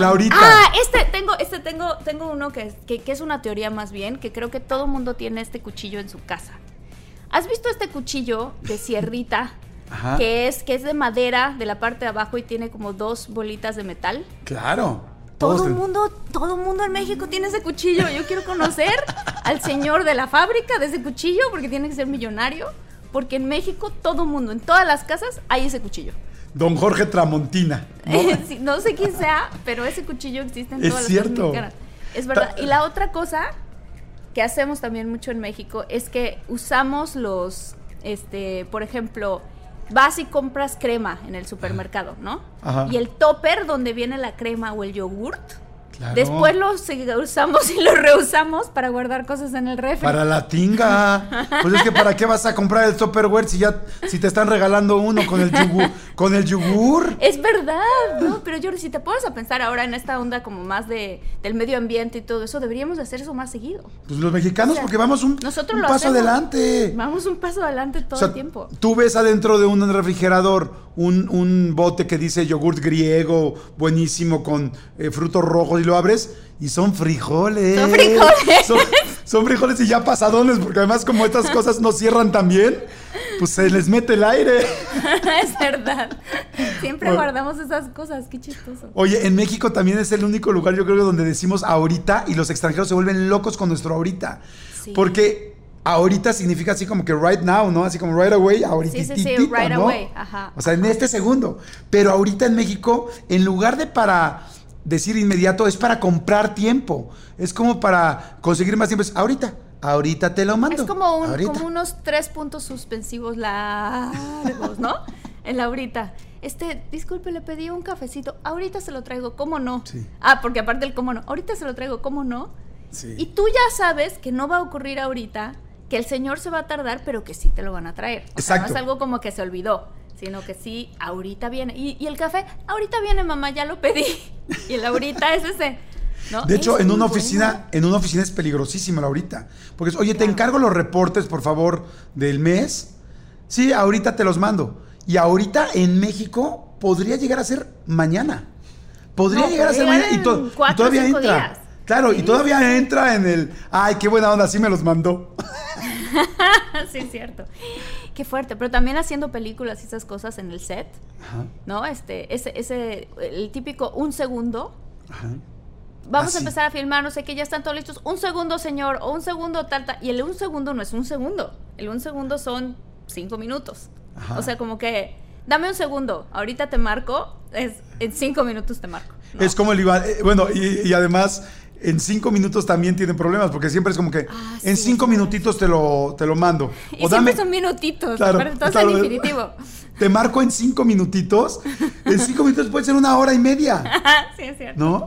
El ahorita. Ah, este tengo, este tengo, tengo uno que, es- que, que es una teoría más bien, que creo que todo mundo tiene este cuchillo en su casa. ¿Has visto este cuchillo de sierrita? Ajá. Que es, que es de madera de la parte de abajo y tiene como dos bolitas de metal. Claro. Todo el mundo, todo el mundo en México tiene ese cuchillo. Yo quiero conocer al señor de la fábrica de ese cuchillo porque tiene que ser millonario. Porque en México todo el mundo, en todas las casas, hay ese cuchillo. Don Jorge Tramontina. ¿no? Sí, no sé quién sea, pero ese cuchillo existe en Es todas cierto. las. Es verdad. Y la otra cosa que hacemos también mucho en México es que usamos los, este, por ejemplo, vas y compras crema en el supermercado, ¿no? Ajá. Y el topper donde viene la crema o el yogurt, Claro. después lo se- usamos y lo reusamos para guardar cosas en el refri. Para la tinga. Pues es que para qué vas a comprar el Tupperware si ya si te están regalando uno con el yogur, con el yogur. Es verdad, ¿no? Pero yo si te pones a pensar ahora en esta onda como más de, del medio ambiente y todo eso, deberíamos de hacer eso más seguido. Pues los mexicanos O sea, porque vamos un, nosotros un lo paso hacemos. adelante. Vamos un paso adelante todo O sea, el tiempo. Tú ves adentro de un refrigerador un, un bote que dice yogurt griego, buenísimo, con eh, frutos rojos, y lo abres y son frijoles. Son frijoles. Son, son frijoles y ya pasadones, porque además como estas cosas no cierran tan bien, pues se les mete el aire. es verdad. Siempre Bueno. guardamos esas cosas, qué chistoso. Oye, en México también es el único lugar, yo creo, donde decimos ahorita y los extranjeros se vuelven locos con nuestro ahorita. Sí. Porque ahorita significa así como que right now, ¿no? Así como right away, ahorita. Sí, sí, sí, right away, ajá. O sea, en este segundo. Pero ahorita en México, en lugar de para decir inmediato, es para comprar tiempo. Es como para conseguir más tiempo. Es ahorita, ahorita te lo mando. Es como, un- como unos tres puntos suspensivos largos, ¿no? En la ahorita. Este, disculpe, le pedí un cafecito. Ahorita se lo traigo, ¿cómo no? Sí. Ah, porque aparte el cómo no. Ahorita se lo traigo, ¿cómo no? Sí. Y tú ya sabes que no va a ocurrir ahorita, que el señor se va a tardar, pero que sí te lo van a traer. O sea, no es algo como que se olvidó, sino que sí, ahorita viene. Y, y el café, ahorita viene mamá, ya lo pedí. Y el ahorita es ese. ¿no? De hecho, Es en una bueno. oficina, en una oficina es peligrosísima ahorita. Porque, es, oye, te encargo los reportes, por favor, del mes. Sí, ahorita te los mando. Y ahorita en México podría llegar a ser mañana. Podría No, llegar a ser mañana. Y, to- cuatro todavía cinco entra. días. Claro, y todavía entra en el. Ay, qué buena onda, sí me los mandó. sí, es cierto. Qué fuerte. Pero también haciendo películas y esas cosas en el set, Ajá, ¿no? Este, ese, ese, el típico un segundo. ajá. Vamos a empezar a filmar, no sé qué, ya están todos listos. Un segundo, señor, o un segundo, tal, tal. Y el un segundo no es un segundo. El un segundo son cinco minutos. Ajá. O sea, como que, dame un segundo, ahorita te marco, es, en cinco minutos te marco. ¿no? Es como el Iván. eh, bueno, y, y además. En cinco minutos también tienen problemas, porque siempre es como que Ah, en sí, cinco minutitos te lo, te lo mando. Y siempre son minutitos, Claro, todo claro, en ¿verdad? infinitivo. Te marco en cinco minutitos. En cinco minutos puede ser una hora y media. sí, es cierto. ¿No?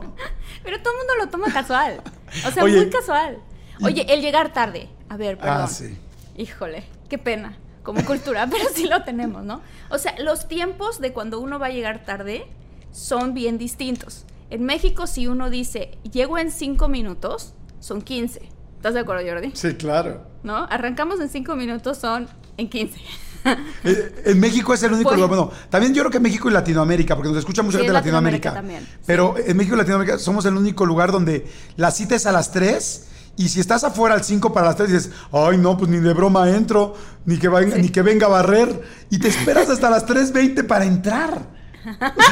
Pero todo el mundo lo toma casual. O sea, Oye, muy casual. Oye, el llegar tarde. A ver, perdón. Ah, sí. Híjole, qué pena. Como cultura, pero sí lo tenemos, ¿no? O sea, los tiempos de cuando uno va a llegar tarde son bien distintos. En México, si uno dice, llego en cinco minutos, son 15. ¿Estás de acuerdo, Jordi? Sí, claro. ¿No? Arrancamos en cinco minutos, son en 15. Eh, En México es el único Pues- lugar. Bueno, también yo creo que México y Latinoamérica, porque nos escucha mucha Sí, gente de Latinoamérica Latinoamérica. también, sí. Pero en México y Latinoamérica somos el único lugar donde la cita es a las 3 Y si estás afuera al 5 para las 3, dices, ay, no, pues ni de broma entro, ni que, venga, ni que venga a barrer. Y te esperas hasta las 3.20 para entrar.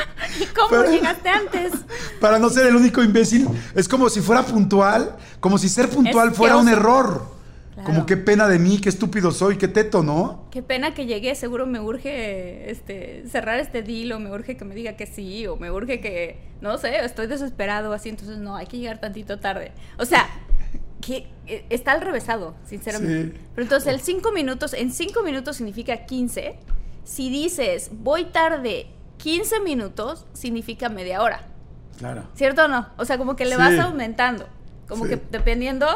¿Y cómo Pero- llegaste antes? Para no ser el único imbécil. Es como si fuera puntual, como si ser puntual Es fuera un error. Claro. Como qué pena de mí, qué estúpido soy, qué teto, ¿no? Qué pena que llegué, seguro me urge este, cerrar este deal o me urge que me diga que sí o me urge que, no sé, estoy desesperado así, entonces no, hay que llegar tantito tarde. O sea, que eh, está al revésado, sinceramente. Sí. Pero entonces el 5 minutos, en 5 minutos significa 15. Si dices voy tarde 15 minutos, significa media hora. Claro. ¿Cierto o no? O sea, como que le Sí. vas aumentando. Como Sí. que dependiendo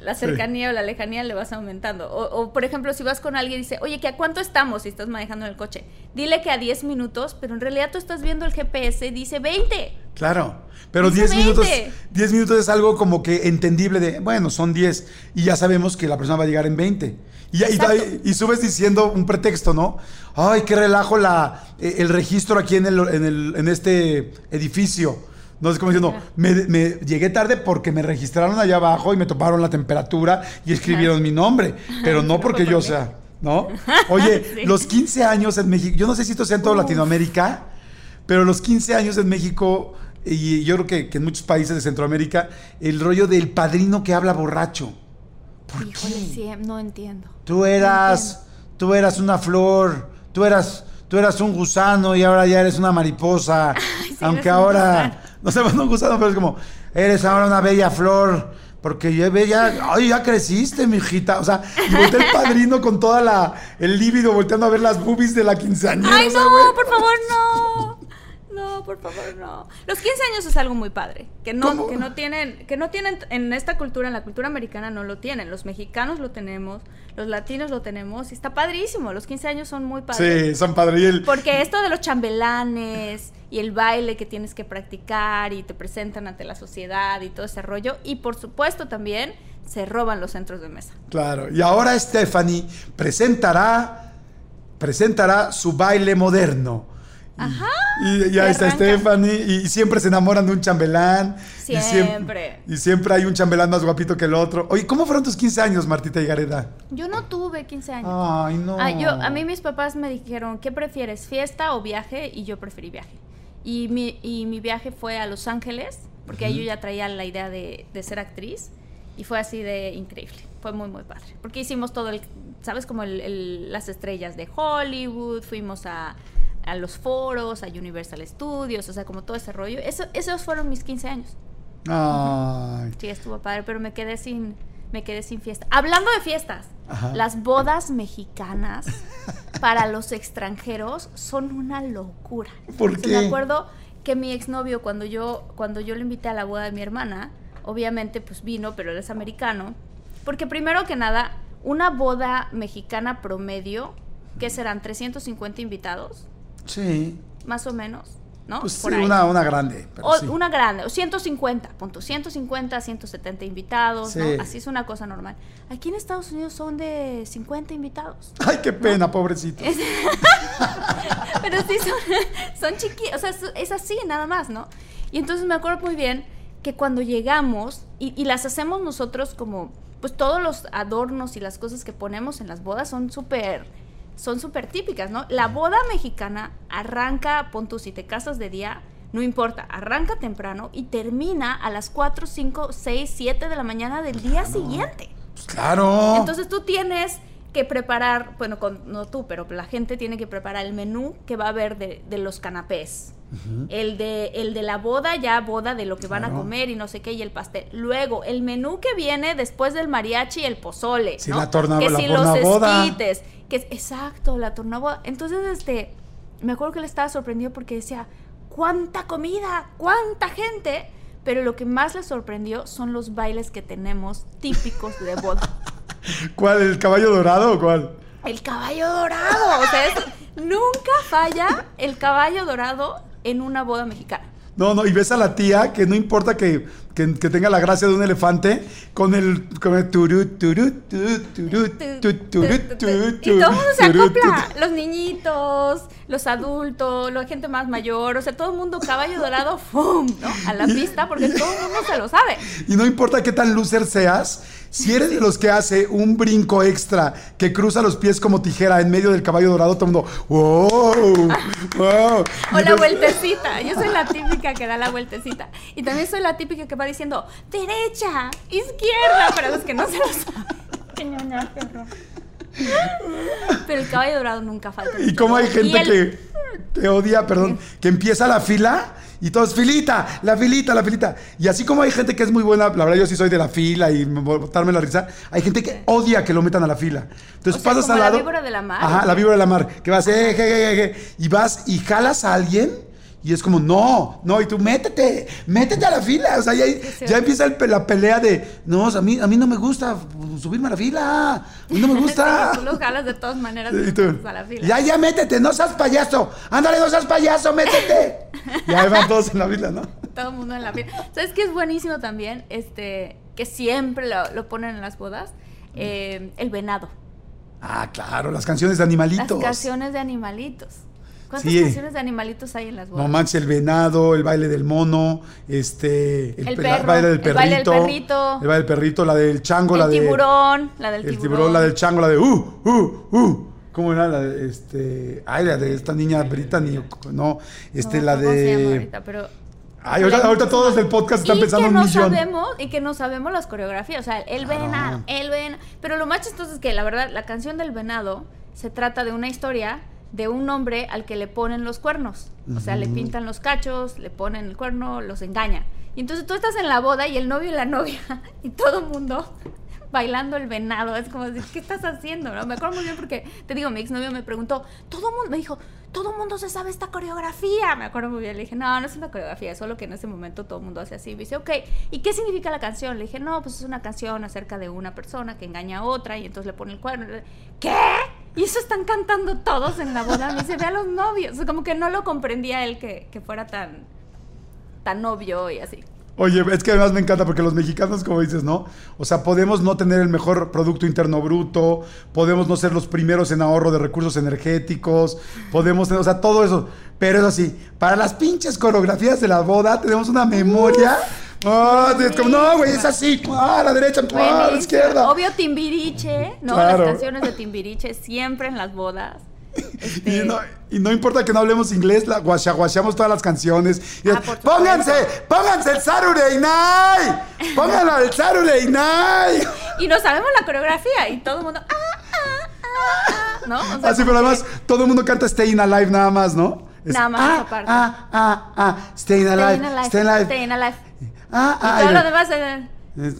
la Sí. cercanía o la lejanía le vas aumentando. O, o, por ejemplo, si vas con alguien y dice, oye, ¿que a cuánto estamos si estás manejando en el coche? Dile que a 10 minutos, pero en realidad tú estás viendo el GPS, dice 20. Claro. Pero Dice 10 minutos, 20. 10 minutos es algo como que entendible de, bueno, son 10 y ya sabemos que la persona va a llegar en 20. Y, subes diciendo un pretexto, ¿no? Ay, qué relajo la, eh, el registro aquí en, el, en, el- en este edificio. No es como diciendo, me, me llegué tarde porque me registraron allá abajo y me toparon la temperatura y escribieron mi nombre, pero no porque por yo sea, ¿no? Oye, Sí. los 15 años en México, yo no sé si esto sea en toda. Latinoamérica, pero los 15 años en México, y yo creo que, que en muchos países de Centroamérica, el rollo del padrino que habla borracho. ¿Por Híjole, qué? sí, no entiendo. Tú eras, tú eras una flor, tú eras, tú eras un gusano y ahora ya eres una mariposa. sí, aunque ahora, no sé, no un gusano, pero es como, eres ahora una bella flor. Porque ya, ve, ya, ay, ya creciste, mijita. O sea, y voltea el padrino con toda la, el líbido volteando a ver las boobies de la quinceañera. ¡Ay, o sea, no! ¡Por favor, no! No, por favor, no. Los 15 años es algo muy padre, que no, ¿Cómo? que no tienen, que no tienen en esta cultura, en la cultura americana no lo tienen. Los mexicanos lo tenemos, los latinos lo tenemos, y está padrísimo. Los 15 años son muy padres. Sí, son padre. Y el, Porque esto de los chambelanes y el baile que tienes que practicar y te presentan ante la sociedad y todo ese rollo. Y por supuesto también se roban los centros de mesa. Claro. Y ahora Stephanie presentará, presentará su baile moderno. Ajá. Y ya Y está. Stephanie y siempre se enamoran de un chambelán. Y siem- Siempre. Y siempre hay un chambelán más guapito que el otro. Oye, ¿cómo fueron tus 15 años, Martita y Gareda? Yo no tuve 15 años. Ay, no. Ah, yo, a mí mis papás me dijeron, ¿qué prefieres, fiesta o viaje? Y yo preferí viaje. Y mi, y mi viaje fue a Los Ángeles, porque ahí yo ya traía la idea de, de ser actriz. Y fue así de increíble. Fue muy, muy padre. Porque hicimos todo el, ¿sabes? Como el- el- las estrellas de Hollywood, fuimos a, a los foros, a Universal Studios, o sea, como todo ese rollo. Eso, esos fueron mis 15 años. Ay. Sí, estuvo padre, pero me quedé sin, me quedé sin fiesta. Hablando de fiestas, Ajá. las bodas mexicanas para los extranjeros son una locura. ¿Por qué? Me acuerdo que mi exnovio, cuando yo, cuando yo le invité a la boda de mi hermana, obviamente pues vino, pero él es americano. Porque primero que nada, una boda mexicana promedio, ¿qué serán? ¿350 invitados? Sí. Más o menos, ¿no? Pues sí, ahí. una, una grande. pero O sí. una grande, o 150, punto, 150, 170 invitados, Sí. ¿no? Así es una cosa normal. Aquí en Estados Unidos son de 50 invitados. Ay, qué pena, pobrecito. Pero sí son, son chiquitos, o sea, es- es así nada más, ¿no? Y entonces me acuerdo muy bien que cuando llegamos, y, y las hacemos nosotros como, pues todos los adornos y las cosas que ponemos en las bodas son súper, son súper típicas, ¿no? La boda mexicana arranca, pon tú, si te casas de día, no importa, arranca temprano y termina a las 4, 5, 6, 7 de la mañana del día siguiente. Pues claro. Entonces tú tienes que preparar, bueno, con- no tú, pero la gente tiene que preparar el menú que va a haber de, de los canapés. el, de, el de la boda, ya boda de lo que van a comer y no sé qué, y el pastel. Luego, el menú que viene después del mariachi, el pozole. Sí, ¿no? la torna- que la si los esquites, que es- exacto, la tornaboda. Entonces, este, me acuerdo que le estaba sorprendido porque decía, ¿cuánta comida? ¿Cuánta gente? Pero lo que más le sorprendió son los bailes que tenemos típicos de boda. ¿Cuál? ¿El caballo dorado o cuál? El caballo dorado. O sea, es- nunca falla el caballo dorado en una boda mexicana. No, no, y ves a la tía que no importa que, que, que tenga la gracia de un elefante con el, con el turú, turú, turú, turú, tu, turú, turú, Y todo el mundo se acopla. Los niñitos, los adultos, la gente más mayor. O sea, todo el mundo caballo dorado, ¡fum! ¿no? A la pista porque todo el mundo se lo sabe. Y no importa qué tan loser seas, si eres de los que hace un brinco extra que cruza los pies como tijera en medio del caballo dorado, todo el mundo, ¡wow! ¡wow! O la vueltecita. Yo soy la típica que da la vueltecita. Y también soy la típica que va diciendo derecha, izquierda, para los que no se lo saben. Pero el caballo dorado nunca falta. Y cómo hay gente el- que, que odia, perdón, que empieza la fila y todos, filita, la filita, la filita. Y así como hay gente que es muy buena, la verdad yo sí soy de la fila y me- botarme la risa, hay gente que odia que lo metan a la fila. Entonces O sea, pasas como al la lado. víbora de la mar. Ajá, la víbora de la mar. Que vas, eh, je, je, je, je, y vas y jalas a alguien. Y es como, no, no, y tú métete, métete a la fila. O sea, ya, ya empieza el la pelea de, no, a mí, a mí no me gusta subirme a la fila. A mí no me gusta. Tú los jalas de todas maneras Y tú, a la fila. Ya, ya, métete, no seas payaso. Ándale, no seas payaso, métete. y ahí van todos en la fila, ¿no? Todo el mundo en la fila. ¿Sabes qué es buenísimo también? Este, que siempre lo, lo ponen en las bodas. Eh, el venado. Ah, claro, las canciones de animalitos. Las canciones de animalitos. ¿Cuántas Sí. canciones de animalitos hay en las bodas? No manches, el venado, el baile del mono, este, El pe- perro, la- baile del el perrito, baile del perrito. el baile del perrito, la del chango, la el de tiburón, la del el tiburón. tiburón, la del chango, la de uh, uh, uh. ¿Cómo era la de este? Ay, la de esta niña Brittany, no, este No, la ¿cómo se de ahorita? Pero Ay, ahorita, ahorita todos del podcast están y pensando que no millón. sabemos y que no sabemos las coreografías, o sea, el venado, el venado. Pero lo más chistoso es que la verdad la canción del venado se trata de una historia de un hombre al que le ponen los cuernos. O sea, le pintan los cachos, le ponen el cuerno, los engaña. Y entonces tú estás en la boda y el novio y la novia y todo el mundo bailando el venado. Es como, decir, ¿qué estás haciendo? no? Me acuerdo muy bien porque, te digo, mi exnovio me preguntó, todo el mundo, me dijo, todo el mundo se sabe esta coreografía. Me acuerdo muy bien, le dije, no, no es una coreografía, es solo que en ese momento todo el mundo hace así. Me dice, ok, ¿y qué significa la canción? Le dije, no, pues es una canción acerca de una persona que engaña a otra y entonces le pone el cuerno. ¿Qué? Y eso están cantando todos en la boda. Me dice, ve a los novios. O sea, como que no lo comprendía él que, que fuera tan, tan obvio y así. Oye, es que además me encanta porque los mexicanos, como dices, ¿no? O sea, podemos no tener el mejor Producto Interno Bruto, podemos no ser los primeros en ahorro de recursos energéticos, podemos tener, o sea, todo eso. Pero eso sí, para las pinches coreografías de la boda tenemos una memoria. Ah, es como, no, güey, es así, ah, a la derecha, ah, a la izquierda. Obvio Timbiriche, ¿no? Claro. Las canciones de Timbiriche siempre en las bodas. Este, Y no, y no importa que no hablemos inglés, la guachaguacheamos todas las canciones. Y Ah, es, pónganse, pónganse el Night, pónganlo el Night. Y no sabemos la coreografía y todo el mundo. Ah, ah, ah, ah", ¿No? O sea, Así, pero además todo el mundo canta Staying Alive nada más, ¿no? Es, Nada más ah, esa parte. Ah, ah, ah, Staying Alive, Staying alive, Staying Alive. staying alive. Ah, Y ah, todo y- lo demás. eh,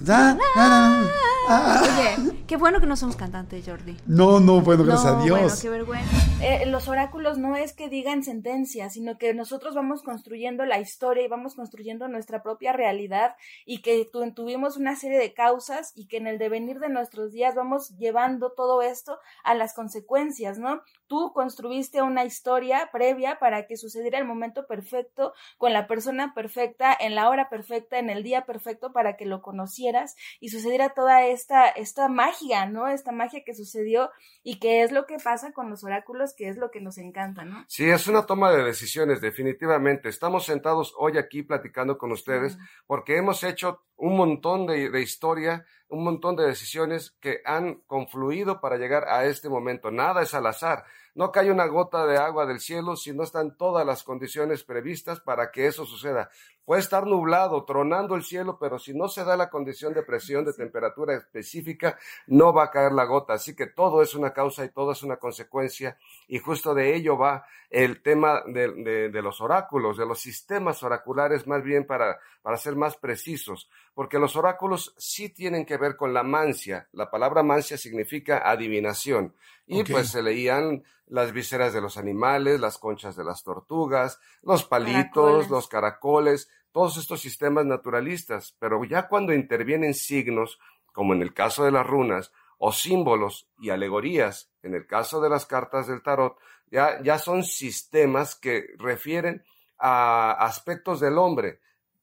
ah, ah, ah, ah. Oye, qué bueno que no somos cantantes, Jordi. No, no, bueno, gracias no, a Dios. Bueno, qué vergüenza. Eh, los oráculos no es que digan sentencias, sino que nosotros vamos construyendo la historia y vamos construyendo nuestra propia realidad y que tu- tuvimos una serie de causas y que en el devenir de nuestros días vamos llevando todo esto a las consecuencias, ¿no? Tú construiste una historia previa para que sucediera el momento perfecto con la persona perfecta, en la hora perfecta, en el día perfecto para que lo conocieras y sucediera toda esta, esta magia, ¿no? Esta magia que sucedió y que es lo que pasa con los oráculos, que es lo que nos encanta, ¿no? Sí, es una toma de decisiones, definitivamente. Estamos sentados hoy aquí platicando con ustedes porque hemos hecho un montón de, historia, un montón de decisiones que han confluido para llegar a este momento. Nada es al azar. No cae una gota de agua del cielo si no están todas las condiciones previstas para que eso suceda. Puede estar nublado, tronando el cielo, pero si no se da la condición de presión, de temperatura específica, no va a caer la gota. Así que todo es una causa y todo es una consecuencia. Y justo de ello va el tema de, de- de los oráculos, de los sistemas oraculares, más bien para, para ser más precisos. Porque los oráculos sí tienen que ver con la mancia. La palabra mancia significa adivinación. Y pues se leían las vísceras de los animales, las conchas de las tortugas, los palitos, Caracoles. los caracoles, todos estos sistemas naturalistas. Pero ya cuando intervienen signos, como en el caso de las runas, o símbolos y alegorías, en el caso de las cartas del tarot, ya, ya son sistemas que refieren a aspectos del hombre.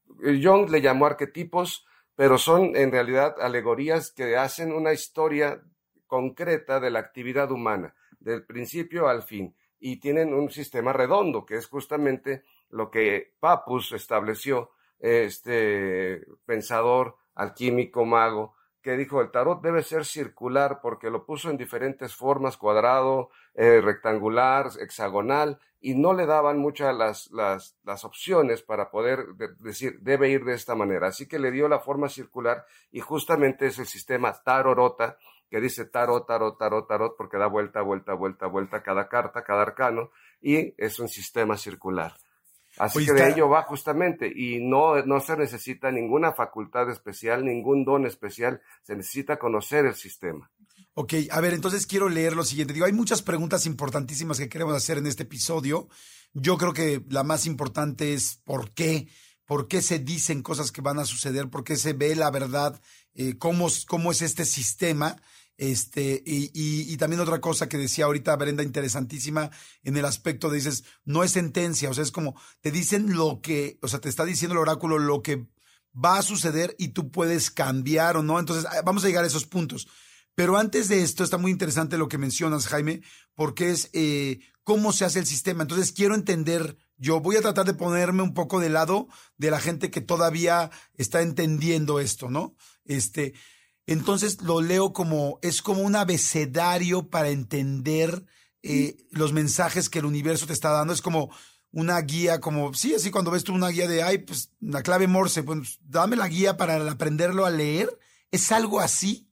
Jung le llamó arquetipos, pero son en realidad alegorías que hacen una historia concreta de la actividad humana, del principio al fin, y tienen un sistema redondo, que es justamente lo que Papus estableció, este pensador, alquímico, mago, que dijo el tarot debe ser circular porque lo puso en diferentes formas, cuadrado, eh, rectangular, hexagonal, y no le daban muchas las, las, opciones para poder decir debe ir de esta manera. Así que le dio la forma circular y justamente es el sistema tarorota que dice tarot, tarot, tarot, tarot, porque da vuelta, vuelta, vuelta, vuelta cada carta, cada arcano, y es un sistema circular. Así que de ello va justamente, y no, no se necesita ninguna facultad especial, ningún don especial, se necesita conocer el sistema. Ok, a ver, entonces quiero leer lo siguiente. Digo, hay muchas preguntas importantísimas que queremos hacer en este episodio. Yo creo que la más importante es por qué, por qué se dicen cosas que van a suceder, por qué se ve la verdad, eh, cómo, cómo es este sistema. Este, y, también otra cosa que decía ahorita Brenda, interesantísima, en el aspecto de dices, no es sentencia, o sea, es como, te dicen lo que, o sea, te está diciendo el oráculo lo que va a suceder y tú puedes cambiar o no. Entonces, ah, vamos a llegar a esos puntos. Pero antes de esto, está muy interesante lo que mencionas, Jaime, porque es eh, cómo se hace el sistema. Entonces, quiero entender, yo voy a tratar de ponerme un poco de lado de la gente que todavía está entendiendo esto, ¿no? Este, entonces lo leo como, es como un abecedario para entender eh, los mensajes que el universo te está dando. Es como una guía, como, sí, así cuando ves tú una guía de, ay, pues la clave Morse, pues dame la guía para aprenderlo a leer. ¿Es algo así?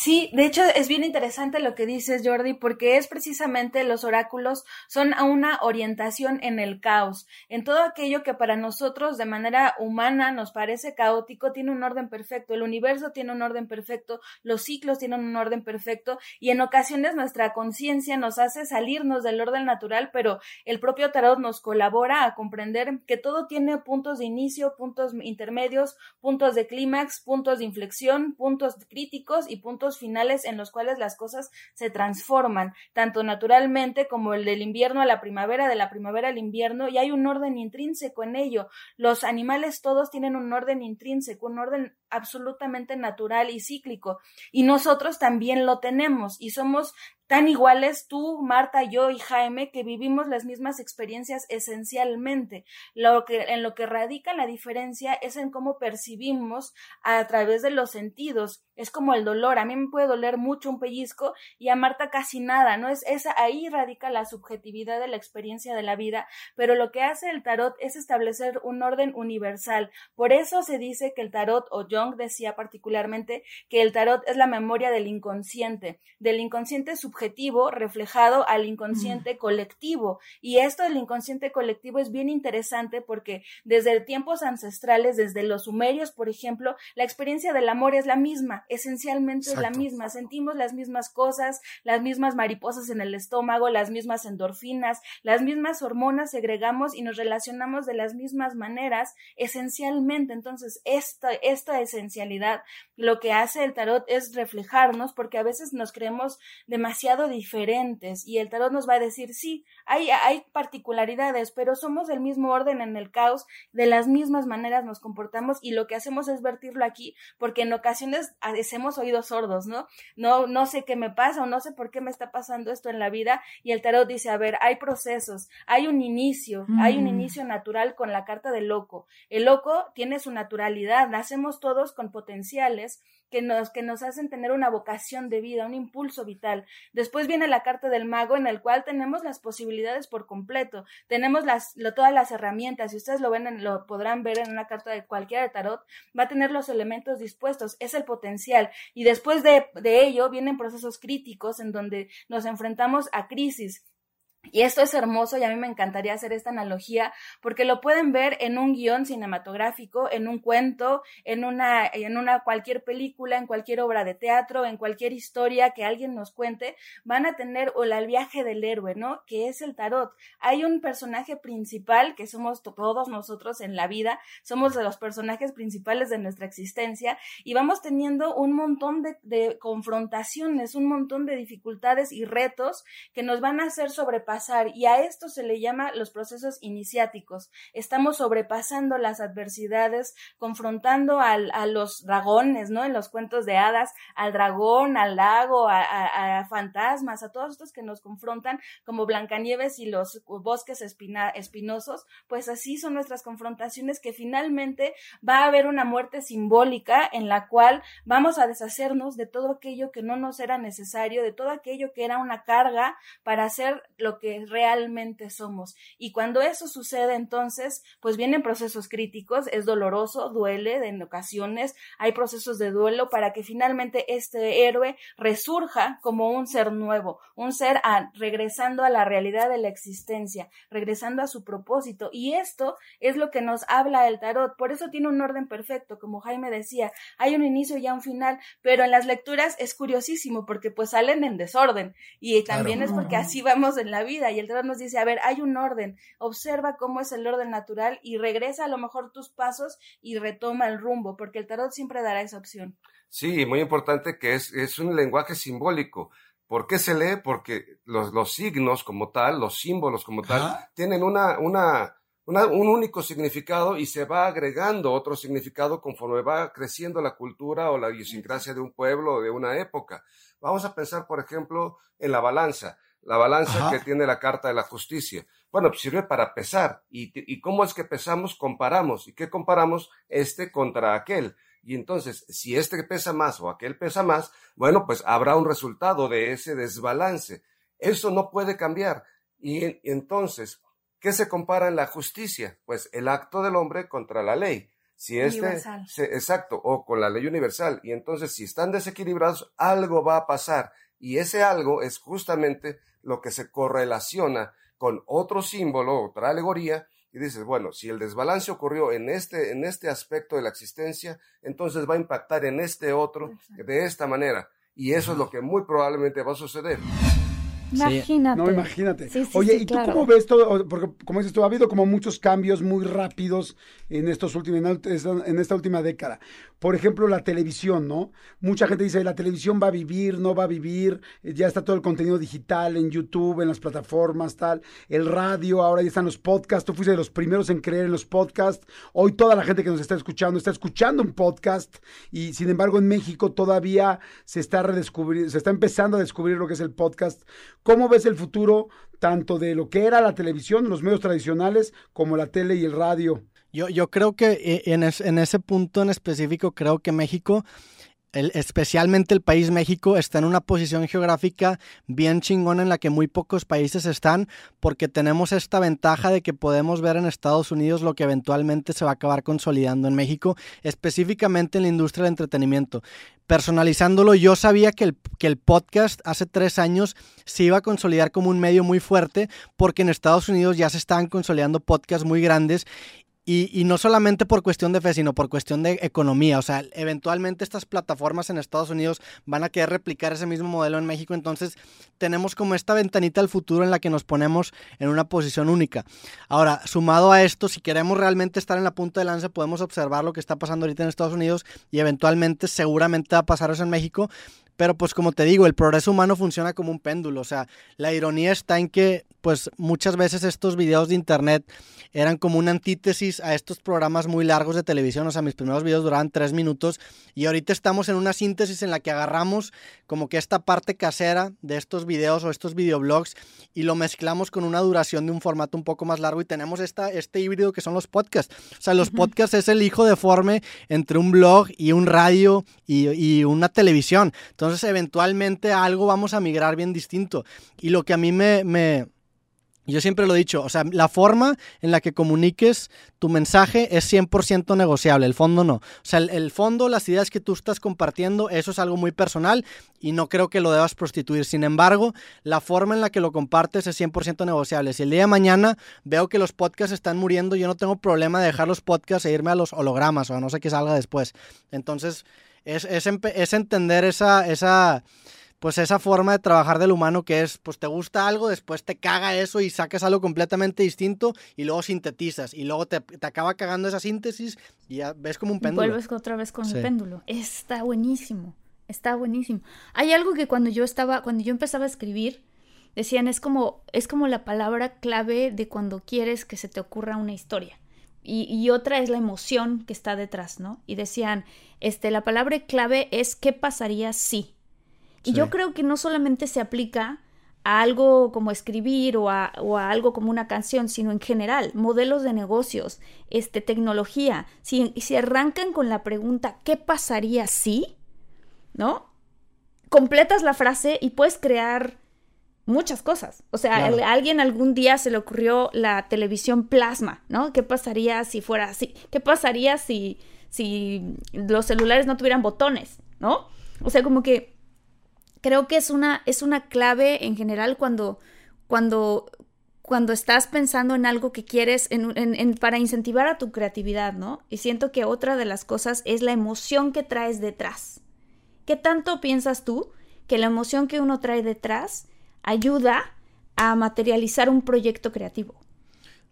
Sí, de hecho es bien interesante lo que dices, Jordi, porque es precisamente los oráculos son una orientación en el caos, en todo aquello que para nosotros de manera humana nos parece caótico, tiene un orden perfecto, el universo tiene un orden perfecto, los ciclos tienen un orden perfecto y en ocasiones nuestra conciencia nos hace salirnos del orden natural, pero el propio tarot nos colabora a comprender que todo tiene puntos de inicio, puntos intermedios, puntos de clímax, puntos de inflexión, puntos críticos y puntos finales en los cuales las cosas se transforman, tanto naturalmente como el del invierno a la primavera, de la primavera al invierno, y hay un orden intrínseco en ello. Los animales todos tienen un orden intrínseco, un orden absolutamente natural y cíclico, y nosotros también lo tenemos, y somos tan iguales tú, Marta, yo y Jaime, que vivimos las mismas experiencias esencialmente. Lo que, en lo que radica la diferencia es en cómo percibimos a través de los sentidos. Es como el dolor. A mí me puede doler mucho un pellizco y a Marta casi nada, ¿no? Es esa, ahí radica la subjetividad de la experiencia de la vida. Pero lo que hace el tarot es establecer un orden universal. Por eso se dice que el tarot, o Jung decía particularmente, que el tarot es la memoria del inconsciente, del inconsciente subjetivo subjetivo reflejado al inconsciente colectivo. Y esto del inconsciente colectivo es bien interesante porque desde tiempos ancestrales, desde los sumerios, por ejemplo, la experiencia del amor es la misma, esencialmente es la misma. Sentimos las mismas cosas, las mismas mariposas en el estómago, las mismas endorfinas, las mismas hormonas segregamos y nos relacionamos de las mismas maneras, esencialmente. Entonces, esta, esta esencialidad lo que hace el tarot es reflejarnos porque a veces nos creemos demasiado diferentes y el tarot nos va a decir, sí, hay, hay particularidades, pero somos del mismo orden en el caos, de las mismas maneras nos comportamos y lo que hacemos es vertirlo aquí porque en ocasiones hacemos oídos sordos, ¿no? No, no sé qué me pasa o no sé por qué me está pasando esto en la vida y el tarot dice, a ver, hay procesos, hay un inicio, hay un mm. inicio natural con la carta del loco. El loco tiene su naturalidad, nacemos todos con potenciales que nos, que nos hacen tener una vocación de vida, un impulso vital. Después viene la carta del mago en el cual tenemos las posibilidades por completo, tenemos las, todas las herramientas, si ustedes lo ven, lo podrán ver en una carta de cualquiera de tarot, va a tener los elementos dispuestos, es el potencial. Y después de, de ello vienen procesos críticos en donde nos enfrentamos a crisis, y esto es hermoso y a mí me encantaría hacer esta analogía porque lo pueden ver en un guion cinematográfico, en un cuento, en una, en una cualquier película, en cualquier obra de teatro, en cualquier historia que alguien nos cuente, van a tener o el viaje del héroe, ¿no? Que es el tarot. Hay un personaje principal que somos todos nosotros en la vida, somos de los personajes principales de nuestra existencia y vamos teniendo un montón de, de confrontaciones, un montón de dificultades y retos que nos van a hacer sobrepasar y a esto se le llama los procesos iniciáticos. Estamos sobrepasando las adversidades, confrontando al, a los dragones, ¿no? En los cuentos de hadas, al dragón, al lago, a, fantasmas, a todos estos que nos confrontan como Blancanieves y los bosques espinosos, pues así son nuestras confrontaciones que finalmente va a haber una muerte simbólica en la cual vamos a deshacernos de todo aquello que no nos era necesario, de todo aquello que era una carga para hacer lo que realmente somos. Y cuando eso sucede, entonces, pues vienen procesos críticos, es doloroso, duele en ocasiones, hay procesos de duelo para que finalmente este héroe resurja como un ser nuevo, un ser regresando a la realidad de la existencia, regresando a su propósito. Y esto es lo que nos habla el tarot. Por eso tiene un orden perfecto, como Jaime decía, hay un inicio y un final, pero en las lecturas es curiosísimo porque pues salen en desorden y también es porque así vamos en la vida y el tarot nos dice, a ver, hay un orden, observa cómo es el orden natural y regresa a lo mejor tus pasos y retoma el rumbo, porque el tarot siempre dará esa opción. Sí, muy importante que es, es un lenguaje simbólico. ¿Por qué se lee? Porque los, los signos como tal, los símbolos como tal, tienen una, una, un único significado y se va agregando otro significado conforme va creciendo la cultura o la idiosincrasia de un pueblo o de una época. Vamos a pensar, por ejemplo, en la balanza. La balanza que tiene la Carta de la Justicia. Bueno, pues sirve para pesar. ¿Y, ¿Y cómo es que pesamos? Comparamos. ¿Y qué comparamos? Este contra aquel. Y entonces, si este pesa más o aquel pesa más, bueno, pues habrá un resultado de ese desbalance. Eso no puede cambiar. Y, entonces, ¿qué se compara en la justicia? Pues el acto del hombre contra la ley. Si este, exacto, o con la ley universal. Y entonces, si están desequilibrados, algo va a pasar. Y ese algo es justamente lo que se correlaciona con otro símbolo, otra alegoría, y dices, bueno, si el desbalance ocurrió en este, en este aspecto de la existencia, entonces va a impactar en este otro de esta manera. Y eso es lo que muy probablemente va a suceder. Imagínate. No, imagínate. Oye, ¿y tú cómo ves todo? Porque, como dices tú, ha habido como muchos cambios muy rápidos en estos últimos, en esta última década. Por ejemplo, la televisión, ¿no? Mucha gente dice, la televisión va a vivir, no va a vivir, eh, ya está todo el contenido digital en YouTube, en las plataformas, tal. El radio, ahora ya están los podcasts. Tú fuiste de los primeros en creer en los podcasts. Hoy toda la gente que nos está escuchando está escuchando un podcast y, sin embargo, en México todavía se está redescubriendo, se está empezando a descubrir lo que es el podcast ¿Cómo ves el futuro tanto de lo que era la televisión, los medios tradicionales, como la tele y el radio? Yo, yo creo que eh, en, en ese punto en específico, creo que México especialmente el país México está en una posición geográfica bien chingona en la que muy pocos países están porque tenemos esta ventaja de que podemos ver en Estados Unidos lo que eventualmente se va a acabar consolidando en México, específicamente en la industria del entretenimiento. Personalizándolo, yo sabía que el, que el podcast hace tres años se iba a consolidar como un medio muy fuerte porque en Estados Unidos ya se estaban consolidando podcasts muy grandes y, no solamente por cuestión de fe, sino por cuestión de economía. O sea, eventualmente estas plataformas en Estados Unidos van a querer replicar ese mismo modelo en México. Entonces, tenemos como esta ventanita al futuro en la que nos ponemos en una posición única. Ahora, sumado a esto, si queremos realmente estar en la punta de lanza, podemos observar lo que está pasando ahorita en Estados Unidos y eventualmente, seguramente va a pasar eso en México. Pero pues como te digo, el progreso humano funciona como un péndulo. O sea, la ironía está en que pues muchas veces estos videos de internet eran como una antítesis a estos programas muy largos de televisión. O sea, mis primeros videos duraban tres minutos y ahorita estamos en una síntesis en la que agarramos como que esta parte casera de estos videos o estos videoblogs y lo mezclamos con una duración de un formato un poco más largo y tenemos esta, este híbrido que son los podcasts. O sea, los podcasts es el hijo deforme entre un blog y un radio y, y una televisión. Entonces, eventualmente algo vamos a migrar bien distinto. Y lo que a mí me, me yo siempre lo he dicho, o sea, la forma en la que comuniques tu mensaje es 100% negociable, el fondo no. O sea, el, fondo, las ideas que tú estás compartiendo, eso es algo muy personal y no creo que lo debas prostituir. Sin embargo, la forma en la que lo compartes es 100% negociable. Si el día de mañana veo que los podcasts están muriendo, yo no tengo problema de dejar los podcasts e irme a los hologramas o a no sé qué salga después. Entonces, es, es, es entender esa... esa pues esa forma de trabajar del humano que es, pues te gusta algo, después te caga eso y sacas algo completamente distinto y luego sintetizas y luego te, acaba cagando esa síntesis y ya ves como un péndulo. vuelves otra vez con el péndulo. Está buenísimo, está buenísimo. Hay algo que cuando yo estaba, cuando yo empezaba a escribir, decían es como, es como la palabra clave de cuando quieres que se te ocurra una historia. Y, otra es la emoción que está detrás, ¿no? Y decían, este, la palabra clave es qué pasaría si. Y yo creo que no solamente se aplica a algo como escribir o a, algo como una canción, sino en general, modelos de negocios, este, tecnología. Si, si arrancan con la pregunta, ¿qué pasaría si? ¿No? Completas la frase y puedes crear muchas cosas. O sea, a alguien algún día se le ocurrió la televisión plasma, ¿no? ¿Qué pasaría si fuera así? ¿Qué pasaría si, si los celulares no tuvieran botones, ¿no? O sea, como que creo que es una, es una clave en general cuando, cuando, cuando estás pensando en algo que quieres en, para incentivar a tu creatividad, ¿no? Y siento que otra de las cosas es la emoción que traes detrás. ¿Qué tanto piensas tú que la emoción que uno trae detrás ayuda a materializar un proyecto creativo.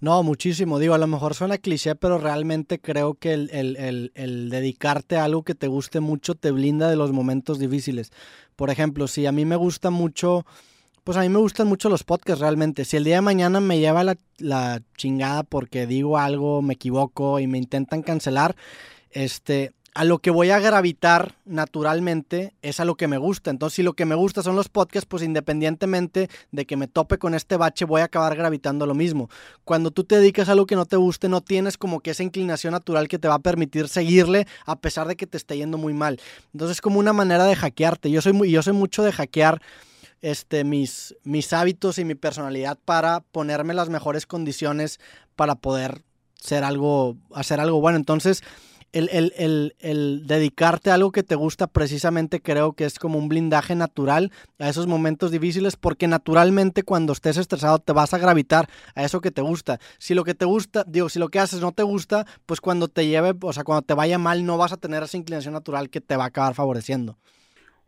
No, muchísimo. Digo, a lo mejor suena cliché, pero realmente creo que el, dedicarte a algo que te guste mucho te blinda de los momentos difíciles. Por ejemplo, si a mí me gusta mucho, pues a mí me gustan mucho los podcasts realmente. Si el día de mañana me lleva la, la chingada porque digo algo, me equivoco y me intentan cancelar, este, a lo que voy a gravitar naturalmente es a lo que me gusta. Entonces, si lo que me gusta son los podcasts, pues independientemente de que me tope con este bache, voy a acabar gravitando lo mismo. Cuando tú te dedicas a algo que no te guste, no tienes como que esa inclinación natural que te va a permitir seguirle a pesar de que te esté yendo muy mal. Entonces, es como una manera de hackearte. Yo soy, muy, yo soy mucho de hackear este, mis, mis hábitos y mi personalidad para ponerme las mejores condiciones para poder ser algo, hacer algo bueno. Entonces, el, dedicarte a algo que te gusta precisamente creo que es como un blindaje natural a esos momentos difíciles porque naturalmente cuando estés estresado te vas a gravitar a eso que te gusta. Si lo que te gusta, digo, si lo que haces no te gusta, pues cuando te lleve, o sea, cuando te vaya mal no vas a tener esa inclinación natural que te va a acabar favoreciendo.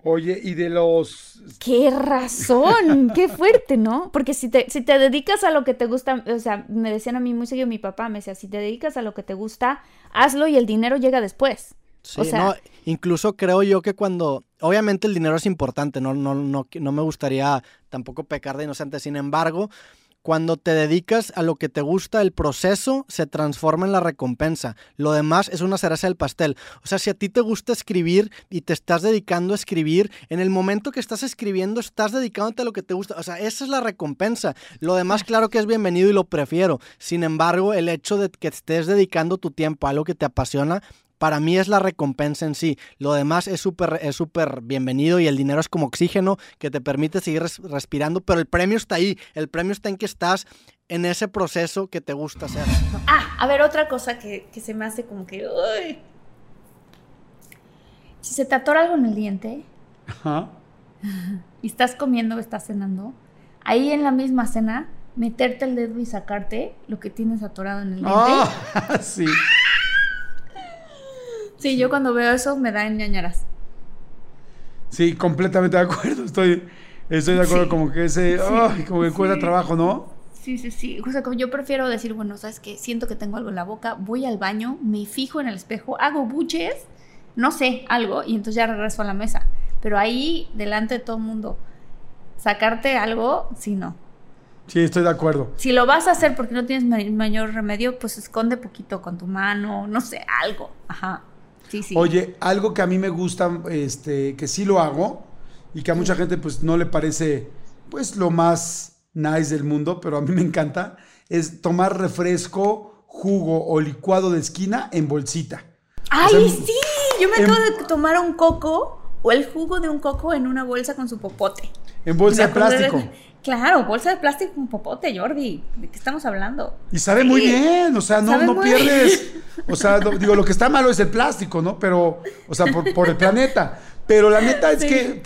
Oye, y de los... ¡Qué razón! ¡Qué fuerte, ¿no? Porque si te, si te dedicas a lo que te gusta, o sea, me decían a mí muy seguido mi papá, me decía, si te dedicas a lo que te gusta, hazlo y el dinero llega después. Sí, o sea, no, incluso creo yo que cuando, obviamente el dinero es importante, no, no, no, no me gustaría tampoco pecar de inocente, sin embargo, cuando te dedicas a lo que te gusta, el proceso se transforma en la recompensa. Lo demás es una cereza del pastel. O sea, si a ti te gusta escribir y te estás dedicando a escribir, en el momento que estás escribiendo estás dedicándote a lo que te gusta. O sea, esa es la recompensa. Lo demás, claro que es bienvenido y lo prefiero. Sin embargo, el hecho de que estés dedicando tu tiempo a algo que te apasiona para mí es la recompensa en sí. Lo demás es súper es súper bienvenido y el dinero es como oxígeno que te permite seguir respirando, pero el premio está ahí. El premio está en que estás en ese proceso que te gusta hacer. Ah, a ver, otra cosa que, se me hace como que... Si se te atora algo en el diente y estás comiendo o estás cenando, ahí en la misma cena, meterte el dedo y sacarte lo que tienes atorado en el diente. Ah, sí. Sí, yo cuando veo eso me da ñañaras. Sí, completamente de acuerdo. Estoy, estoy de acuerdo, como que ese, como que cuesta trabajo, ¿no? Sí, sí, sí. O sea, como yo prefiero decir, bueno, sabes que siento que tengo algo en la boca, voy al baño, me fijo en el espejo, hago buches, no sé, algo, y entonces ya regreso a la mesa. Pero ahí, delante de todo el mundo, sacarte algo, sí, no. Sí, estoy de acuerdo. Si lo vas a hacer porque no tienes mayor remedio, pues esconde poquito con tu mano, no sé, algo. Ajá. Oye, algo que a mí me gusta, este, que sí lo hago y que a mucha gente pues no le parece pues lo más nice del mundo, pero a mí me encanta, es tomar refresco, jugo o licuado de esquina en bolsita. ¡Ay, sí! Yo me acabo de tomar un coco o el jugo de un coco en una bolsa con su popote. En bolsa de plástico. Claro, bolsa de plástico con popote, Jordi. ¿De qué estamos hablando? Y sabe muy bien, o sea, no, no pierdes. O sea, digo, lo que está malo es el plástico, ¿no? Pero, o sea, por, el planeta. Pero la neta es que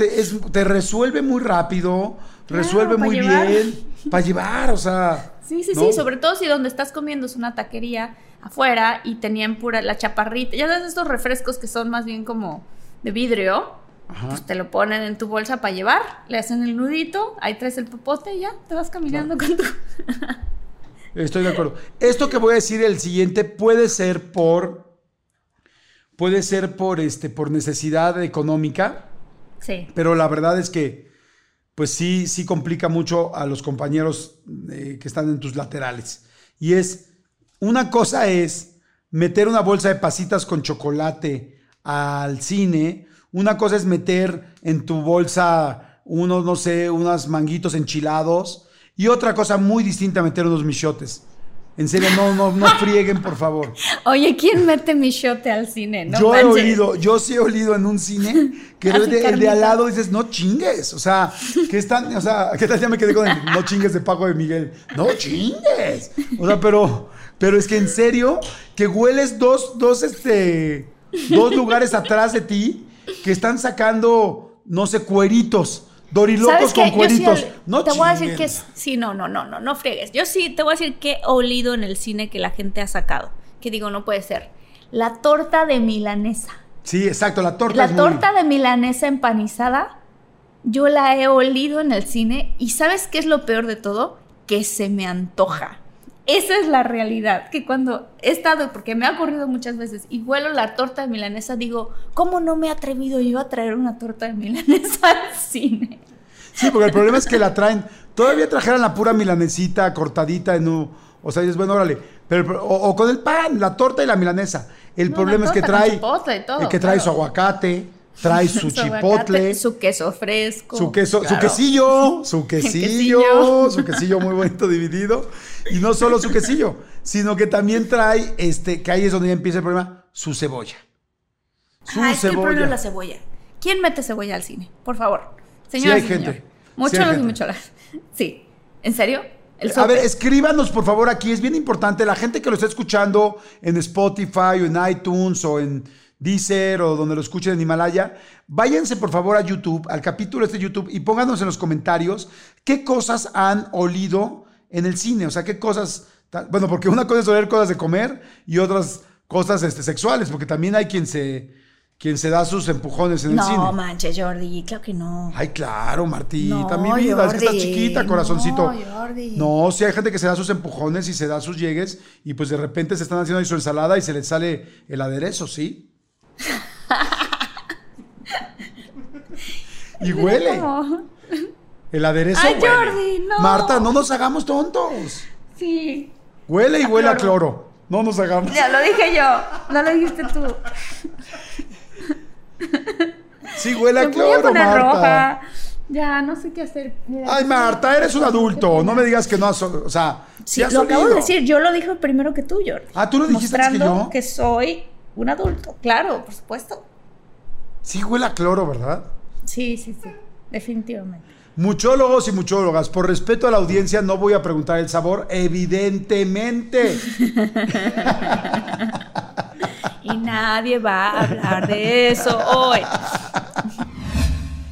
te, resuelve muy rápido, resuelve muy bien. Para llevar, o sea. Sí, sí, sí, sobre todo si donde estás comiendo es una taquería afuera y tenían pura la chaparrita. Ya sabes, estos refrescos que son más bien como de vidrio pues te lo ponen en tu bolsa para llevar, le hacen el nudito, ahí traes el popote y ya te vas caminando con tu. Estoy de acuerdo. Esto que voy a decir el siguiente puede ser por. Puede ser por este. por necesidad económica. Sí. Pero la verdad es que pues sí, sí complica mucho a los compañeros eh, que están en tus laterales. Y es, una cosa es meter una bolsa de pasitas con chocolate al cine, una cosa es meter en tu bolsa unos, no sé, unos manguitos enchilados, y otra cosa muy distinta meter unos michotes. En serio, no, no, no frieguen, por favor. Oye, ¿quién mete michote al cine? No yo he olido, yo sí he olido en un cine que el de, el de carnita. al lado dices, no chingues. O sea, ¿qué están? O sea, ¿qué tal? Ya me quedé con el no chingues de Paco de Miguel. No chingues. O sea, pero, pero es que en serio, que hueles dos, dos, este, dos lugares atrás de ti que están sacando, no sé, cueritos. Dorilocos con sí cueritos. no te voy a decir que sí, no, no, no, no, no friegues. Yo sí te voy a decir que he olido en el cine que la gente ha sacado. Que digo, no puede ser. La torta de milanesa. Sí, exacto, la torta La es muy- torta de milanesa empanizada, yo la he olido en el cine y ¿sabes qué es lo peor de todo? Que se me antoja. Esa es la realidad, que cuando he estado, porque me ha ocurrido muchas veces, y huelo la torta de milanesa, digo, ¿cómo no me he atrevido yo a traer una torta de milanesa al cine? Sí, porque el problema es que la traen. Todavía trajeran la pura milanesita cortadita en un. O sea, es bueno, órale. Pero, el o, o con el pan, la torta y la milanesa. El No, problema es que trae. chipotle y todo, eh, que trae claro. su aguacate, trae su, chipotle, aguacate, su queso fresco. su queso, su quesillo, su quesillo, quesillo. su quesillo muy bonito dividido. Y no solo su quesillo, sino que también trae, este, que ahí es donde ya empieza el problema, su cebolla. Su Ah, es que el problema cebolla. es la cebolla. ¿Quién mete cebolla al cine? Por favor. Sí Señoras hay y gente. señores. Sí Muchos hay y gente. muchos. Sí. ¿En serio? A ver, escríbanos por favor aquí, es bien importante, la gente que lo está escuchando en Spotify o en iTunes o en Deezer o donde lo escuchen en Himalaya, váyanse por favor a YouTube, al capítulo este de YouTube y pónganos en los comentarios qué cosas han olido en el cine, o sea, qué cosas, bueno, porque una cosa es oler cosas de comer y otras cosas este, sexuales, porque también hay quien se, quien se da sus empujones en el no cine. manches, Jordi, claro que no. Ay, claro, Martita, No, mi vida, es que estás chiquita, corazoncito. no, Jordi. No, sí hay gente que se da sus empujones y se da sus llegues y pues de repente se están haciendo ahí su ensalada y se les sale el aderezo, ¿sí? Y huele. El aderezo Ay, huele. Jordi, no. Marta, no nos hagamos tontos. Sí. Huele y huele a cloro. No nos hagamos. Ya lo dije yo. No lo dijiste tú. Sí, huele a a cloro, poner Marta. roja. Ya, no sé qué hacer. Mira. Ay, Marta, eres un adulto. No me digas que no has. O sea, sí, has lo acabo de olido. decir. Yo lo dije primero que tú, Jordi. Ah, ¿tú lo dijiste antes que Mostrando yo? que soy un adulto. Claro, por supuesto. Sí, huele a cloro, ¿verdad? Sí, sí, sí. Definitivamente. Muchólogos y muchólogas, por respeto a la audiencia no voy a preguntar el sabor, evidentemente. Y nadie va a hablar de eso hoy.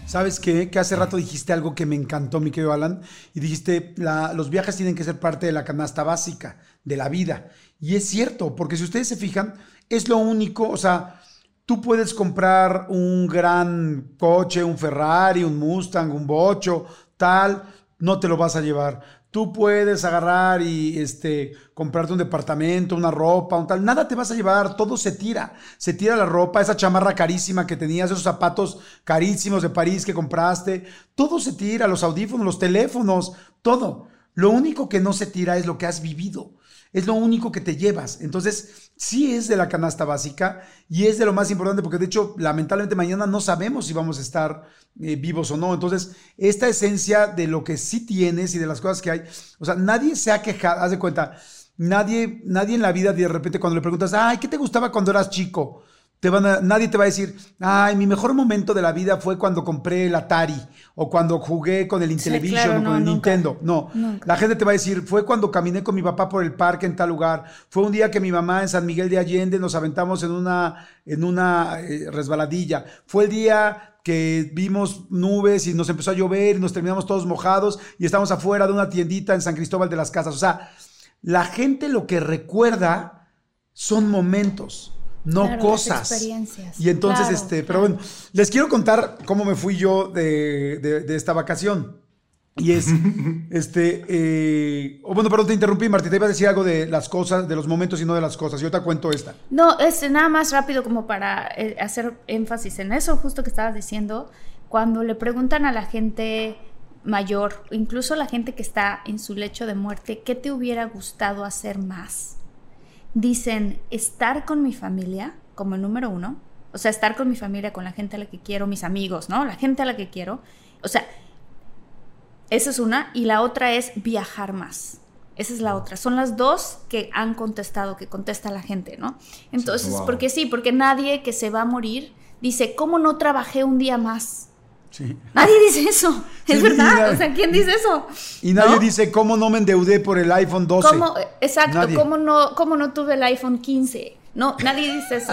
¿Sabes qué? Que hace rato dijiste algo que me encantó, mi querido Alan, y dijiste, la- los viajes tienen que ser parte de la canasta básica de la vida. Y es cierto, porque si ustedes se fijan, es lo único, o sea, tú puedes comprar un gran coche, un Ferrari, un Mustang, un Bocho, tal, no te lo vas a llevar. Tú puedes agarrar y este, comprarte un departamento, una ropa, un tal. Nada te vas a llevar, todo se tira. Se tira la ropa, esa chamarra carísima que tenías, esos zapatos carísimos de París que compraste. Todo se tira, los audífonos, los teléfonos, todo. Lo único que no se tira es lo que has vivido. Es lo único que te llevas. Entonces, sí es de la canasta básica y es de lo más importante porque de hecho, lamentablemente mañana no sabemos si vamos a estar eh, vivos o no. Entonces, esta esencia de lo que sí tienes y de las cosas que hay, o sea, nadie se ha quejado, haz de cuenta, nadie, nadie en la vida de repente cuando le preguntas, ay, ¿qué te gustaba cuando eras chico? Te van a- nadie te va a decir, ay, mi mejor momento de la vida fue cuando compré el Atari o cuando jugué con el Intellivision claro, o con no, el nunca. Nintendo. No, Nunca. la gente te va a decir, fue cuando caminé con mi papá por el parque en tal lugar, fue un día que mi mamá en San Miguel de Allende nos aventamos en una, en una eh, resbaladilla, fue el día que vimos nubes y nos empezó a llover y nos terminamos todos mojados y estamos afuera de una tiendita en San Cristóbal de las Casas. O sea, la gente lo que recuerda son momentos. No Claro, cosas. experiencias. Y entonces, Claro, este, claro. pero bueno, les quiero contar cómo me fui yo de, de- de esta vacación. Y es, este, eh, o bueno, perdón, te interrumpí, Martita, ibas a decir algo de las cosas, de los momentos y no de las cosas. Yo te cuento esta. No, es nada más rápido como para eh, hacer énfasis en eso, justo que estabas diciendo. Cuando le preguntan a la gente mayor, incluso la gente que está en su lecho de muerte, ¿qué te hubiera gustado hacer más? Dicen, estar con mi familia como el número uno, o sea, estar con mi familia, con la gente a la que quiero, mis amigos, ¿no? La gente a la que quiero. O sea, esa es una. Y la otra es viajar más. Esa es la otra. Son las dos que han contestado, que contesta la gente, ¿no? Entonces, porque sí, porque nadie que se va a morir dice, ¿cómo no trabajé un día más? Sí. Nadie dice eso. Es verdad. o sea, ¿quién dice eso? Y nadie dice, ¿cómo no me endeudé por el iPhone 12? ¿Cómo, exacto. ¿cómo no, ¿Cómo no tuve el iPhone 15? No, nadie dice eso.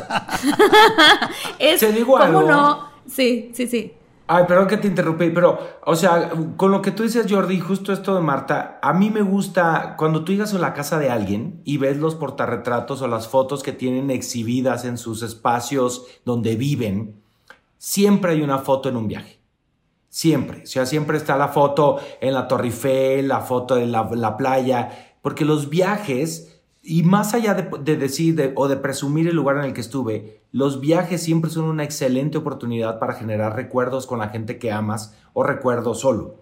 es, ¿Se digo ¿Cómo no? Sí, sí, sí. Ay, perdón que te interrumpí, pero, o sea, con lo que tú dices, Jordi, justo esto de Marta, a mí me gusta cuando tú llegas a la casa de alguien y ves los portarretratos o las fotos que tienen exhibidas en sus espacios donde viven, siempre hay una foto en un viaje. Siempre. O sea, siempre está la foto en la Torre Eiffel, la foto de la, playa, porque los viajes y más allá de, decir o de presumir el lugar en el que estuve, los viajes siempre son una excelente oportunidad para generar recuerdos con la gente que amas o recuerdos solo.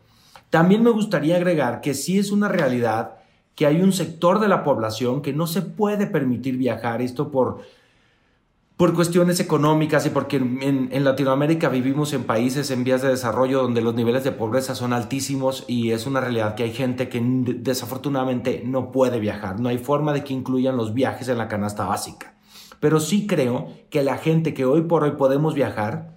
También me gustaría agregar que sí es una realidad que hay un sector de la población que no se puede permitir viajar, esto por por cuestiones económicas y porque en, Latinoamérica vivimos en países en vías de desarrollo donde los niveles de pobreza son altísimos y es una realidad que hay gente que desafortunadamente no puede viajar. No hay forma de que incluyan los viajes en la canasta básica. Pero sí creo que la gente que hoy por hoy podemos viajar,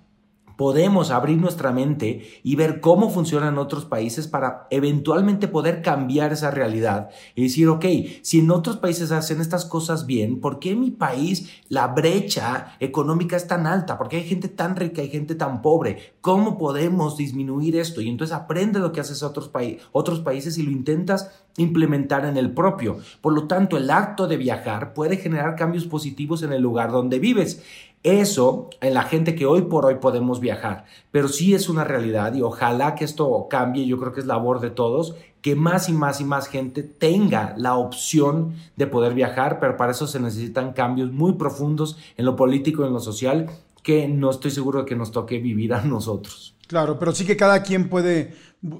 podemos abrir nuestra mente y ver cómo funcionan otros países para eventualmente poder cambiar esa realidad y decir, ok, si en otros países hacen estas cosas bien, ¿por qué en mi país la brecha económica es tan alta? ¿Por qué hay gente tan rica y gente tan pobre? ¿Cómo podemos disminuir esto? Y entonces aprende lo que haces otros, otros países y lo intentas implementar en el propio. Por lo tanto, el acto de viajar puede generar cambios positivos en el lugar donde vives. Eso en la gente que hoy por hoy podemos viajar, pero sí es una realidad y ojalá que esto cambie, yo creo que es labor de todos, que más y más y más gente tenga la opción de poder viajar, pero para eso se necesitan cambios muy profundos en lo político y en lo social que no estoy seguro de que nos toque vivir a nosotros. Claro, pero sí que cada quien puede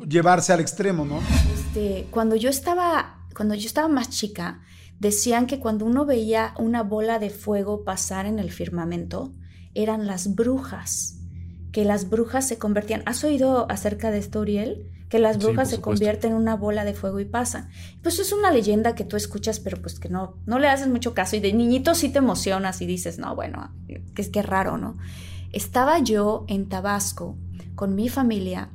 llevarse al extremo, ¿no? Este, cuando yo estaba, cuando yo estaba más chica, Decían que cuando uno veía una bola de fuego pasar en el firmamento, eran las brujas, que las brujas se convertían. ¿Has oído acerca de esto, Uriel? Que las brujas se convierten en una bola de fuego y pasan. Pues es una leyenda que tú escuchas, pero pues que no, no le haces mucho caso y de niñito sí te emocionas y dices, no, bueno, que es que raro, ¿no? Estaba yo en Tabasco con mi familia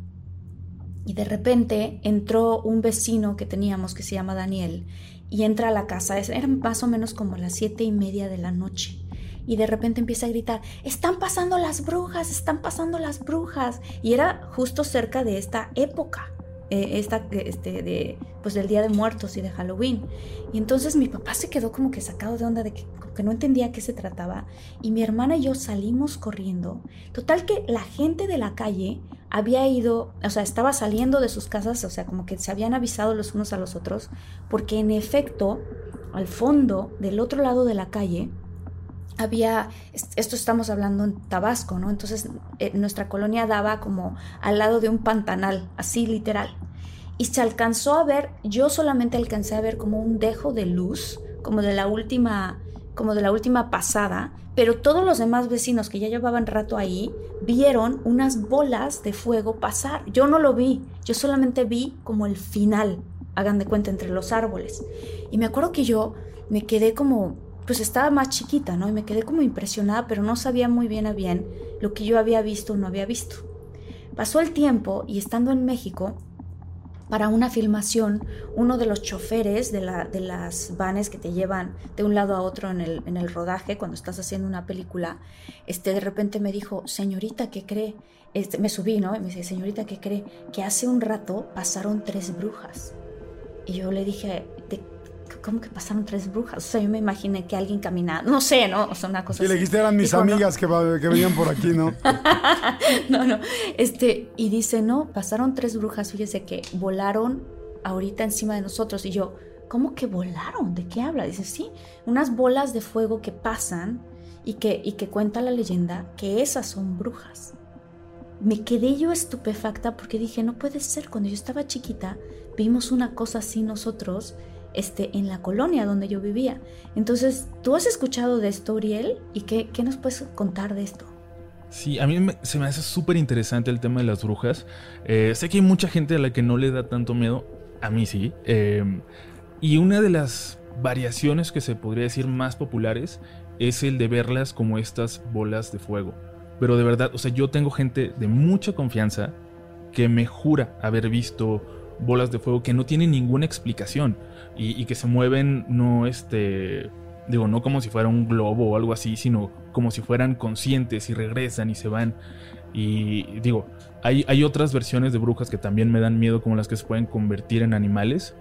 y de repente entró un vecino que teníamos que se llama Daniel y entra a la casa. Eran más o menos como las siete y media de la noche. Y de repente empieza a gritar, están pasando las brujas, están pasando las brujas. Y era justo cerca de esta época, eh, esta, este, de, pues del Día de Muertos y de Halloween. Y entonces mi papá se quedó como que sacado de onda de que, que no entendía qué se trataba. Y mi hermana y yo salimos corriendo. Total que la gente de la calle había ido, o sea, estaba saliendo de sus casas, o sea, como que se habían avisado los unos a los otros, porque en efecto, al fondo, del otro lado de la calle, había, esto estamos hablando en Tabasco, ¿no? Entonces, eh, nuestra colonia daba como al lado de un pantanal, así literal. Y se alcanzó a ver, yo solamente alcancé a ver como un dejo de luz, como de la última como de la última pasada, pero todos los demás vecinos que ya llevaban rato ahí vieron unas bolas de fuego pasar. Yo no lo vi, yo solamente vi como el final, hagan de cuenta, entre los árboles. Y me acuerdo que yo me quedé como, pues estaba más chiquita, ¿no? Y me quedé como impresionada, pero no sabía muy bien a bien lo que yo había visto o no había visto. Pasó el tiempo y estando en México, para una filmación, uno de los choferes de, la, de las vanes que te llevan de un lado a otro en el, en el rodaje, cuando estás haciendo una película, este, de repente me dijo, señorita, ¿qué cree? Este, me subí, ¿no? Y me dice, señorita, ¿qué cree? Que hace un rato pasaron tres brujas. Y yo le dije, ¿de ¿cómo que pasaron tres brujas? O sea, yo me imaginé que alguien caminaba, no sé, ¿no? O sea, una cosa y le dijiste, eran mis amigas que, que, venían por aquí, ¿no? no, no. Este, y dice, no, pasaron tres brujas, fíjese que volaron ahorita encima de nosotros. Y yo, ¿cómo que volaron? ¿De qué habla? Dice, sí, unas bolas de fuego que pasan y que, y que cuenta la leyenda que esas son brujas. me quedé yo estupefacta porque dije, no puede ser, cuando yo estaba chiquita vimos una cosa así nosotros este, en la colonia donde yo vivía. Entonces, ¿tú has escuchado de esto, Uriel? ¿Y qué, qué nos puedes contar de esto? Sí, a mí se me hace súper interesante el tema de las brujas. Eh, sé que hay mucha gente a la que no le da tanto miedo, a mí sí. Em, y una de las variaciones que se podría decir más populares es el de verlas como estas bolas de fuego. Pero de verdad, o sea, yo tengo gente de mucha confianza que me jura haber visto bolas de fuego que no tienen ninguna explicación y, que se mueven no este digo no como si fuera un globo o algo así sino como si fueran conscientes y regresan y se van. Y digo hay, hay otras versiones de brujas que también me dan miedo como las que se pueden convertir en animales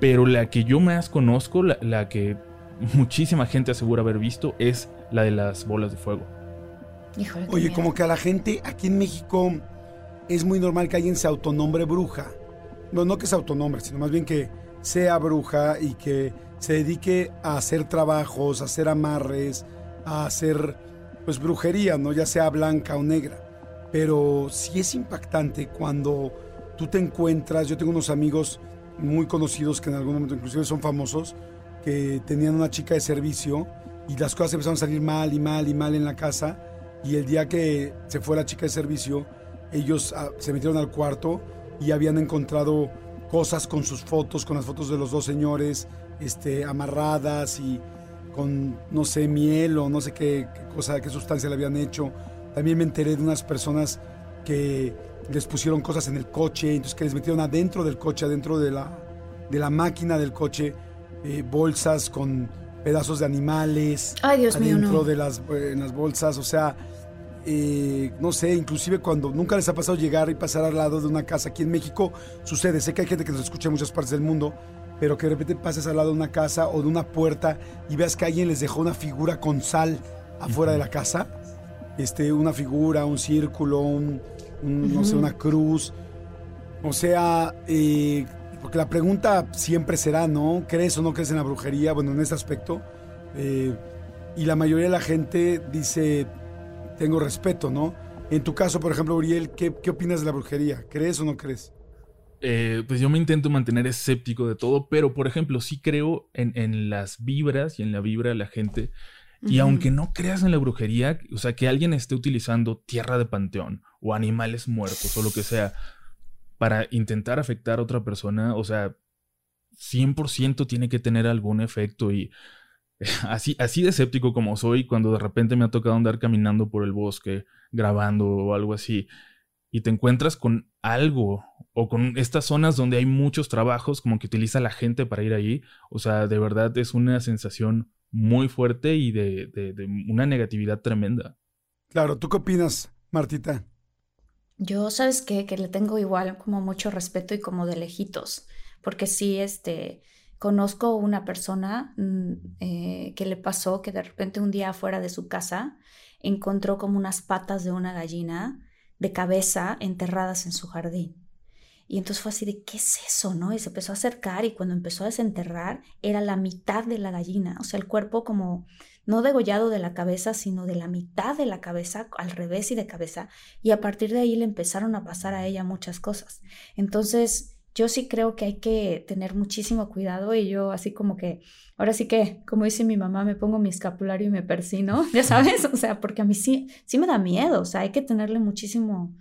pero la que yo más conozco la, la que muchísima gente asegura haber visto es la de las bolas de fuego. Oye, como que a la gente aquí en México es muy normal que alguien se autonombre bruja. No, no que se autonombre, sino más bien que sea bruja y que se dedique a hacer trabajos, a hacer amarres, a hacer pues brujería, ¿no? Ya sea blanca o negra. Pero sí es impactante cuando tú te encuentras, yo tengo unos amigos muy conocidos que en algún momento inclusive son famosos, que tenían una chica de servicio y las cosas empezaron a salir mal y mal y mal en la casa y el día que se fue la chica de servicio, ellos ah, se metieron al cuarto y habían encontrado cosas con sus fotos, con las fotos de los dos señores, este, amarradas y con, no sé, miel o no sé qué, cosa, qué sustancia le habían hecho. También me enteré de unas personas que les pusieron cosas en el coche, entonces que les metieron adentro del coche, adentro de la, de la máquina del coche, eh, bolsas con pedazos de animales Ay, Dios adentro mío, de las, eh, en las bolsas, o sea, eh, no sé, inclusive cuando nunca les ha pasado llegar y pasar al lado de una casa aquí en México, sucede, sé que hay gente que nos escucha en muchas partes del mundo, pero que de repente pases al lado de una casa o de una puerta y veas que alguien les dejó una figura con sal afuera de la casa, este, una figura, un círculo, un, no sé, una cruz, o sea, eh, porque la pregunta siempre será, ¿no? ¿Crees o no crees en la brujería? Bueno, en este aspecto. Eh, y la mayoría de la gente dice, tengo respeto, ¿no? En tu caso, por ejemplo, Uriel, ¿qué, qué opinas de la brujería? ¿Crees o no crees? Eh, pues yo me intento mantener escéptico de todo, pero por ejemplo, sí creo en, en las vibras y en la vibra de la gente. Y aunque no creas en la brujería, o sea, que alguien esté utilizando tierra de panteón o animales muertos o lo que sea para intentar afectar a otra persona, o sea, 100% tiene que tener algún efecto y así, así de escéptico como soy, cuando de repente me ha tocado andar caminando por el bosque, grabando o algo así, y te encuentras con algo o con estas zonas donde hay muchos trabajos como que utiliza la gente para ir ahí, o sea, de verdad es una sensación muy fuerte y de, de, de una negatividad tremenda. Claro, ¿tú qué opinas, Martita? Yo, ¿sabes qué? Que le tengo igual como mucho respeto y como de lejitos, porque sí, este, conozco una persona mm, eh, que le pasó que de repente un día afuera de su casa encontró como unas patas de una gallina de cabeza enterradas en su jardín. Y entonces fue así de, ¿qué es eso? ¿no? Y se empezó a acercar y cuando empezó a desenterrar era la mitad de la gallina, o sea, el cuerpo como no degollado de la cabeza, sino de la mitad de la cabeza, al revés y de cabeza. Y a partir de ahí le empezaron a pasar a ella muchas cosas. Entonces, yo sí creo que hay que tener muchísimo cuidado y yo así como que, ahora sí que, como dice mi mamá, me pongo mi escapulario y me persino, ya sabes, o sea, porque a mí sí, sí me da miedo, o sea, hay que tenerle muchísimo,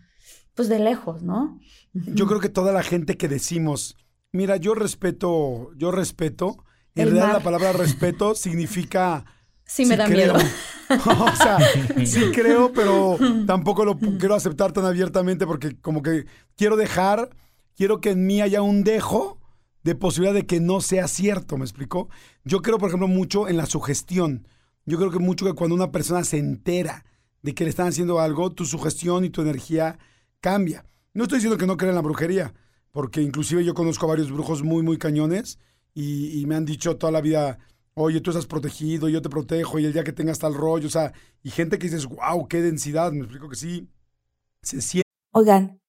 pues de lejos, ¿no? Yo creo que toda la gente que decimos, mira, yo respeto, yo respeto, en El realidad mar. la palabra respeto significa Sí me da creo. miedo. o sea, sí creo, pero tampoco lo quiero aceptar tan abiertamente porque como que quiero dejar, quiero que en mí haya un dejo de posibilidad de que no sea cierto, ¿me explicó? Yo creo, por ejemplo, mucho en la sugestión. Yo creo que mucho que cuando una persona se entera de que le están haciendo algo, tu sugestión y tu energía cambia. No estoy diciendo que no crea en la brujería, porque inclusive yo conozco a varios brujos muy, muy cañones y, y me han dicho toda la vida, oye, tú estás protegido, yo te protejo y el día que tengas tal rollo, o sea, y gente que dices, wow, qué densidad, me explico que sí, se siente. Oigan,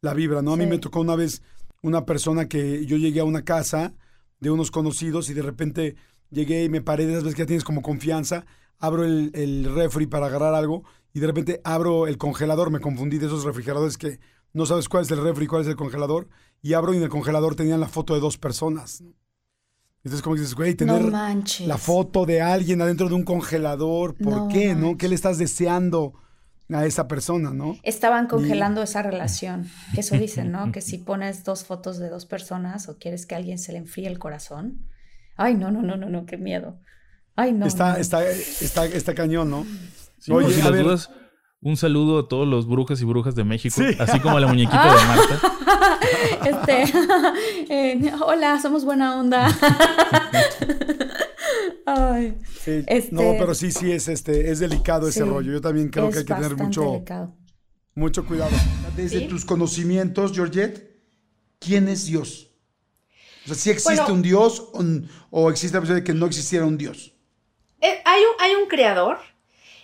la vibra, ¿no? A mí me tocó una vez una persona que yo llegué a una casa de unos conocidos y de repente llegué y me paré de esas veces que ya tienes como confianza, abro el, el refri para agarrar algo y de repente abro el congelador, me confundí de esos refrigeradores que no sabes cuál es el refri y cuál es el congelador, y abro y en el congelador tenían la foto de dos personas. Entonces, como dices, güey, tener la foto de alguien adentro de un congelador, ¿por qué, no? ¿Qué le estás deseando? A esa persona, ¿no? Estaban congelando esa relación. Eso dicen, ¿no? que si pones dos fotos de dos personas o quieres que a alguien se le enfríe el corazón. Ay, no, no, no, no, no, qué miedo. Ay, no. Está, Está, está, está, cañón, ¿no? Oye, a ver, un saludo a todos los brujas y brujas de México, así como a la muñequita de Marta. Este, eh, hola, somos buena onda. Ay, este No, pero sí, sí, es, este, es delicado ese rollo. Yo también creo que hay que tener mucho, mucho cuidado. Desde tus conocimientos, Georgette, ¿quién es Dios? O sea, ¿sí existe un Dios o, existe la posibilidad de que no existiera un Dios? Eh, hay, un, hay un creador,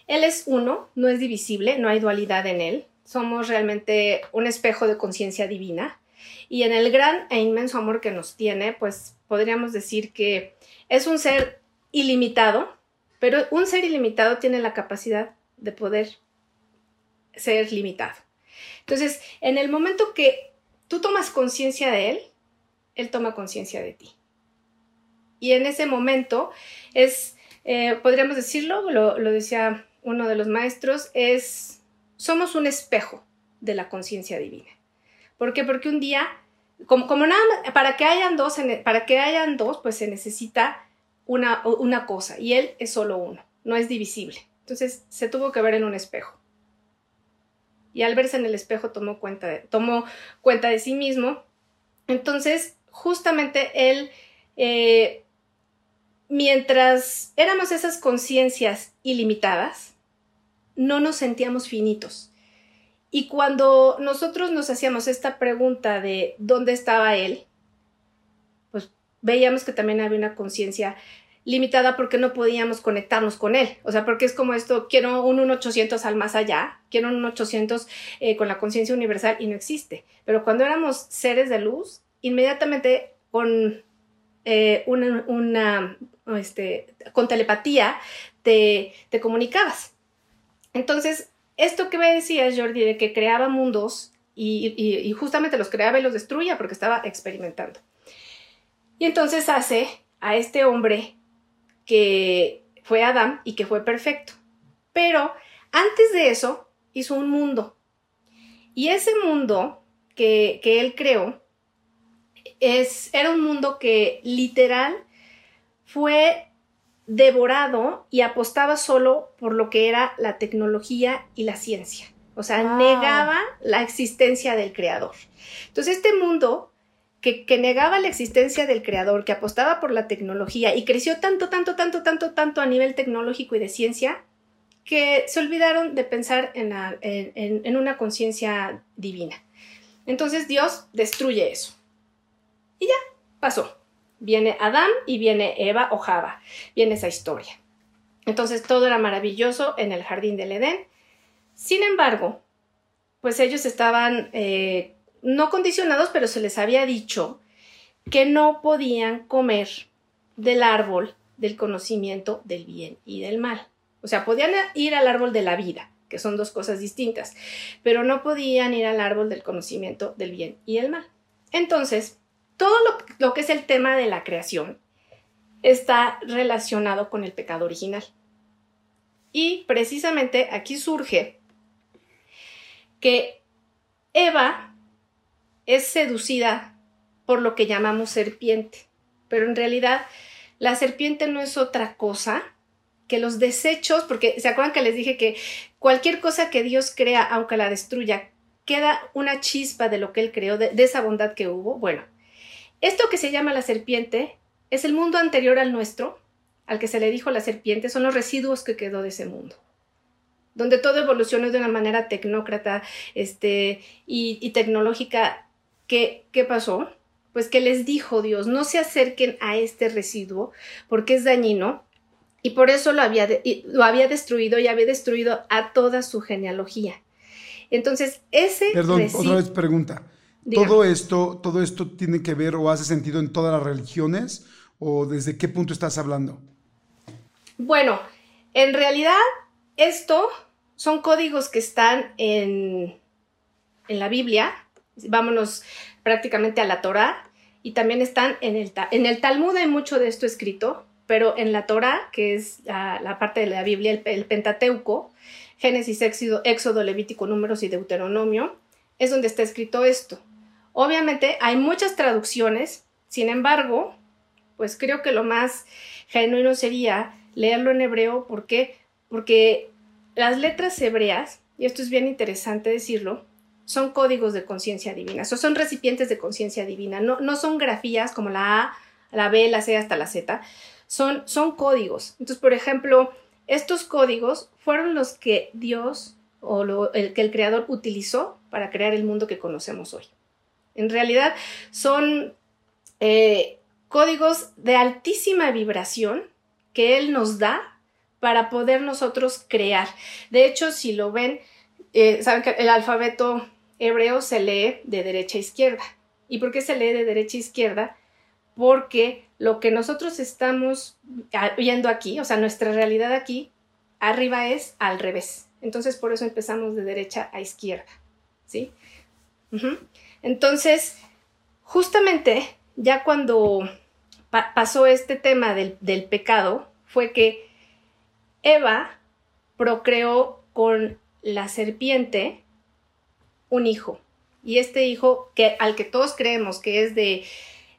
él es uno, no es divisible, no hay dualidad en él. Somos realmente un espejo de conciencia divina. Y en el gran e inmenso amor que nos tiene, pues podríamos decir que es un ser ilimitado, pero un ser ilimitado tiene la capacidad de poder ser limitado. Entonces, en el momento que tú tomas conciencia de él, él toma conciencia de ti. Y en ese momento es, eh, podríamos decirlo, lo, decía uno de los maestros, es, somos un espejo de la conciencia divina. ¿Por qué? Porque un día, como, como nada para que hayan dos, para que hayan dos, pues se necesita una, cosa y él es solo uno, no es divisible. Entonces se tuvo que ver en un espejo. Y al verse en el espejo tomó cuenta de, tomó cuenta de sí mismo. Entonces, justamente él, eh, mientras éramos esas conciencias ilimitadas, no nos sentíamos finitos. Y cuando nosotros nos hacíamos esta pregunta de dónde estaba él, veíamos que también había una conciencia limitada porque no podíamos conectarnos con él. O sea, porque es como esto, quiero un 1800 al más allá, quiero un 800 eh, con la conciencia universal y no existe. Pero cuando éramos seres de luz, inmediatamente con eh, una, este, con telepatía te, te comunicabas. Entonces, esto que me decías, Jordi, de que creaba mundos y, justamente los creaba y los destruía porque estaba experimentando. Y entonces hace a este hombre que fue Adán y que fue perfecto. Pero antes de eso hizo un mundo. Y ese mundo que, que él creó es, era un mundo que literal fue devorado y apostaba solo por lo que era la tecnología y la ciencia. O sea, negaba la existencia del creador. Entonces, este mundo que, negaba la existencia del creador, que apostaba por la tecnología y creció tanto, tanto, tanto, tanto, tanto a nivel tecnológico y de ciencia, que se olvidaron de pensar en, en, en una conciencia divina. Entonces Dios destruye eso. Y ya, pasó. Viene Adán y viene Eva o Java. Viene esa historia. Entonces todo era maravilloso en el jardín del Edén. Sin embargo, pues ellos estaban, eh, no condicionados, pero se les había dicho que no podían comer del árbol del conocimiento del bien y del mal. O sea, podían ir al árbol de la vida, que son dos cosas distintas, pero no podían ir al árbol del conocimiento del bien y el mal. Entonces, todo lo, que es el tema de la creación está relacionado con el pecado original. Y precisamente aquí surge que Eva es seducida por lo que llamamos serpiente, pero en realidad la serpiente no es otra cosa que los desechos, porque se acuerdan que les dije que cualquier cosa que Dios crea, aunque la destruya, queda una chispa de lo que Él creó, de, esa bondad que hubo. Bueno, esto que se llama la serpiente es el mundo anterior al nuestro, al que se le dijo la serpiente, son los residuos que quedó de ese mundo donde todo evolucionó de una manera tecnócrata este, y, y tecnológica. ¿Qué, ¿Qué pasó? Pues que les dijo Dios, no se acerquen a este residuo porque es dañino y por eso lo había, lo había destruido y había destruido a toda su genealogía. Entonces, ese... Perdón, otra vez pregunta. ¿Todo esto, ¿Todo esto tiene que ver o hace sentido en todas las religiones o desde qué punto estás hablando? Bueno, en realidad esto son códigos que están en, en la Biblia. Vámonos prácticamente a la Torah y también están en el, en el Talmud hay mucho de esto escrito, pero en la Torah, que es la, parte de la Biblia, el, Pentateuco, Génesis, Éxodo, Éxodo, Levítico, Números y Deuteronomio, es donde está escrito esto. Obviamente hay muchas traducciones, sin embargo, pues creo que lo más genuino sería leerlo en hebreo. ¿Por qué? Porque las letras hebreas, y esto es bien interesante decirlo, son códigos de conciencia divina, son recipientes de conciencia divina, no, no son grafías como la A, la B, la C hasta la Z, son, son códigos. Entonces, por ejemplo, estos códigos fueron los que Dios o el que el creador utilizó para crear el mundo que conocemos hoy. En realidad son eh, códigos de altísima vibración que Él nos da para poder nosotros crear. De hecho, si lo ven, eh, saben que el alfabeto hebreo se lee de derecha a izquierda. ¿Y por qué se lee de derecha a izquierda? Porque lo que nosotros estamos viendo aquí, o sea, nuestra realidad aquí, arriba es al revés. Entonces, por eso empezamos de derecha a izquierda. ¿Sí? Entonces, justamente ya cuando pasó este tema del, del pecado, fue que Eva procreó con la serpiente un hijo. Y este hijo, que, al que todos creemos que es de,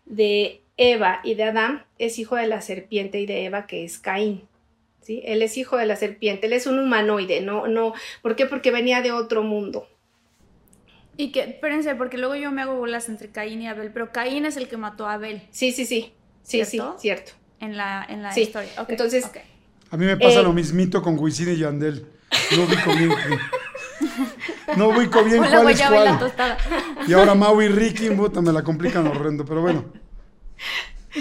de Eva y de Adán, es hijo de la serpiente y de Eva, que es Caín. ¿sí? Él es hijo de la serpiente, él es un humanoide, no, no, ¿por qué? Porque venía de otro mundo. Y que, espérense, porque luego yo me hago bolas entre Caín y Abel, pero Caín es el que mató a Abel. Sí, sí, sí. Sí, sí, cierto. En la, en la historia. Entonces. A mí me pasa eh, lo mismito con Wisin y Yandel. No ubico bien. no ubico bien cuál es cuál. Y, ahora Mau y Ricky, puta, me la complican horrendo, pero bueno.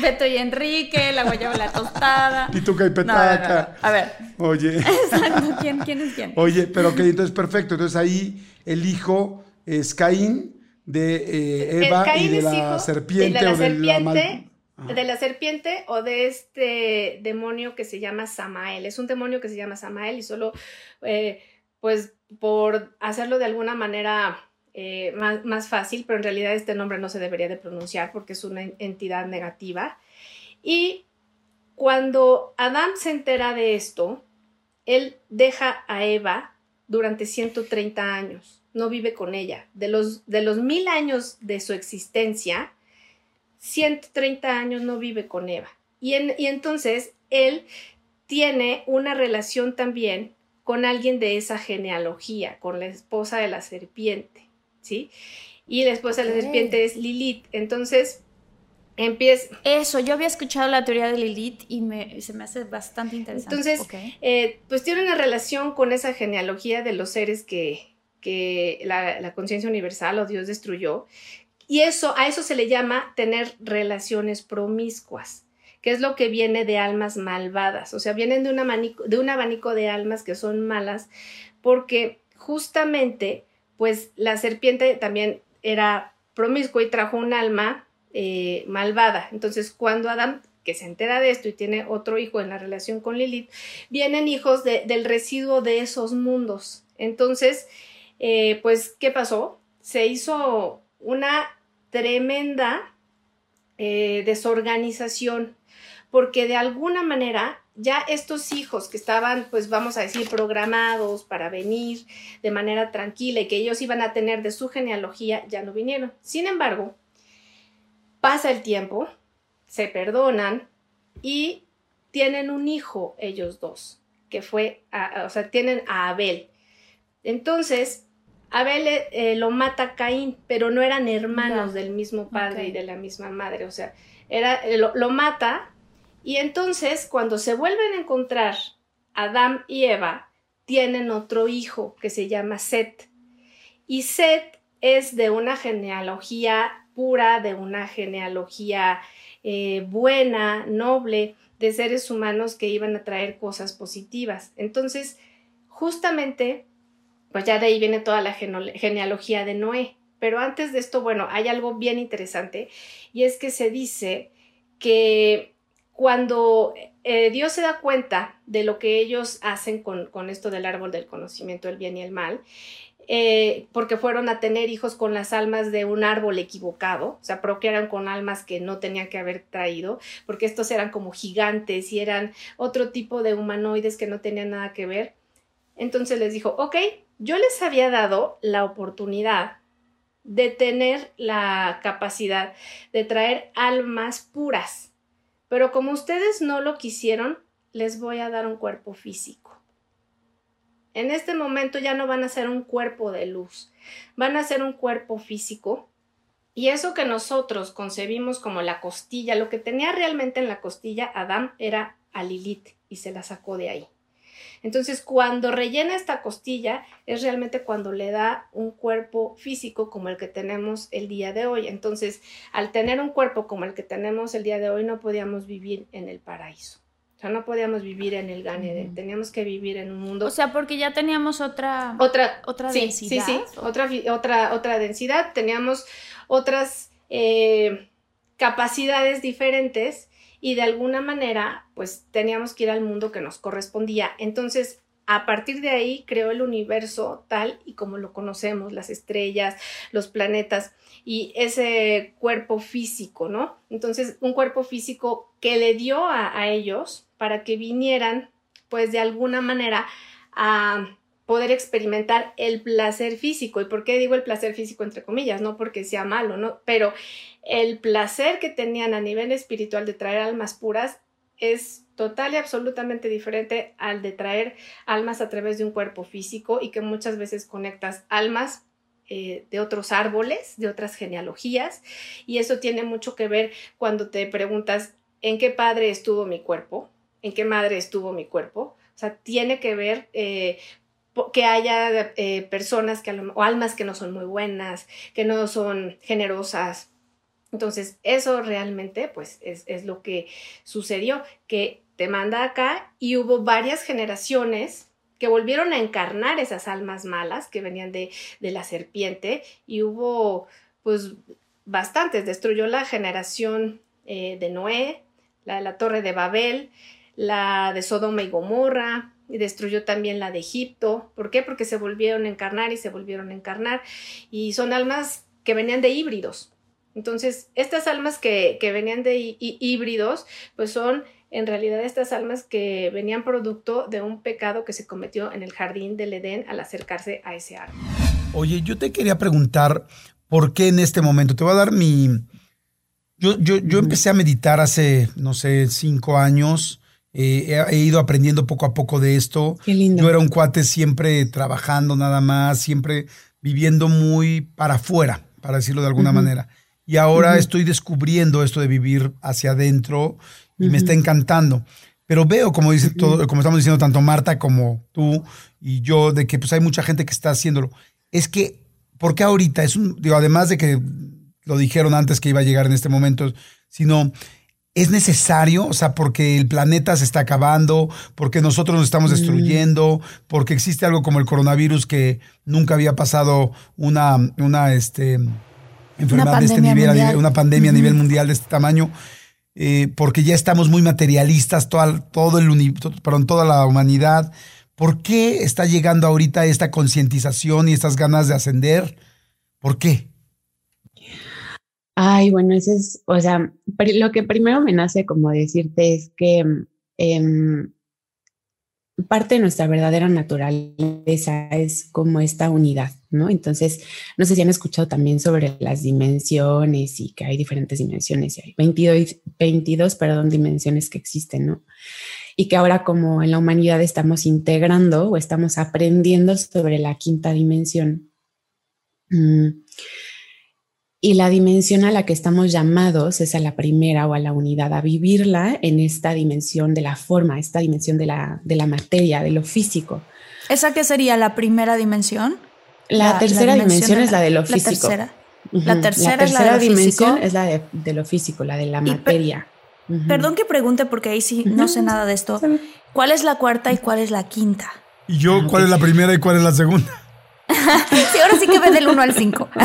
Beto y Enrique, la guayaba la tostada. Y Petaca. A ver. Oye. ¿Quién, ¿Quién es quién? Oye, pero ok, entonces perfecto. Entonces ahí el hijo es Caín de eh, Eva y de la serpiente o de la de la serpiente o de este demonio que se llama Samael. Es un demonio que se llama Samael y solo, eh, pues, por hacerlo de alguna manera eh, más, fácil, pero en realidad este nombre no se debería de pronunciar porque es una entidad negativa. Y cuando Adán se entera de esto, él deja a Eva durante 130 años, no vive con ella. De los, de los mil años de su existencia, 130 años no vive con Eva. Y, y entonces él tiene una relación también con alguien de esa genealogía, con la esposa de la serpiente. ¿sí? Y la esposa de la serpiente es Lilith. Entonces, empieza... Eso, yo había escuchado la teoría de Lilith y me, se me hace bastante interesante. Entonces, eh, pues tiene una relación con esa genealogía de los seres que, que la, la conciencia universal o Dios destruyó. Y eso, a eso se le llama tener relaciones promiscuas que es lo que viene de almas malvadas, o sea, vienen de un abanico de, almas que son malas, porque justamente pues la serpiente también era promiscuo y trajo un alma eh, malvada. Entonces, cuando Adán que se entera de esto y tiene otro hijo en la relación con Lilith, vienen hijos del residuo de esos mundos. Entonces, eh, pues, ¿qué pasó? Se hizo una tremenda eh, desorganización, porque de alguna manera ya estos hijos que estaban, pues vamos a decir, programados para venir de manera tranquila y que ellos iban a tener de su genealogía, ya no vinieron. Sin embargo, pasa el tiempo, se perdonan y tienen un hijo ellos dos, que fue, o sea, tienen a Abel. Entonces, Abel eh, lo mata Caín, pero no eran hermanos del mismo padre y de la misma madre, o sea, era, eh, lo, mata y entonces cuando se vuelven a encontrar Adán y Eva, tienen otro hijo que se llama Set. Y Set es de una genealogía pura, de una genealogía eh, buena, noble, de seres humanos que iban a traer cosas positivas. Entonces, justamente pues ya de ahí viene toda la genealogía de Noé. Pero antes de esto, bueno, hay algo bien interesante y es que se dice que cuando eh, Dios se da cuenta de lo que ellos hacen con, esto del árbol del conocimiento del bien y el mal, eh, porque fueron a tener hijos con las almas de un árbol equivocado, o sea, eran con almas que no tenían que haber traído, porque estos eran como gigantes y eran otro tipo de humanoides que no tenían nada que ver. Entonces les dijo, ok, yo les había dado la oportunidad de tener la capacidad de traer almas puras, pero como ustedes no lo quisieron, les voy a dar un cuerpo físico. En este momento ya no van a ser un cuerpo de luz, van a ser un cuerpo físico. Y eso que nosotros concebimos como la costilla, lo que tenía realmente en la costilla Adán era a Lilith y se la sacó de ahí. Entonces, cuando rellena esta costilla, es realmente cuando le da un cuerpo físico como el que tenemos el día de hoy. Entonces, al tener un cuerpo como el que tenemos el día de hoy, no podíamos vivir en el paraíso. O sea, no podíamos vivir en el Gan teníamos que vivir en un mundo. O sea, porque ya teníamos otra otra otra densidad. Sí, sí, otra otra otra densidad, teníamos otras eh, capacidades diferentes y de alguna manera pues teníamos que ir al mundo que nos correspondía. Entonces, a partir de ahí creó el universo tal y como lo conocemos, las estrellas, los planetas y ese cuerpo físico, ¿no? Entonces, un cuerpo físico que le dio a, a ellos para que vinieran pues de alguna manera a poder experimentar el placer físico. ¿Y por qué digo el placer físico entre comillas? No porque sea malo, ¿no? Pero el placer que tenían a nivel espiritual de traer almas puras es total y absolutamente diferente al de traer almas a través de un cuerpo físico y que muchas veces conectas almas eh, de otros árboles, de otras genealogías, y eso tiene mucho que ver cuando te preguntas en qué padre estuvo mi cuerpo, en qué madre estuvo mi cuerpo. O sea, tiene que ver eh, que haya eh, personas que, o almas que no son muy buenas, que no son generosas, entonces, eso realmente, pues, es, lo que sucedió, que te manda acá y hubo varias generaciones que volvieron a encarnar esas almas malas que venían de, la serpiente y hubo, pues, bastantes. Destruyó la generación eh, de Noé, la de la torre de Babel, la de Sodoma y Gomorra, y destruyó también la de Egipto. ¿Por qué? Porque se volvieron a encarnar y se volvieron a encarnar. Y son almas que venían de híbridos. Entonces, estas almas que, venían de híbridos, pues son en realidad estas almas que venían producto de un pecado que se cometió en el jardín del Edén al acercarse a ese árbol. Oye, yo te quería preguntar, ¿por qué en este momento? Te voy a dar mi... Yo, yo, empecé a meditar hace, no sé, cinco años. Eh, he, ido aprendiendo poco a poco de esto. Qué lindo. Yo era un cuate siempre trabajando nada más, siempre viviendo muy para afuera, para decirlo de alguna manera. Y ahora estoy descubriendo esto de vivir hacia adentro y me está encantando. Pero veo, como dice todo, como estamos diciendo tanto Marta como tú y yo, de que pues hay mucha gente que está haciéndolo. Es que, ¿por qué ahorita? Es un, digo, además de que lo dijeron antes que iba a llegar en este momento, sino es necesario, o sea, porque el planeta se está acabando, porque nosotros nos estamos destruyendo, porque existe algo como el coronavirus que nunca había pasado una, una, este, enfermedad de este nivel, mundial. una pandemia a nivel mundial de este tamaño, eh, porque ya estamos muy materialistas, toda, todo el perdón, toda la humanidad. ¿Por qué está llegando ahorita esta concientización y estas ganas de ascender? ¿Por qué? Ay, bueno, eso es, o sea, lo que primero me nace como decirte es que em, parte de nuestra verdadera naturaleza es como esta unidad, ¿no? Entonces, no sé si han escuchado también sobre las dimensiones y que hay diferentes dimensiones, y hay 22, 22, perdón, dimensiones que existen, ¿no? Y que ahora como en la humanidad estamos integrando o estamos aprendiendo sobre la quinta dimensión. Mm, y la dimensión a la que estamos llamados es a la primera o a la unidad, a vivirla en esta dimensión de la forma, esta dimensión de la, de la materia, de lo físico. ¿Esa qué sería la primera dimensión? La, tercera dimensión, de es la de lo la físico. tercera. Ujú. La tercera es la tercera de lo dimensión físico. es la de, de lo físico, la de la materia. Ujú. Perdón que pregunte porque ahí sí no sé nada de esto. ¿Cuál es la cuarta y cuál es la quinta? ¿Y yo cuál es la primera y cuál es la segunda? Sí, ahora sí que ve del 1 al 5.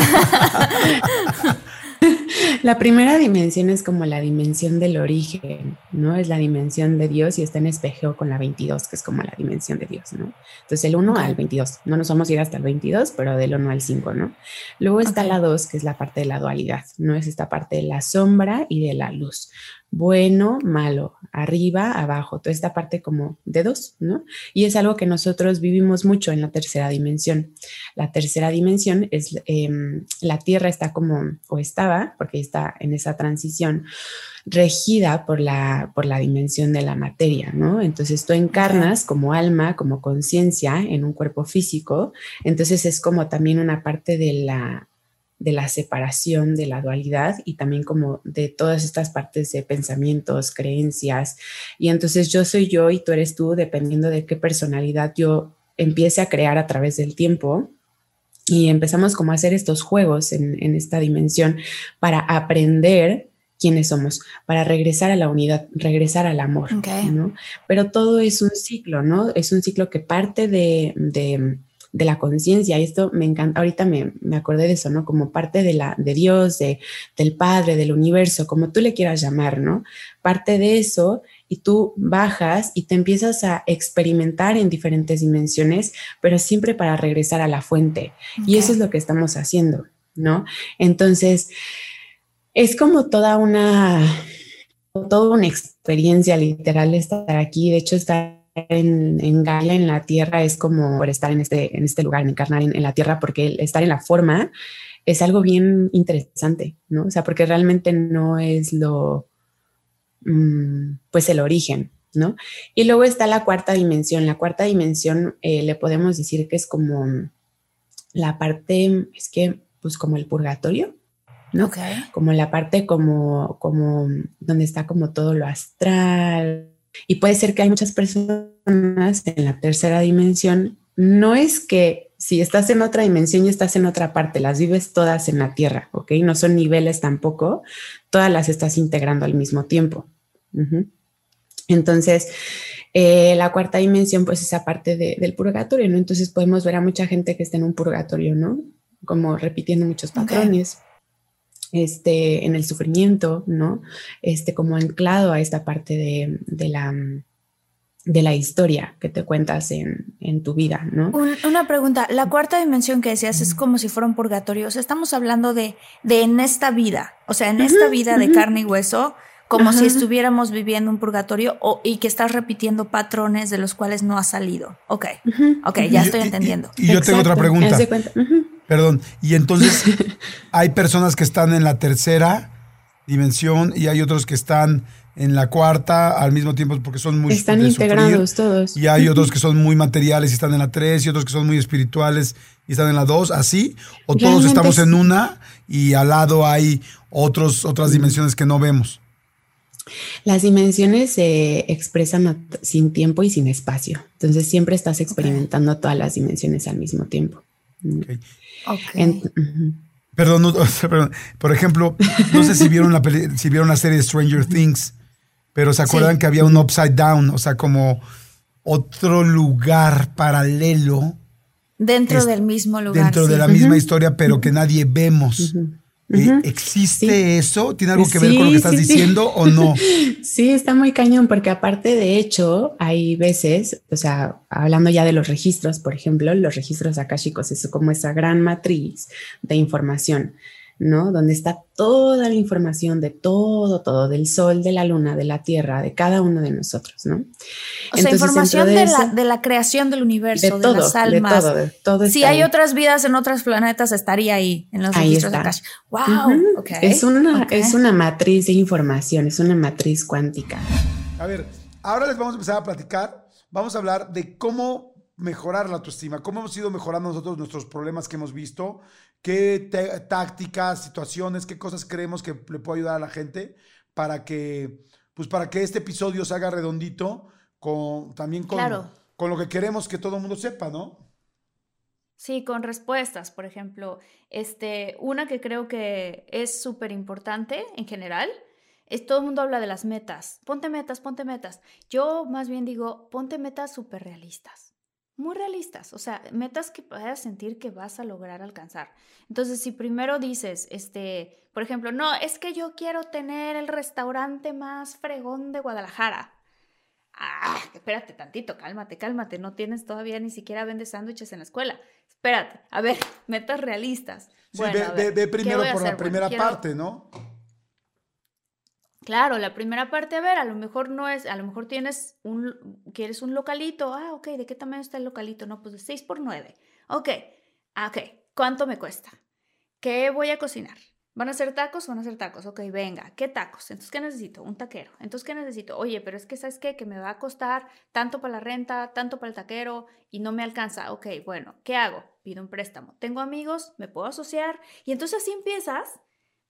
La primera dimensión es como la dimensión del origen, ¿no? Es la dimensión de Dios y está en espejo con la 22, que es como la dimensión de Dios, ¿no? Entonces, el 1 al 22. No nos vamos a ir hasta el 22, pero del 1 al 5, ¿no? Luego está la 2, que es la parte de la dualidad, ¿no? Es esta parte de la sombra y de la luz. Bueno, malo, arriba, abajo, toda esta parte como de dos, ¿no? Y es algo que nosotros vivimos mucho en la tercera dimensión. La tercera dimensión es, em, la Tierra está como, o estaba, porque está en esa transición, regida por la, por la dimensión de la materia, ¿no? Entonces tú encarnas como alma, como conciencia en un cuerpo físico, entonces es como también una parte de la, de la separación, de la dualidad y también como de todas estas partes de pensamientos, creencias. Y entonces yo soy yo y tú eres tú, dependiendo de qué personalidad yo empiece a crear a través del tiempo. Y empezamos como a hacer estos juegos en, en esta dimensión para aprender quiénes somos, para regresar a la unidad, regresar al amor, ¿no? Pero todo es un ciclo, ¿no? Es un ciclo que parte de, de, de la conciencia. Y esto me encanta, ahorita me, me, acordé de eso, ¿no? Como parte de, la, de Dios, de, del Padre, del universo, como tú le quieras llamar, ¿no? Parte de eso y tú bajas y te empiezas a experimentar en diferentes dimensiones, pero siempre para regresar a la fuente. Okay. Y eso es lo que estamos haciendo, ¿no? Entonces, es como toda una, toda una experiencia literal estar aquí. De hecho, estar en, en Gaia, en la Tierra, es como por estar en este, en este lugar, en encarnar en, en la Tierra, porque el estar en la forma es algo bien interesante, ¿no? O sea, porque realmente no es lo, mmm, pues el origen, ¿no? Y luego está la cuarta dimensión. La cuarta dimensión eh, le podemos decir que es como la parte, es que, pues como el purgatorio, ¿no? Okay. Como la parte como, como donde está como todo lo astral. Y puede ser que hay muchas personas en la tercera dimensión. No es que si estás en otra dimensión y estás en otra parte, las vives todas en la Tierra, ¿ok? No son niveles tampoco, todas las estás integrando al mismo tiempo. Uh -huh. Entonces, eh, la cuarta dimensión, pues esa parte de, del purgatorio, ¿no? Entonces podemos ver a mucha gente que está en un purgatorio, ¿no? Como repitiendo muchos patrones. Okay este, en el sufrimiento, ¿no? Este, como anclado a esta parte de, de la, de la historia que te cuentas en, en tu vida, ¿no? Un, una pregunta, la cuarta dimensión que decías es como si fuera un purgatorio, o sea, estamos hablando de, de en esta vida, o sea, en esta vida de carne y hueso, como si estuviéramos viviendo un purgatorio o, y que estás repitiendo patrones de los cuales no has salido. Ok, ok, ya estoy entendiendo. Y, y, y yo tengo otra pregunta. Perdón, y entonces hay personas que están en la tercera dimensión y hay otros que están en la cuarta al mismo tiempo porque son muy están integrados sufrir, todos. Y hay otros que son muy materiales y están en la tres y otros que son muy espirituales y están en la dos así. O Realmente todos estamos en una y al lado hay otros otras dimensiones que no vemos. Las dimensiones se expresan sin tiempo y sin espacio. Entonces siempre estás experimentando okay. todas las dimensiones al mismo tiempo. Okay. Okay. En, uh -huh. Perdón, no, perdón, por ejemplo, no sé si vieron la, si vieron la serie Stranger Things, pero se acuerdan sí. que había un upside down, o sea, como otro lugar paralelo. Dentro es, del mismo lugar. Dentro sí. de la misma uh -huh. historia, pero que nadie vemos. Uh -huh. Eh, ¿Existe eso? ¿Tiene algo que ver con lo que estás diciendo o no? Sí, está muy cañón, porque aparte de hecho, hay veces, o sea, hablando ya de los registros, por ejemplo, los registros akáshicos es como esa gran matriz de información. ¿No? Donde está toda la información de todo, todo, del sol, de la luna, de la tierra, de cada uno de nosotros, ¿no? O sea, información de, la, de, la, creación del universo, de, las almas. De todo, de todo si hay otras vidas en otros planetas, estaría ahí, en los registros de Akash. ¡Wow! okay. es, una, es una matriz de información, es una matriz cuántica. A ver, ahora les vamos a empezar a platicar, vamos a hablar de cómo mejorar la autoestima, cómo hemos ido mejorando nosotros nuestros problemas que hemos visto, qué tácticas, situaciones, qué cosas creemos que le puede ayudar a la gente para que, pues para que este episodio se haga redondito con, también con, con lo que queremos que todo el mundo sepa, ¿no? Sí, con respuestas, por ejemplo, este, una que creo que es súper importante en general, es todo el mundo habla de las metas. Ponte metas, ponte metas. Yo más bien digo, ponte metas súper realistas muy realistas, o sea, metas que puedas sentir que vas a lograr alcanzar. Entonces, si primero dices, este, por ejemplo, no, es que yo quiero tener el restaurante más fregón de Guadalajara. Ah, espérate tantito, cálmate, cálmate, no tienes todavía ni siquiera vendes sándwiches en la escuela. Espérate, a ver, metas realistas. Sí, ve, primero por la primera parte, ¿no? Claro, la primera parte, a ver, a lo mejor no es, a lo mejor tienes un, quieres un localito, ah, ok, ¿de qué tamaño está el localito? No, pues de 6 por 9. Ok, ah, ok, ¿cuánto me cuesta? ¿Qué voy a cocinar? ¿Van a ser tacos? Van a ser tacos. Ok, venga, ¿qué tacos? Entonces, ¿qué necesito? Un taquero. Entonces, ¿qué necesito? Oye, pero es que, ¿sabes qué? Que me va a costar tanto para la renta, tanto para el taquero y no me alcanza. Ok, bueno, ¿qué hago? Pido un préstamo. Tengo amigos, me puedo asociar y entonces así empiezas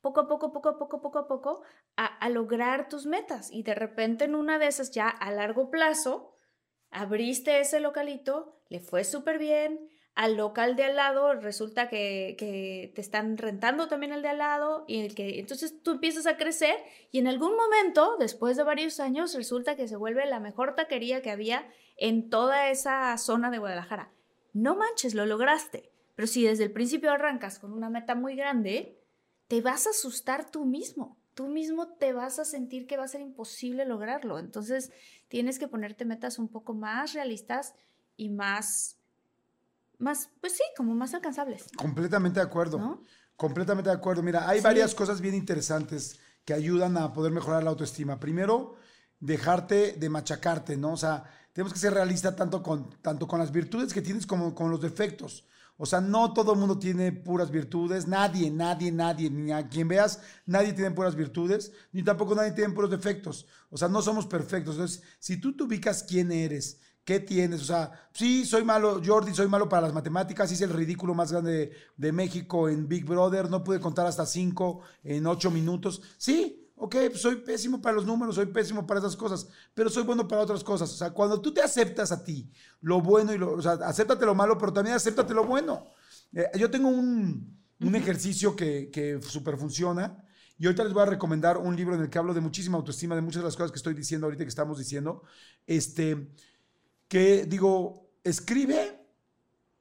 poco a poco, poco a poco, poco a poco, a, lograr tus metas. Y de repente en una de esas ya a largo plazo, abriste ese localito, le fue súper bien, al local de al lado resulta que, que, te están rentando también el de al lado y el que entonces tú empiezas a crecer y en algún momento después de varios años resulta que se vuelve la mejor taquería que había en toda esa zona de Guadalajara. No manches, lo lograste. Pero si desde el principio arrancas con una meta muy grande, te vas a asustar tú mismo. Tú mismo te vas a sentir que va a ser imposible lograrlo. Entonces, tienes que ponerte metas un poco más realistas y más, más, pues sí, como más alcanzables. Completamente de acuerdo. Completamente de acuerdo. Mira, hay varias cosas bien interesantes que ayudan a poder mejorar la autoestima. Primero, dejarte de machacarte, ¿no? O sea, tenemos que ser realistas tanto con, tanto con las virtudes que tienes como con los defectos. O sea, no todo el mundo tiene puras virtudes, nadie, nadie, nadie, ni a quien veas, nadie tiene puras virtudes, ni tampoco nadie tiene puros defectos. O sea, no somos perfectos. Entonces, si tú te ubicas quién eres, qué tienes, o sea, sí, soy malo, Jordi, soy malo para las matemáticas, hice el ridículo más grande de, México en Big Brother, no pude contar hasta cinco en ocho minutos. Sí, ok, pues soy pésimo para los números, soy pésimo para esas cosas, pero soy bueno para otras cosas. O sea, cuando tú te aceptas a ti lo bueno y lo, o sea, acéptate lo malo, pero también acéptate lo bueno. Eh, yo tengo un, un ejercicio que, que súper funciona. Y ahorita les voy a recomendar un libro en el que hablo de muchísima autoestima, de muchas de las cosas que estoy diciendo ahorita que estamos diciendo. Este, que digo, escribe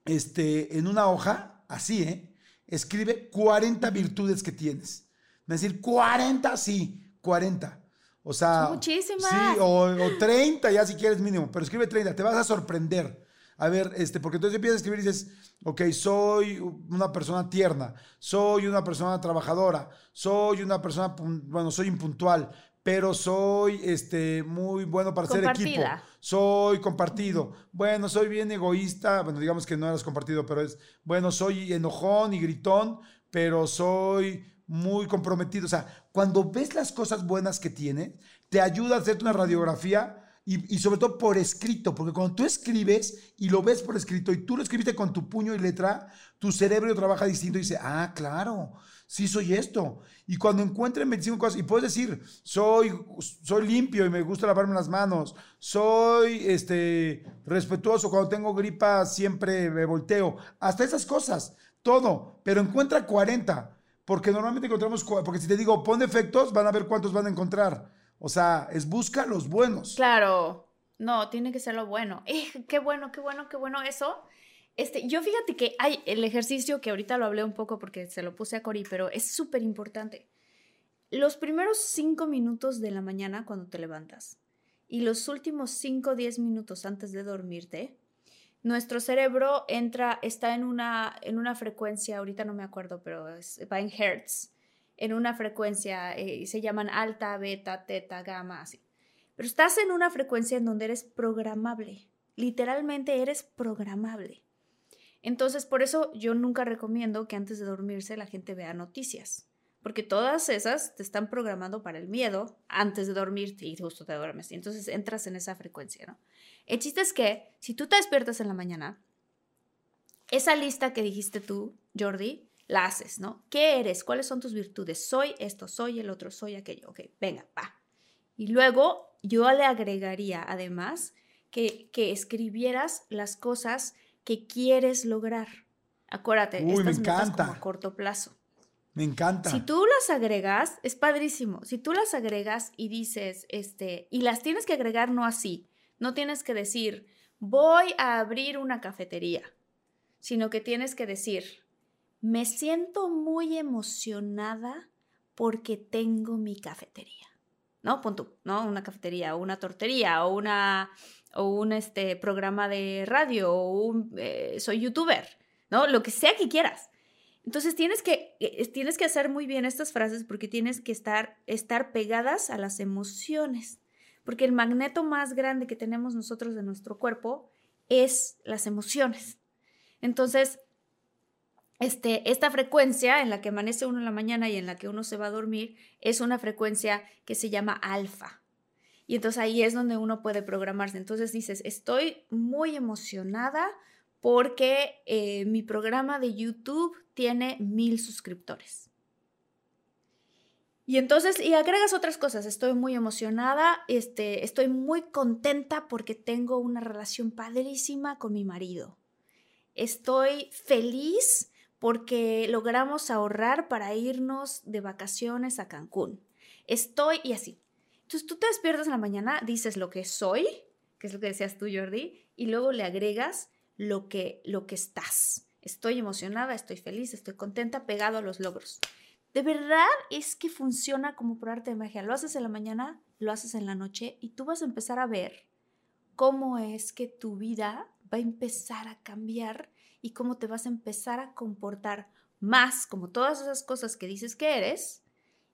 este, en una hoja, así, ¿eh? Escribe 40 virtudes que tienes. Me decir 40, sí, 40. O sea, muchísimas. Sí, o, 30 ya si quieres mínimo, pero escribe 30, te vas a sorprender. A ver, este, porque entonces empiezas a escribir y dices, ok, soy una persona tierna, soy una persona trabajadora, soy una persona, bueno, soy impuntual, pero soy este, muy bueno para ser equipo. Soy compartido. Bueno, soy bien egoísta. Bueno, digamos que no eras compartido, pero es, bueno, soy enojón y gritón, pero soy muy comprometido. O sea, cuando ves las cosas buenas que tiene, te ayuda a hacerte una radiografía y, sobre todo por escrito, porque cuando tú escribes y lo ves por escrito y tú lo escribiste con tu puño y letra, tu cerebro trabaja distinto y dice, ah, claro, sí soy esto. Y cuando encuentren 25 cosas, y puedes decir, soy, soy limpio y me gusta lavarme las manos, soy este, respetuoso, cuando tengo gripa siempre me volteo, hasta esas cosas, todo, pero encuentra 40 porque normalmente encontramos, porque si te digo pon defectos, van a ver cuántos van a encontrar. O sea, es busca los buenos. Claro, no, tiene que ser lo bueno. Eh, qué bueno, qué bueno, qué bueno eso. Este, yo fíjate que hay el ejercicio que ahorita lo hablé un poco porque se lo puse a Cori, pero es súper importante. Los primeros cinco minutos de la mañana cuando te levantas y los últimos cinco o diez minutos antes de dormirte, nuestro cerebro entra, está en una, en una frecuencia, ahorita no me acuerdo, pero va en hertz, en una frecuencia, eh, se llaman alta, beta, teta, gamma, así. Pero estás en una frecuencia en donde eres programable, literalmente eres programable. Entonces, por eso yo nunca recomiendo que antes de dormirse la gente vea noticias, porque todas esas te están programando para el miedo antes de dormirte y justo te duermes. Y entonces entras en esa frecuencia, ¿no? El chiste es que si tú te despiertas en la mañana, esa lista que dijiste tú, Jordi, la haces, ¿no? ¿Qué eres? ¿Cuáles son tus virtudes? Soy esto, soy el otro, soy aquello. Ok, venga, va. Y luego yo le agregaría además que, que escribieras las cosas que quieres lograr. Acuérdate, Uy, me estas metas encanta. como a corto plazo. Me encanta. Si tú las agregas, es padrísimo. Si tú las agregas y dices, este, y las tienes que agregar no así, no tienes que decir, voy a abrir una cafetería, sino que tienes que decir, me siento muy emocionada porque tengo mi cafetería. ¿No? Pon tú, ¿no? Una cafetería o una tortería o una o un este, programa de radio o un eh, soy youtuber, ¿no? Lo que sea que quieras. Entonces tienes que, eh, tienes que hacer muy bien estas frases porque tienes que estar, estar pegadas a las emociones. Porque el magneto más grande que tenemos nosotros de nuestro cuerpo es las emociones. Entonces, este, esta frecuencia en la que amanece uno en la mañana y en la que uno se va a dormir es una frecuencia que se llama alfa. Y entonces ahí es donde uno puede programarse. Entonces dices, estoy muy emocionada porque eh, mi programa de YouTube tiene mil suscriptores. Y entonces, y agregas otras cosas, estoy muy emocionada, este, estoy muy contenta porque tengo una relación padrísima con mi marido. Estoy feliz porque logramos ahorrar para irnos de vacaciones a Cancún. Estoy y así. Entonces tú te despiertas en la mañana, dices lo que soy, que es lo que decías tú, Jordi, y luego le agregas lo que, lo que estás. Estoy emocionada, estoy feliz, estoy contenta, pegado a los logros. De verdad es que funciona como por arte de magia. Lo haces en la mañana, lo haces en la noche y tú vas a empezar a ver cómo es que tu vida va a empezar a cambiar y cómo te vas a empezar a comportar más como todas esas cosas que dices que eres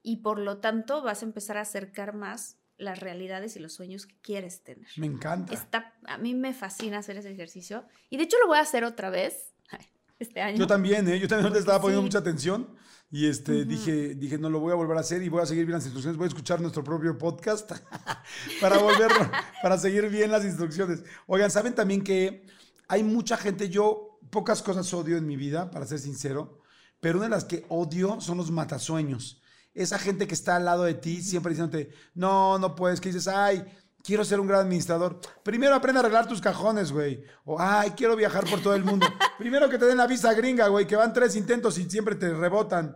y por lo tanto vas a empezar a acercar más las realidades y los sueños que quieres tener. Me encanta. Está, a mí me fascina hacer ese ejercicio y de hecho lo voy a hacer otra vez este año. Yo también, ¿eh? Yo también te estaba poniendo Sí. mucha atención y este, dije, dije, no lo voy a volver a hacer y voy a seguir bien las instrucciones. Voy a escuchar nuestro propio podcast para volverlo, para seguir bien las instrucciones. Oigan, ¿saben también que hay mucha gente, yo pocas cosas odio en mi vida, para ser sincero, pero una de las que odio son los matasueños. Esa gente que está al lado de ti siempre diciéndote, no, no puedes, que dices, ay, quiero ser un gran administrador. Primero aprende a arreglar tus cajones, güey. O, ay, quiero viajar por todo el mundo. Primero que te den la visa gringa, güey, que van tres intentos y siempre te rebotan.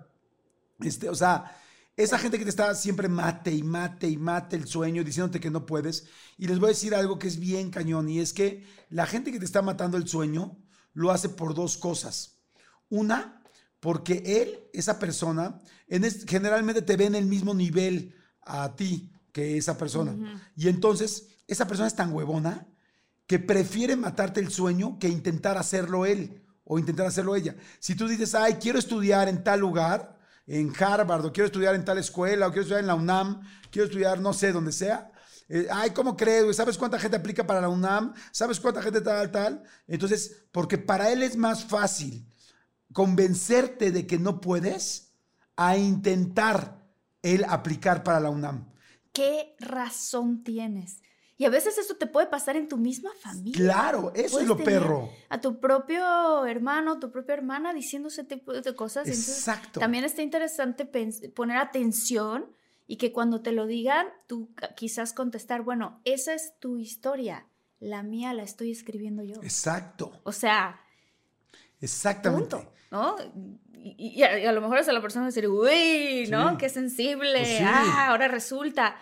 Este, o sea, esa gente que te está siempre mate y mate y mate el sueño, diciéndote que no puedes. Y les voy a decir algo que es bien cañón, y es que la gente que te está matando el sueño lo hace por dos cosas. Una, porque él, esa persona, en generalmente te ve en el mismo nivel a ti que esa persona. Y entonces, esa persona es tan huevona que prefiere matarte el sueño que intentar hacerlo él o intentar hacerlo ella. Si tú dices, ay, quiero estudiar en tal lugar, en Harvard, o quiero estudiar en tal escuela, o quiero estudiar en la UNAM, quiero estudiar, no sé, donde sea. eh, ay, ¿cómo crees? ¿Sabes cuánta gente aplica para la UNAM? ¿Sabes cuánta gente tal, tal? Entonces, porque para él es más fácil convencerte de que no puedes a intentar él aplicar para la UNAM. ¿Qué razón tienes? Y a veces eso te puede pasar en tu misma familia. Claro, eso es lo perro. A tu propio hermano, tu propia hermana diciendo ese tipo de cosas. Entonces, Exacto. también está interesante poner atención y que cuando te lo digan, tú quizás contestar, bueno, esa es tu historia, la mía la estoy escribiendo yo. Exacto, O sea, exactamente. punto, ¿no? Y, y a, y a lo mejor hasta la persona va a decir, uy, ¿no? Sí. Qué sensible. Pues sí. Ah, ahora resulta.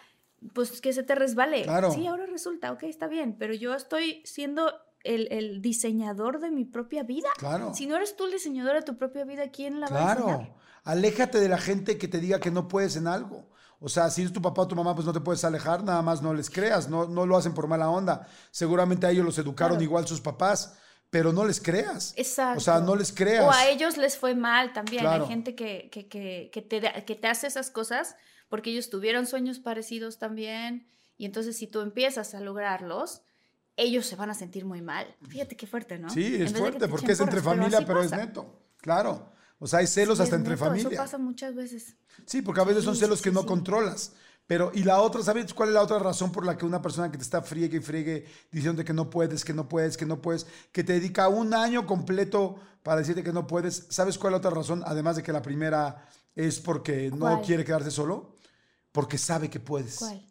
Pues que se te resbale. Claro. Sí, ahora resulta, ok, está bien. Pero yo estoy siendo el, el diseñador de mi propia vida. Claro. Si no eres tú el diseñador de tu propia vida, ¿quién la va a Claro. diseñar? Aléjate de la gente que te diga que no puedes en algo. O sea, si es tu papá o tu mamá, pues no te puedes alejar, nada más no les creas, no, no lo hacen por mala onda. Seguramente a ellos los educaron Claro. igual sus papás, pero no les creas. Exacto. O sea, no les creas. O a ellos les fue mal también. Claro. Hay gente que, que, que, que te, que te hace esas cosas porque ellos tuvieron sueños parecidos también. Y entonces si tú empiezas a lograrlos, ellos se van a sentir muy mal. Fíjate qué fuerte, ¿no? Sí, es fuerte, te porque es entre porras, familia, pero, es neto. Claro. O sea, hay celos Sí, hasta entre neto, familia. Eso pasa muchas veces. Sí, porque a veces son celos sí, que no sí. controlas. Pero, y la otra, ¿sabes cuál es la otra razón por la que una persona que te está friegue y friegue diciendo que no puedes, que no puedes, que no puedes, que te dedica un año completo para decirte que no puedes? ¿Sabes cuál es la otra razón? Además de que la primera es porque no ¿Cuál? quiere quedarse solo, porque sabe que puedes. ¿Cuál?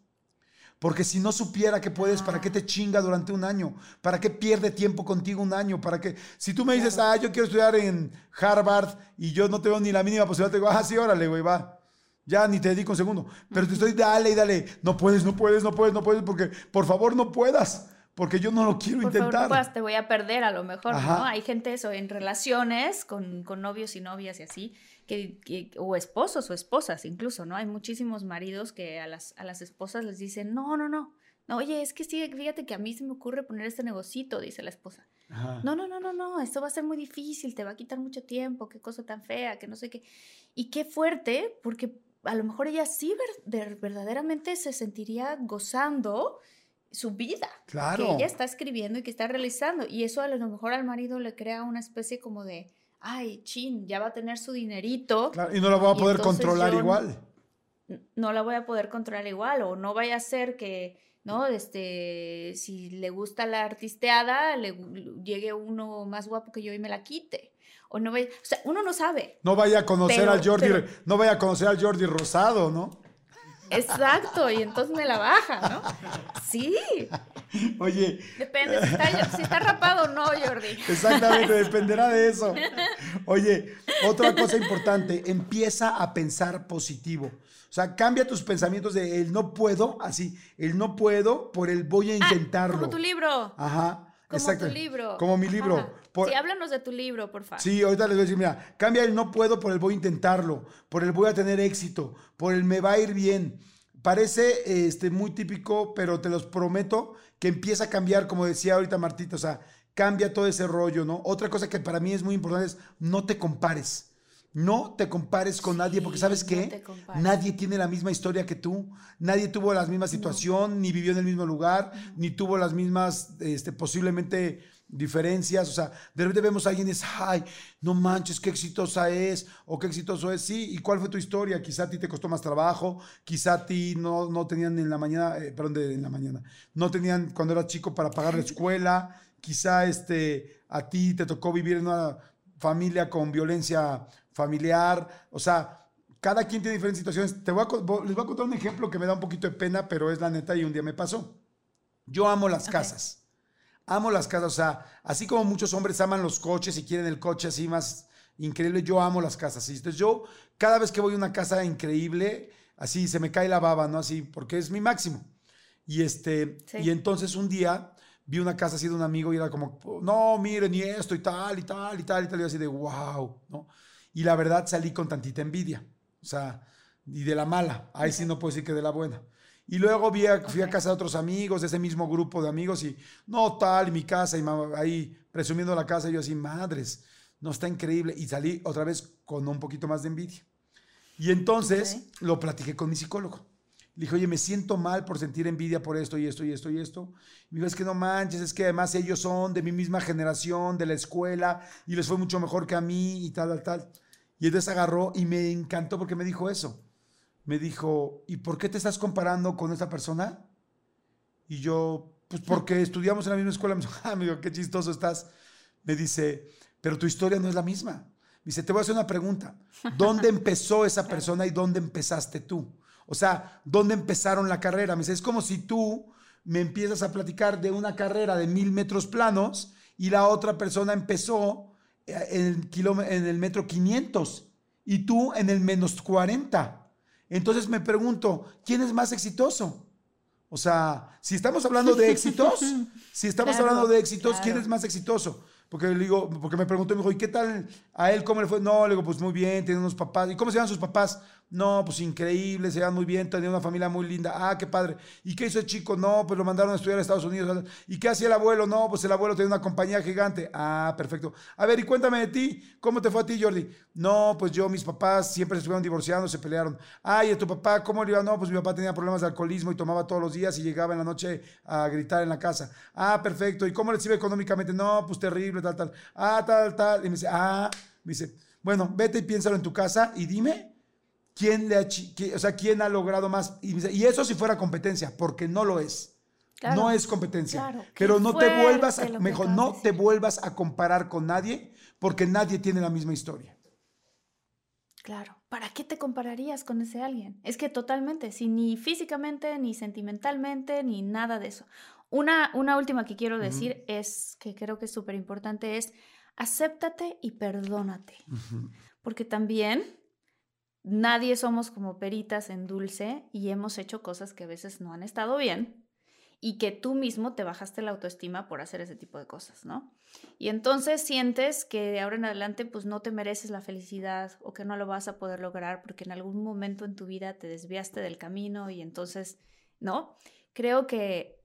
Porque si no supiera que puedes, ¿para qué te chinga durante un año? ¿Para qué pierde tiempo contigo un año? ¿Para qué? Si tú me dices, ah, yo quiero estudiar en Harvard y yo no tengo ni la mínima posibilidad, te digo, ah, sí, órale, güey, va. Ya ni te dedico un segundo. Pero te estoy, dale y dale. No puedes, no puedes, no puedes, no puedes, porque por favor no puedas. Porque yo no lo quiero Por favor, intentar. no puedas, te voy a perder a lo mejor, Ajá. ¿no? Hay gente eso, en relaciones con, con novios y novias y así, que, que- o esposos o esposas incluso, ¿no? Hay muchísimos maridos que a las, a las esposas les dicen, no, no, no, no, oye, es que sí, fíjate que a mí se me ocurre poner este negocito, dice la esposa. Ajá. No, no, no, no, no, esto va a ser muy difícil, te va a quitar mucho tiempo, qué cosa tan fea, que no sé qué. Y qué fuerte, porque a lo mejor ella sí ver- ver- verdaderamente se sentiría gozando su vida. Claro. Que ella está escribiendo y que está realizando. Y eso a lo mejor al marido le crea una especie como de, ay, chin, ya va a tener su dinerito. Claro, y no lo voy a poder controlar igual. no la voy a poder controlar igual o no vaya a ser que no este si le gusta la artisteada le gu- llegue uno más guapo que yo y me la quite o no vaya o sea uno no sabe No vaya a conocer Pero- al Jordi, pero- no vaya a conocer al Jordi Rosado, ¿no? exacto y entonces me la baja no sí Oye, depende si está, si está rapado o no Jordi Exactamente, dependerá de eso. Oye, otra cosa importante, empieza a pensar positivo. O sea, cambia tus pensamientos de el no puedo, así, el no puedo por el voy a intentarlo. Ah, como tu libro Ajá, como tu libro Como mi libro. Ajá. Por- sí háblanos de tu libro por favor Sí, ahorita les voy a decir, mira, cambia el no puedo por el voy a intentarlo, por el voy a tener éxito, por el me va a ir bien. Parece este, muy típico, pero te los prometo que empieza a cambiar, como decía ahorita Martita, o sea, cambia todo ese rollo, ¿no? Otra cosa que para mí es muy importante es no te compares. No te compares con nadie, porque ¿sabes no qué? compares. Nadie tiene la misma historia que tú, nadie tuvo la misma situación, ni vivió en el mismo lugar, ni tuvo las mismas, este, posiblemente diferencias. O sea, de repente vemos a alguien y dices, ay, no manches, qué exitosa es, o qué exitoso es. Sí, ¿y cuál fue tu historia? Quizá a ti te costó más trabajo, quizá a ti no, no tenían en la mañana, eh, perdón, de, en la mañana, no tenían cuando eras chico para pagar la escuela, quizá este, a ti te tocó vivir en una familia con violencia familiar, o sea, cada quien tiene diferentes situaciones. Te voy a les voy a contar un ejemplo que me da un poquito de pena, pero es la neta y un día me pasó. Yo amo las casas. Amo las casas, o sea, así como muchos hombres aman los coches y quieren el coche así más increíble, yo amo las casas. ¿sí? Entonces yo, cada vez que voy a una casa increíble, así se me cae la baba, ¿no? Así, porque es mi máximo. Y este, Sí. y entonces un día vi una casa así de un amigo y era como, no, miren, y esto y tal, y tal, y tal, y tal, y así de, wow, ¿no? Y la verdad salí con tantita envidia, o sea, y de la mala, ahí sí no puedo decir que de la buena. Y luego vi a- fui a casa de otros amigos, de ese mismo grupo de amigos, y no tal, y mi casa, y ahí presumiendo la casa, y yo así, madres, no está increíble. Y salí otra vez con un poquito más de envidia. Y entonces lo platiqué con mi psicólogo. Le dije, oye, me siento mal por sentir envidia por esto y esto y esto y esto. Y me dijo, es que no manches, es que además ellos son de mi misma generación, de la escuela, y les fue mucho mejor que a mí y tal, tal, tal. Y entonces agarró y me encantó porque me dijo eso. Me dijo, ¿y por qué te estás comparando con esta persona? Y yo, pues porque estudiamos en la misma escuela. Me dijo, ah, me dijo, qué chistoso estás. Me dice, pero tu historia no es la misma. Me dice, te voy a hacer una pregunta. ¿Dónde empezó esa persona y dónde empezaste tú? O sea, ¿dónde empezaron la carrera? Me dice, es como si tú me empiezas a platicar de una carrera de mil metros planos y la otra persona empezó eh, en el, en el metro 500 y tú en el menos 40. Entonces me pregunto, ¿quién es más exitoso? O sea, si estamos hablando de éxitos, si estamos Claro, hablando de éxitos, ¿quién es más exitoso? Porque le digo, porque me preguntó, me dijo, ¿y qué tal a él? ¿Cómo le fue? No, le digo, pues muy bien, tiene unos papás. ¿Y cómo se llaman sus papás? No, pues increíble, se llevan muy bien, tenía una familia muy linda. Ah, qué padre. ¿Y qué hizo el chico? No, pues lo mandaron a estudiar a Estados Unidos. ¿Y qué hacía el abuelo? No, pues el abuelo tenía una compañía gigante. Ah, perfecto. A ver, y cuéntame de ti. ¿Cómo te fue a ti, Jordi? No, pues yo, mis papás siempre se estuvieron divorciando, se pelearon. Ah, ¿y a tu papá cómo le iba? No, pues mi papá tenía problemas de alcoholismo y tomaba todos los días y llegaba en la noche a gritar en la casa. Ah, perfecto. ¿Y cómo les iba económicamente? No, pues terrible, tal, tal. Ah, tal, tal. Y me dice, ah, me dice, bueno, vete y piénsalo en tu casa y dime quién le ha, o sea, quién ha logrado más. Y, eso si fuera competencia, porque no lo es. Claro. No es competencia. Claro, Pero no te vuelvas a, mejor, no te vuelvas a comparar con nadie porque nadie tiene la misma historia. Claro, ¿para qué te compararías con ese alguien? Es que totalmente, si ni físicamente, ni sentimentalmente, ni nada de eso. Una, una última que quiero decir es, que creo que es súper importante, es acéptate y perdónate. Porque también nadie somos como peritas en dulce y hemos hecho cosas que a veces no han estado bien y que tú mismo te bajaste la autoestima por hacer ese tipo de cosas, ¿no? Y entonces sientes que de ahora en adelante pues no te mereces la felicidad o que no lo vas a poder lograr porque en algún momento en tu vida te desviaste del camino y entonces, ¿no? Creo que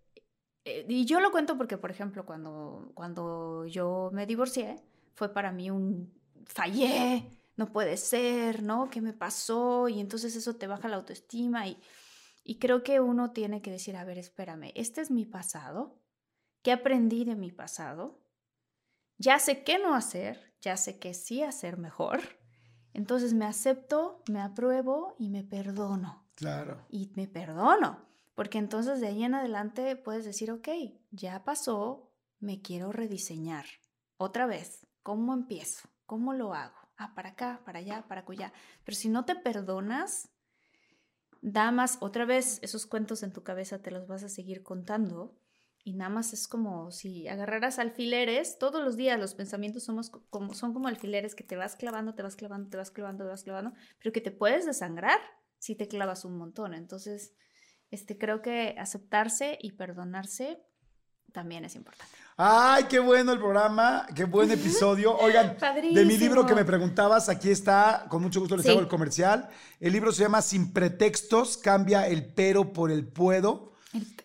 eh, y yo lo cuento porque, por ejemplo, cuando, cuando yo me divorcié, fue para mí un fallé, no puede ser, ¿no? ¿Qué me pasó? Y entonces eso te baja la autoestima y, y creo que uno tiene que decir, a ver, espérame, este es mi pasado, ¿qué aprendí de mi pasado? Ya sé qué no hacer, ya sé qué sí hacer mejor. Entonces me acepto, me apruebo y me perdono Claro. y me perdono. Porque entonces de ahí en adelante puedes decir, ok, ya pasó, me quiero rediseñar. Otra vez, ¿cómo empiezo? ¿Cómo lo hago? Ah, para acá, para allá, para acullá. Pero si no te perdonas, da más, otra vez, esos cuentos en tu cabeza te los vas a seguir contando. Y nada más es como si agarraras alfileres, todos los días los pensamientos somos co- como, son como alfileres que te vas clavando, te vas clavando, te vas clavando, te vas clavando, pero que te puedes desangrar si te clavas un montón. Entonces, este, creo que aceptarse y perdonarse también es importante. Ay, qué bueno el programa, qué buen episodio. Oigan, de mi libro que me preguntabas, aquí está, con mucho gusto les Sí. hago el comercial. El libro se llama Sin pretextos, cambia el pero por el puedo.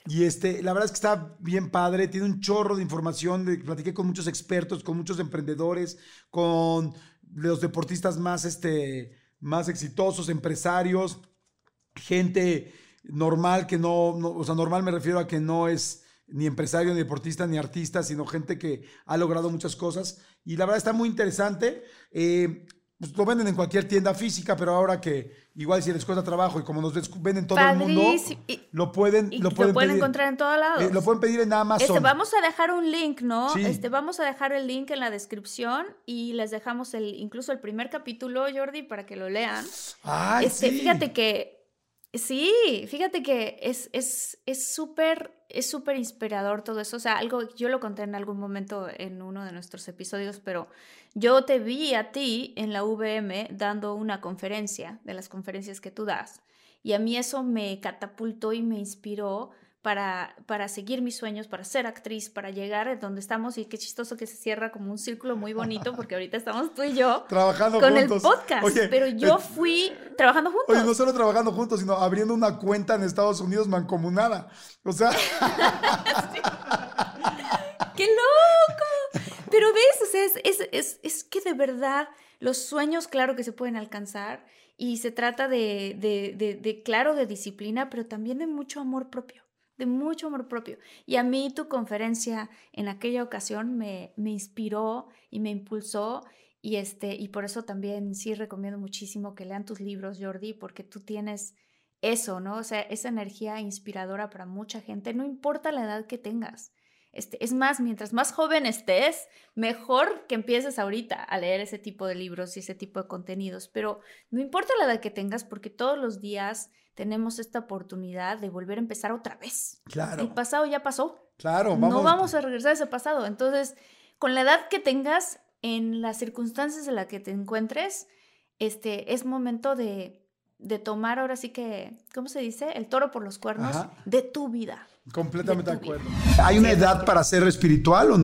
Y este, la verdad es que está bien padre, tiene un chorro de información, de- platiqué con muchos expertos, con muchos emprendedores, con los deportistas más, este, más exitosos, empresarios, gente normal que no, no- o sea, normal me refiero a que no es ni empresario, ni deportista, ni artista, sino gente que ha logrado muchas cosas. Y la verdad está muy interesante. Eh, pues lo venden en cualquier tienda física, pero ahora que igual si les cuesta trabajo y como nos venden todo el mundo. Y- lo pueden, Y lo lo pueden, pueden, pedir. encontrar en todos lados. Eh, lo pueden pedir en Amazon. Este, vamos a dejar un link, ¿no? Sí. Este, vamos a dejar el link en la descripción y les dejamos el, incluso el primer capítulo, Jordi, para que lo lean. Ay, este, sí. Fíjate que, sí, fíjate que es es es súper es súper inspirador todo eso. O sea, algo, yo lo conté en algún momento en uno de nuestros episodios, pero yo te vi a ti en la VM dando una conferencia, de las conferencias que tú das. Y a mí eso me catapultó y me inspiró para, para seguir mis sueños, para ser actriz, para llegar a donde estamos. Y qué chistoso que se cierra como un círculo muy bonito, porque ahorita estamos tú y yo Trabajando con juntos. el podcast. Oye, pero yo eh, fui trabajando juntos. Oye, no solo trabajando juntos, sino abriendo una cuenta en Estados Unidos mancomunada. O sea, ¡Qué loco! Pero ves, o sea, es, es, es, es que de verdad los sueños, claro que se pueden alcanzar y se trata de, de, de, de, claro, de disciplina, pero también de mucho amor propio, mucho amor propio. Y a mí tu conferencia en aquella ocasión me, me inspiró y me impulsó y, este, y por eso también sí recomiendo muchísimo que lean tus libros, Jordi, porque tú tienes eso, ¿no? O sea, esa energía inspiradora para mucha gente, no importa la edad que tengas. Este, es más, mientras más joven estés, mejor que empieces ahorita a leer ese tipo de libros y ese tipo de contenidos. Pero no importa la edad que tengas, porque todos los días tenemos esta oportunidad de volver a empezar otra vez. Claro. El pasado ya pasó. Claro, vamos. No vamos a regresar a ese pasado. Entonces, con la edad que tengas, en las circunstancias en las que te encuentres, este, es momento de, de tomar ahora sí que, ¿cómo se dice? El toro por los cuernos Ajá. de tu vida. Completamente de acuerdo. ¿Hay una edad para ser espiritual o no?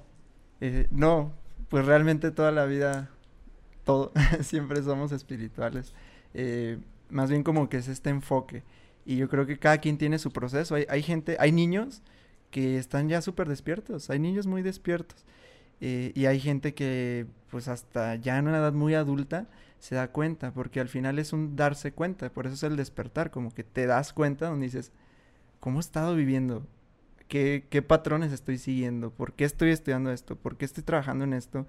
Eh, no, pues realmente toda la vida, todo, siempre somos espirituales. Eh, más bien como que es este enfoque. Y yo creo que cada quien tiene su proceso. Hay, hay gente, hay niños que están ya súper despiertos, hay niños muy despiertos. Eh, y hay gente que pues hasta ya en una edad muy adulta se da cuenta, porque al final es un darse cuenta, por eso es el despertar, como que te das cuenta donde dices, ¿cómo he estado viviendo? ¿Qué, qué patrones estoy siguiendo? ¿Por qué estoy estudiando esto? ¿Por qué estoy trabajando en esto?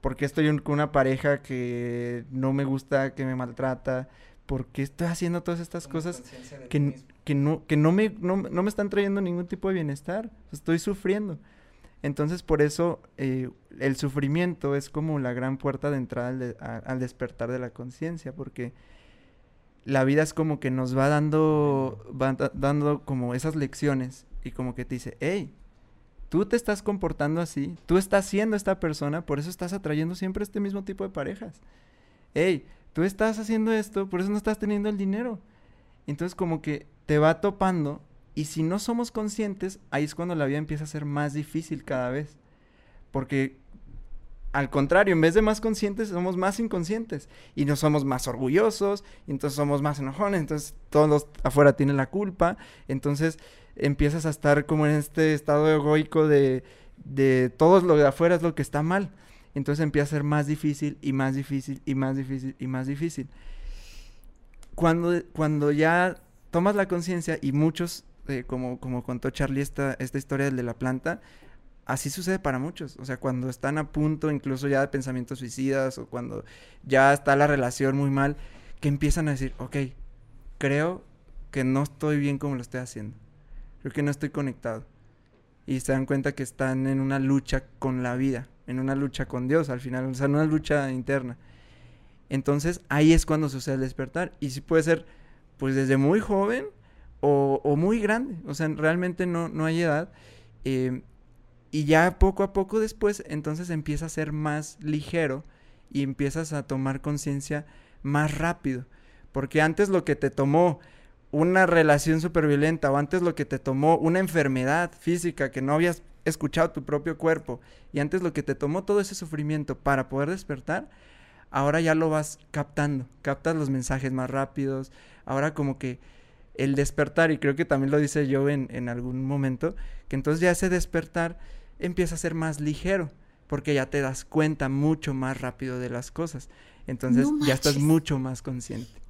¿Por qué estoy un- con una pareja que no me gusta, que me maltrata? ¿Por qué estoy haciendo todas estas cosas que, que, no, que no, me, no, no me están trayendo ningún tipo de bienestar? Estoy sufriendo. Entonces, por eso eh, el sufrimiento es como la gran puerta de entrada al, de- a- al despertar de la conciencia, porque la vida es como que nos va dando, va da- dando como esas lecciones y como que te dice, hey, tú te estás comportando así, tú estás siendo esta persona, por eso estás atrayendo siempre este mismo tipo de parejas. Hey, tú estás haciendo esto, por eso no estás teniendo el dinero. Entonces como que te va topando y si no somos conscientes, ahí es cuando la vida empieza a ser más difícil cada vez. Porque al contrario, en vez de más conscientes, somos más inconscientes. Y no somos más orgullosos, y entonces somos más enojones, entonces todos los afuera tienen la culpa. Entonces empiezas a estar como en este estado egoico de, de todo lo de afuera es lo que está mal. Entonces empieza a ser más difícil y más difícil y más difícil y más difícil. Cuando, cuando ya tomas la conciencia y muchos, eh, como, como contó Charlie esta, esta historia de la planta, así sucede para muchos. O sea, cuando están a punto incluso ya de pensamientos suicidas o cuando ya está la relación muy mal, que empiezan a decir, ok, creo que no estoy bien como lo estoy haciendo. Creo que no estoy conectado. Y se dan cuenta que están en una lucha con la vida, en una lucha con Dios al final, o sea, en una lucha interna. Entonces ahí es cuando sucede el despertar. Y sí puede ser, pues desde muy joven o, muy grande. O sea, realmente no, no hay edad. Eh, y ya poco a poco después, entonces empieza a ser más ligero y empiezas a tomar conciencia más rápido. Porque antes lo que te tomó una relación súper violenta o antes lo que te tomó una enfermedad física que no habías escuchado tu propio cuerpo y antes lo que te tomó todo ese sufrimiento para poder despertar, ahora ya lo vas captando, captas los mensajes más rápidos, ahora como que el despertar, y creo que también lo dice yo en, en algún momento, que entonces ya ese despertar empieza a ser más ligero, porque ya te das cuenta mucho más rápido de las cosas, entonces No ya estás mucho más consciente.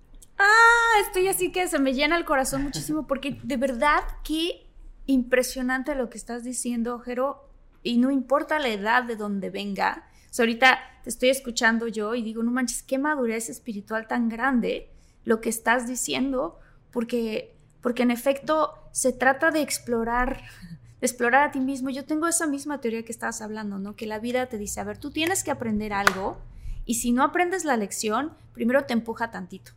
Ah, estoy así que se me llena el corazón muchísimo porque de verdad qué impresionante lo que estás diciendo, Jero, y no importa la edad de donde venga. O ahorita te estoy escuchando yo y digo, no manches, qué madurez espiritual tan grande lo que estás diciendo, porque, porque en efecto se trata de explorar, explorar a ti mismo. Yo tengo esa misma teoría que estabas hablando, ¿no? Que la vida te dice, a ver, tú tienes que aprender algo y si no aprendes la lección, primero te empuja tantito.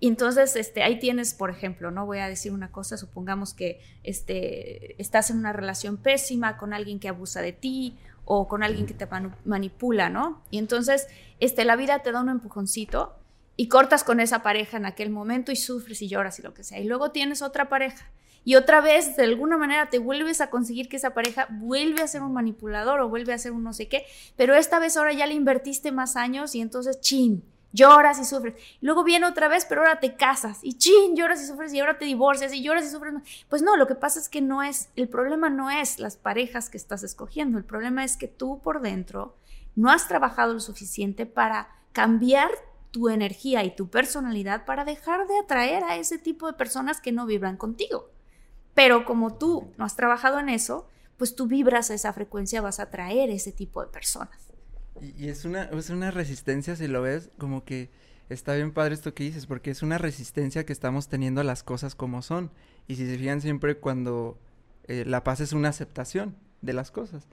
Y entonces, este, ahí tienes, por ejemplo, no voy a decir una cosa, supongamos que este, estás en una relación pésima con alguien que abusa de ti o con alguien que te manipula, ¿no? Y entonces, este, la vida te da un empujoncito y cortas con esa pareja en aquel momento y sufres y lloras y lo que sea. Y luego tienes otra pareja y otra vez, de alguna manera, te vuelves a conseguir que esa pareja vuelve a ser un manipulador o vuelve a ser un no sé qué, pero esta vez ahora ya le invertiste más años y entonces, chin, Lloras y sufres. Luego viene otra vez, pero ahora te casas. Y chin, lloras y sufres y ahora te divorcias y lloras y sufres. Pues no, lo que pasa es que no es, el problema no es las parejas que estás escogiendo. El problema es que tú por dentro no has trabajado lo suficiente para cambiar tu energía y tu personalidad para dejar de atraer a ese tipo de personas que no vibran contigo. Pero como tú no has trabajado en eso, pues tú vibras a esa frecuencia, vas a atraer ese tipo de personas. Y, es, una, es una resistencia, si lo ves, como que está bien padre esto que dices, porque es una resistencia que estamos teniendo a las cosas como son. Y si se fijan siempre cuando eh, la paz es una aceptación de las cosas.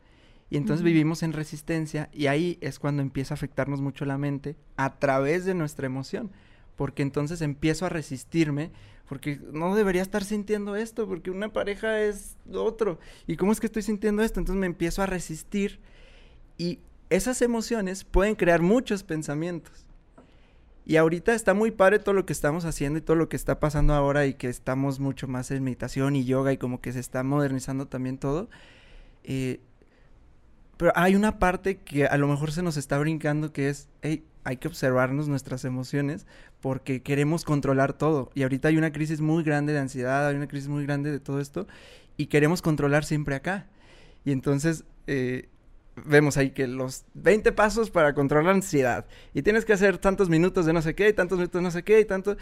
Y entonces vivimos en resistencia y ahí es cuando empieza a afectarnos mucho la mente a través de nuestra emoción. Porque entonces empiezo a resistirme porque no debería estar sintiendo esto, porque una pareja es lo otro. ¿Y cómo es que estoy sintiendo esto? Entonces me empiezo a resistir y esas emociones pueden crear muchos pensamientos. Y ahorita está muy padre todo lo que estamos haciendo y todo lo que está pasando ahora y que estamos mucho más en meditación y yoga y como que se está modernizando también todo. Eh, pero hay una parte que a lo mejor se nos está brincando que es, hey, hay que observarnos nuestras emociones porque queremos controlar todo. Y ahorita hay una crisis muy grande de ansiedad, hay una crisis muy grande de todo esto y queremos controlar siempre acá. Y entonces eh, vemos ahí que los 20 pasos para controlar la ansiedad. Y tienes que hacer tantos minutos de no sé qué, y tantos minutos de no sé qué, y tanto.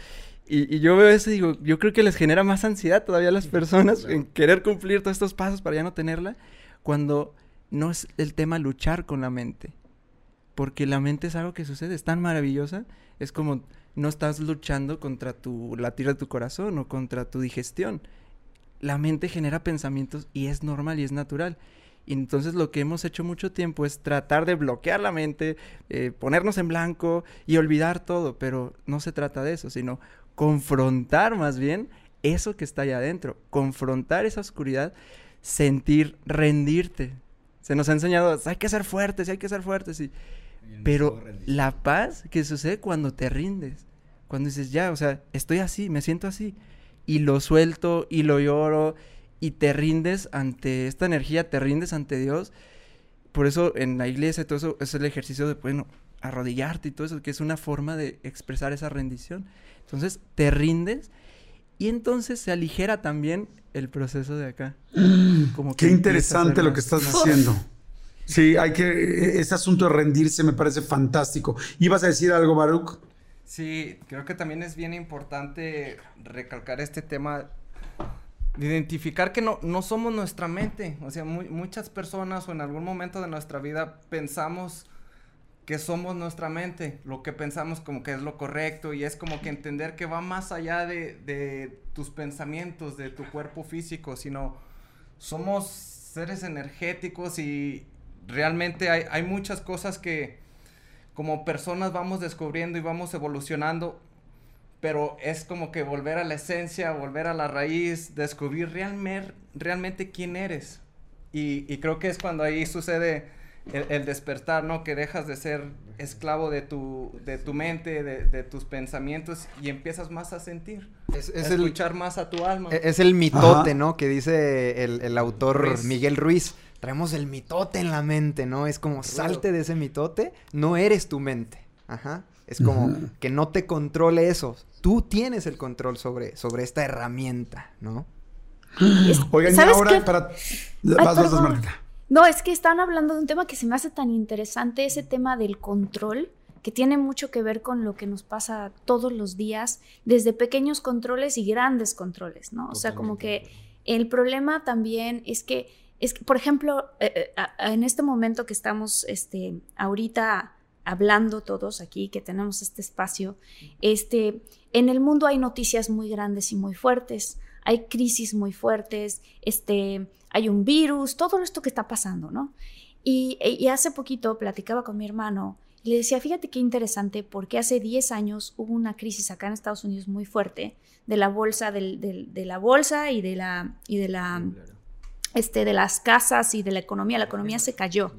Y, yo veo eso y digo, yo creo que les genera más ansiedad todavía a las personas en querer cumplir todos estos pasos para ya no tenerla, cuando no es el tema luchar con la mente. Porque la mente es algo que sucede, es tan maravillosa, es como no estás luchando contra tu latir de tu corazón o contra tu digestión. La mente genera pensamientos y es normal y es natural. Y entonces lo que hemos hecho mucho tiempo es tratar de bloquear la mente, eh, ponernos en blanco y olvidar todo, pero no se trata de eso, sino confrontar más bien eso que está allá adentro, confrontar esa oscuridad, sentir, rendirte. Se nos ha enseñado, hay que ser fuertes, hay que ser fuertes, y... pero la paz que sucede cuando te rindes, cuando dices, ya, o sea, estoy así, me siento así, y lo suelto y lo lloro y te rindes ante esta energía, te rindes ante Dios. Por eso en la iglesia todo eso es el ejercicio de, bueno, arrodillarte y todo eso, que es una forma de expresar esa rendición. Entonces te rindes y entonces se aligera también el proceso de acá. Mm, Como Qué interesante lo que estás haciendo. Sí, hay que, ese asunto de rendirse me parece fantástico. ¿Ibas a decir algo, Baruch? Sí, creo que también es bien importante recalcar este tema de identificar que no, no somos nuestra mente. O sea, muchas personas o en algún momento de nuestra vida pensamos que somos nuestra mente, lo que pensamos como que es lo correcto y es como que entender que va más allá de, de tus pensamientos, de tu cuerpo físico, sino somos seres energéticos y realmente hay, hay muchas cosas que como personas vamos descubriendo y vamos evolucionando pero es como que volver a la esencia, volver a la raíz, descubrir realmente quién eres. Y, creo que es cuando ahí sucede el, despertar, ¿no? Que dejas de ser esclavo de tu, de tu mente, de, tus pensamientos y empiezas más a sentir. Es, escuchar más a tu alma. E, es el mitote, ¿no? Que dice el, autor Miguel Ruiz. Traemos el mitote en la mente, ¿no? Es como salte de ese mitote, no eres tu mente. Ajá. Es como que no te controle eso. Tú tienes el control sobre, sobre esta herramienta, ¿no? Oigan, ahora para... No, es que están hablando de un tema que se me hace tan interesante, ese tema del control, que tiene mucho que ver con lo que nos pasa todos los días, desde pequeños controles y grandes controles, ¿no? O sea, como que el problema también es que, es que por ejemplo, eh, eh, en este momento que estamos este, ahorita hablando todos aquí, que tenemos este espacio, este, en el mundo hay noticias muy grandes y muy fuertes, hay crisis muy fuertes, este, hay un virus, todo esto que está pasando, ¿no? Y, hace poquito platicaba con mi hermano y le decía, fíjate qué interesante, porque hace 10 años hubo una crisis acá en Estados Unidos muy fuerte de la bolsa, de la bolsa y de la, y de la, este, de las casas y de la economía. La economía se cayó.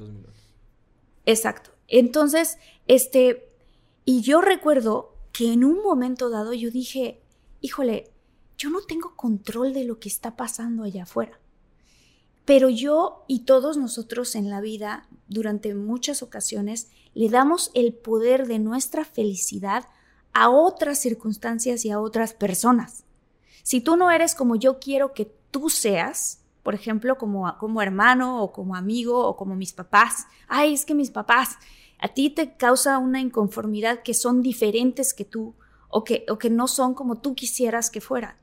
Exacto. Entonces, este, y yo recuerdo que en un momento dado yo dije, híjole, yo no tengo control de lo que está pasando allá afuera. Pero yo y todos nosotros en la vida, durante muchas ocasiones, le damos el poder de nuestra felicidad a otras circunstancias y a otras personas. Si tú no eres como yo quiero que tú seas, por ejemplo, como, como hermano o como amigo o como mis papás, ay, es que mis papás, a ti te causa una inconformidad que son diferentes que tú o que, o que no son como tú quisieras que fueran.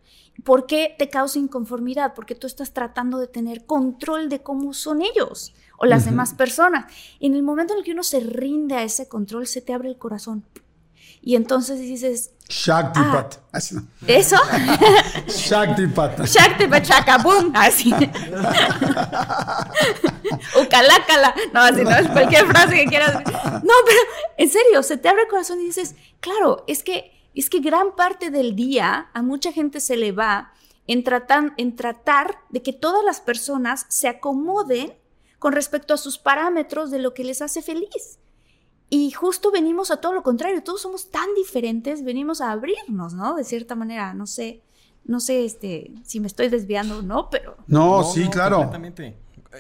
¿Por qué te causa inconformidad? Porque tú estás tratando de tener control de cómo son ellos o las demás personas. En el momento en el que uno se rinde a ese control, se te abre el corazón. Y entonces dices... Shaktipat. Ah, ¿Eso? Shaktipat. Shaktipat, shakabum. Así. Ucalácala. No, así no es cualquier frase que quieras. No, pero en serio, se te abre el corazón y dices, claro, es que, es que gran parte del día a mucha gente se le va en, en tratar de que todas las personas se acomoden con respecto a sus parámetros de lo que les hace feliz. Y justo venimos a todo lo contrario, todos somos tan diferentes, venimos a abrirnos, ¿no? De cierta manera, no sé, no sé este, si me estoy desviando o no, pero... No, sí, claro. Completamente.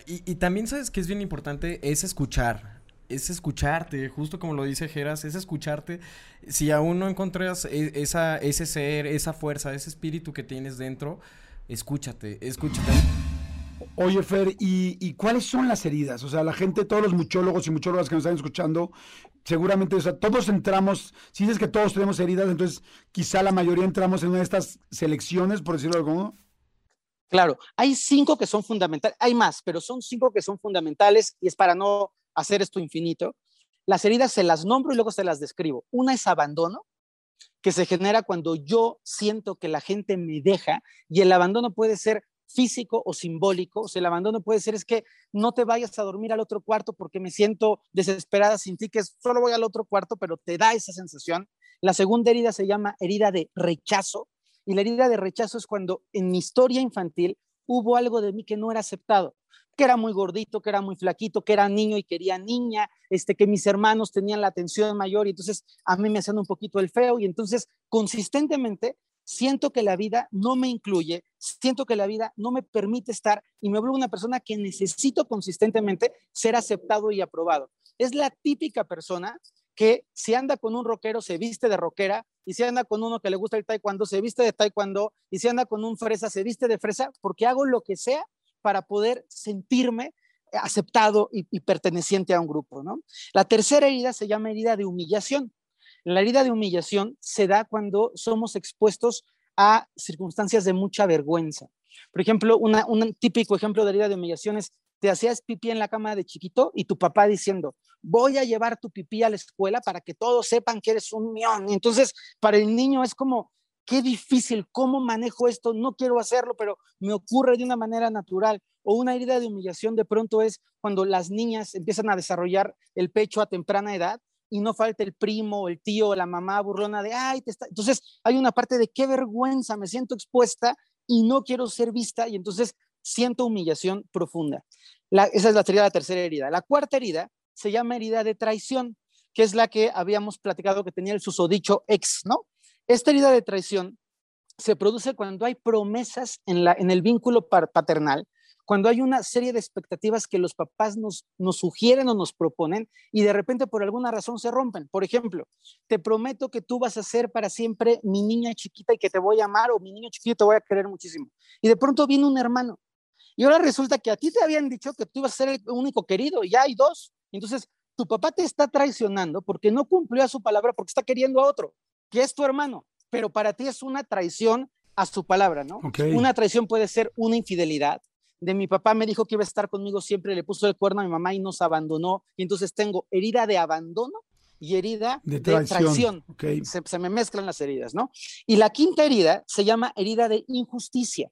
Y, y, también sabes que es bien importante, es escuchar, es escucharte, justo como lo dice Geras, es escucharte. Si aún no encuentras e, esa, ese ser, esa fuerza, ese espíritu que tienes dentro, escúchate, escúchate. Oye, Fer, ¿y, cuáles son las heridas? O sea, la gente, todos los muchólogos y muchólogas que nos están escuchando, seguramente, o sea, todos entramos, si dices que todos tenemos heridas, entonces quizá la mayoría entramos en una de estas selecciones, por decirlo de algún modo. Claro, hay cinco que son fundamentales, hay más, pero son cinco que son fundamentales y es para no hacer esto infinito. Las heridas se las nombro y luego se las describo. Una es abandono, que se genera cuando yo siento que la gente me deja y el abandono puede ser físico o simbólico. O sea, el abandono puede ser es que no te vayas a dormir al otro cuarto porque me siento desesperada sin ti, que solo voy al otro cuarto, pero te da esa sensación. La segunda herida se llama herida de rechazo y la herida de rechazo es cuando en mi historia infantil hubo algo de mí que no era aceptado que era muy gordito, que era muy flaquito, que era niño y quería niña, este, que mis hermanos tenían la atención mayor y entonces a mí me hacían un poquito el feo y entonces consistentemente siento que la vida no me incluye, siento que la vida no me permite estar y me vuelvo una persona que necesito consistentemente ser aceptado y aprobado. Es la típica persona que si anda con un rockero se viste de rockera y si anda con uno que le gusta el taekwondo se viste de taekwondo y si anda con un fresa se viste de fresa porque hago lo que sea para poder sentirme aceptado y, y perteneciente a un grupo, ¿no? La tercera herida se llama herida de humillación. La herida de humillación se da cuando somos expuestos a circunstancias de mucha vergüenza. Por ejemplo, un típico ejemplo de herida de humillación es, te hacías pipí en la cama de chiquito y tu papá diciendo, voy a llevar tu pipí a la escuela para que todos sepan que eres un mión. entonces, para el niño es como, qué difícil, ¿cómo manejo esto? No quiero hacerlo, pero me ocurre de una manera natural. O una herida de humillación de pronto es cuando las niñas empiezan a desarrollar el pecho a temprana edad y no falta el primo, el tío, la mamá burlona de, ay, te está... Entonces hay una parte de qué vergüenza, me siento expuesta y no quiero ser vista y entonces siento humillación profunda. esa es la, sería la tercera herida. La cuarta herida se llama herida de traición, que es la que habíamos platicado que tenía el susodicho ex, ¿no? Esta herida de traición se produce cuando hay promesas en, la, en el vínculo paternal cuando hay una serie de expectativas que los papás nos, nos sugieren o nos proponen y de repente por alguna razón se rompen. Por ejemplo, te prometo que tú vas a ser para siempre mi niña chiquita y que te voy a amar o mi niño chiquito te voy a querer muchísimo. Y de pronto viene un hermano y ahora resulta que a ti te habían dicho que tú ibas a ser el único querido y ya hay dos. Entonces, tu papá te está traicionando porque no cumplió a su palabra porque está queriendo a otro, que es tu hermano, pero para ti es una traición a su palabra, ¿no? Una traición puede ser una infidelidad, de mi papá me dijo que iba a estar conmigo siempre, le puso el cuerno a mi mamá y nos abandonó. Y entonces tengo herida de abandono y herida de traición. Se, me mezclan las heridas, ¿no? Y la quinta herida se llama herida de injusticia.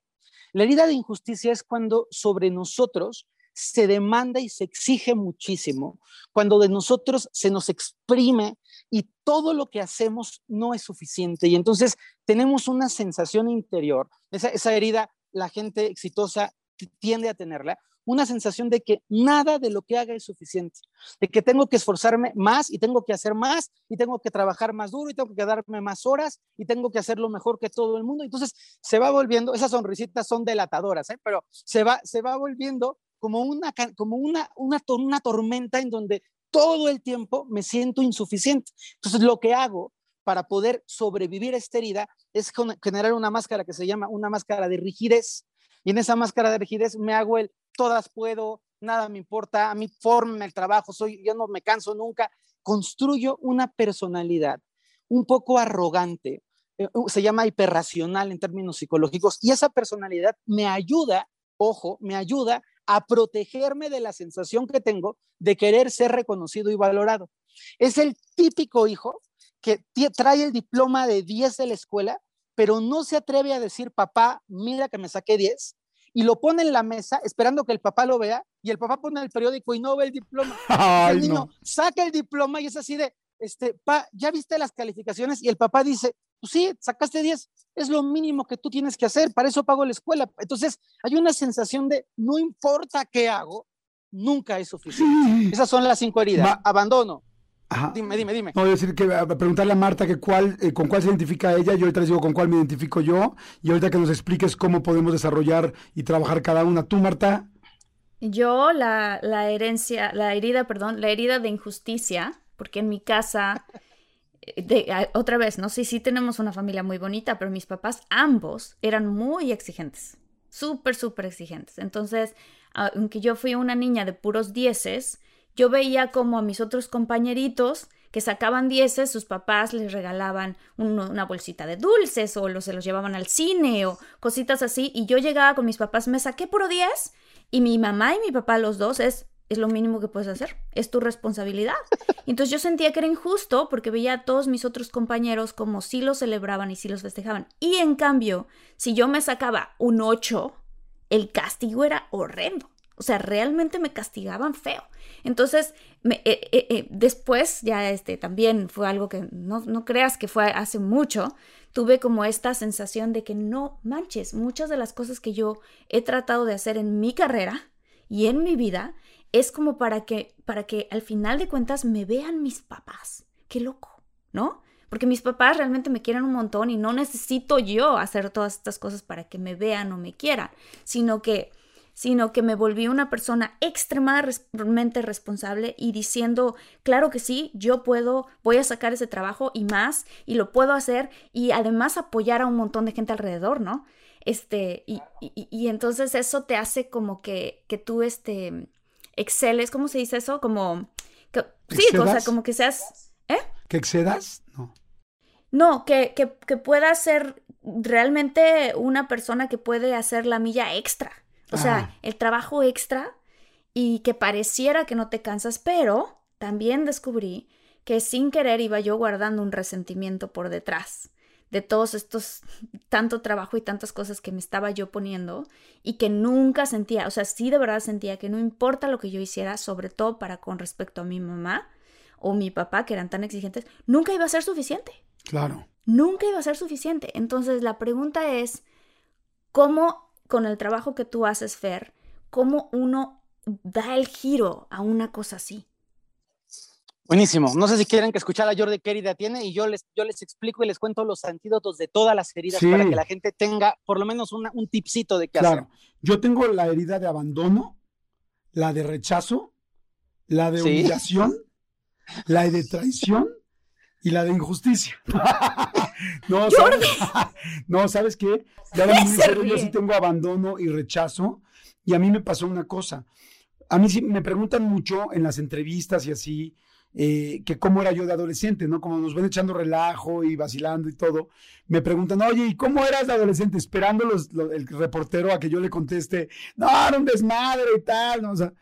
La herida de injusticia es cuando sobre nosotros se demanda y se exige muchísimo, cuando de nosotros se nos exprime y todo lo que hacemos no es suficiente. Y entonces tenemos una sensación interior, esa, esa herida, la gente exitosa tiende a tenerla una sensación de que nada de lo que haga es suficiente, de que tengo que esforzarme más y tengo que hacer más y tengo que trabajar más duro y tengo que darme más horas y tengo que hacerlo mejor que todo el mundo. Entonces se va volviendo, esas sonrisitas son delatadoras, ¿eh? pero se va, se va volviendo como, una, como una, una, una tormenta en donde todo el tiempo me siento insuficiente. Entonces lo que hago para poder sobrevivir a esta herida es generar una máscara que se llama una máscara de rigidez. Y en esa máscara de rigidez me hago el todas puedo, nada me importa, a mí forma el trabajo, soy, yo no me canso nunca. Construyo una personalidad un poco arrogante, eh, se llama hiperracional en términos psicológicos, y esa personalidad me ayuda, ojo, me ayuda a protegerme de la sensación que tengo de querer ser reconocido y valorado. Es el típico hijo que trae el diploma de 10 de la escuela, pero no se atreve a decir, papá, mira que me saqué 10, y lo pone en la mesa esperando que el papá lo vea, y el papá pone el periódico y no ve el diploma. el niño saca el diploma y es así de, este, pa, ¿ya viste las calificaciones? Y el papá dice, pues sí, sacaste 10, es lo mínimo que tú tienes que hacer, para eso pago la escuela. Entonces, hay una sensación de, no importa qué hago, nunca es suficiente. Esas son las cinco heridas. Abandono, Dime, dime, dime. No, decir que preguntarle a Marta que cuál, eh, con cuál se identifica ella, yo ahorita les digo con cuál me identifico yo, y ahorita que nos expliques cómo podemos desarrollar y trabajar cada una. ¿Tú, Marta? Yo, la, la herencia, la herida, perdón, la herida de injusticia, porque en mi casa, eh, otra vez, no sé si tenemos una familia muy bonita, pero mis papás ambos eran muy exigentes, súper, súper exigentes. Entonces, aunque yo fui una niña de puros dieces, yo veía como a mis otros compañeritos que sacaban dieces, sus papás les regalaban una bolsita de dulces o se los llevaban al cine o cositas así. Y yo llegaba con mis papás, me saqué por 10 y mi mamá y mi papá, los dos, es, es lo mínimo que puedes hacer, es tu responsabilidad. Entonces yo sentía que era injusto porque veía a todos mis otros compañeros como si lo celebraban y si los festejaban. Y en cambio, si yo me sacaba un 8, el castigo era horrendo. O sea, realmente me castigaban feo. Entonces, eh, eh, eh, después, ya este, también fue algo que no, no creas que fue hace mucho, tuve como esta sensación de que no manches, muchas de las cosas que yo he tratado de hacer en mi carrera y en mi vida es como para que, para que al final de cuentas me vean mis papás. Qué loco, ¿no? Porque mis papás realmente me quieren un montón y no necesito yo hacer todas estas cosas para que me vean o me quieran, sino que sino que me volví una persona extremadamente responsable y diciendo, claro que sí, yo puedo, voy a sacar ese trabajo y más, y lo puedo hacer, y además apoyar a un montón de gente alrededor, ¿no? Este, y, y, entonces eso te hace como que, que tú, este, exceles, ¿cómo se dice eso? Como, sí, o sea, como que seas, ¿eh? ¿Que excedas? No. No, que, que, que puedas ser realmente una persona que puede hacer la milla extra. O sea, el trabajo extra y que pareciera que no te cansas, pero también descubrí que sin querer iba yo guardando un resentimiento por detrás de todos estos, tanto trabajo y tantas cosas que me estaba yo poniendo y que nunca sentía, o sea, sí de verdad sentía que no importa lo que yo hiciera, sobre todo para con respecto a mi mamá o mi papá, que eran tan exigentes, nunca iba a ser suficiente. Claro. Nunca iba a ser suficiente. Entonces la pregunta es, ¿cómo con el trabajo que tú haces, Fer, cómo uno da el giro a una cosa así. Buenísimo. No sé si quieren que escuchar a Jordi qué herida tiene y yo les, yo les explico y les cuento los antídotos de todas las heridas para que la gente tenga por lo menos un tipcito de qué claro. Yo tengo la herida de abandono, la de rechazo, la de humillación, la de traición y la de injusticia. no, ¿sabes? No, ¿sabes qué? yo sí tengo abandono y rechazo. Y a mí me pasó una cosa. A mí sí me preguntan mucho en las entrevistas y así, eh, que cómo era yo de adolescente, ¿no? Como nos ven echando relajo y vacilando y todo. Me preguntan, oye, ¿y cómo eras de adolescente? Esperando los, el reportero a que yo le conteste, no, era un desmadre y tal, ¿no? O sea,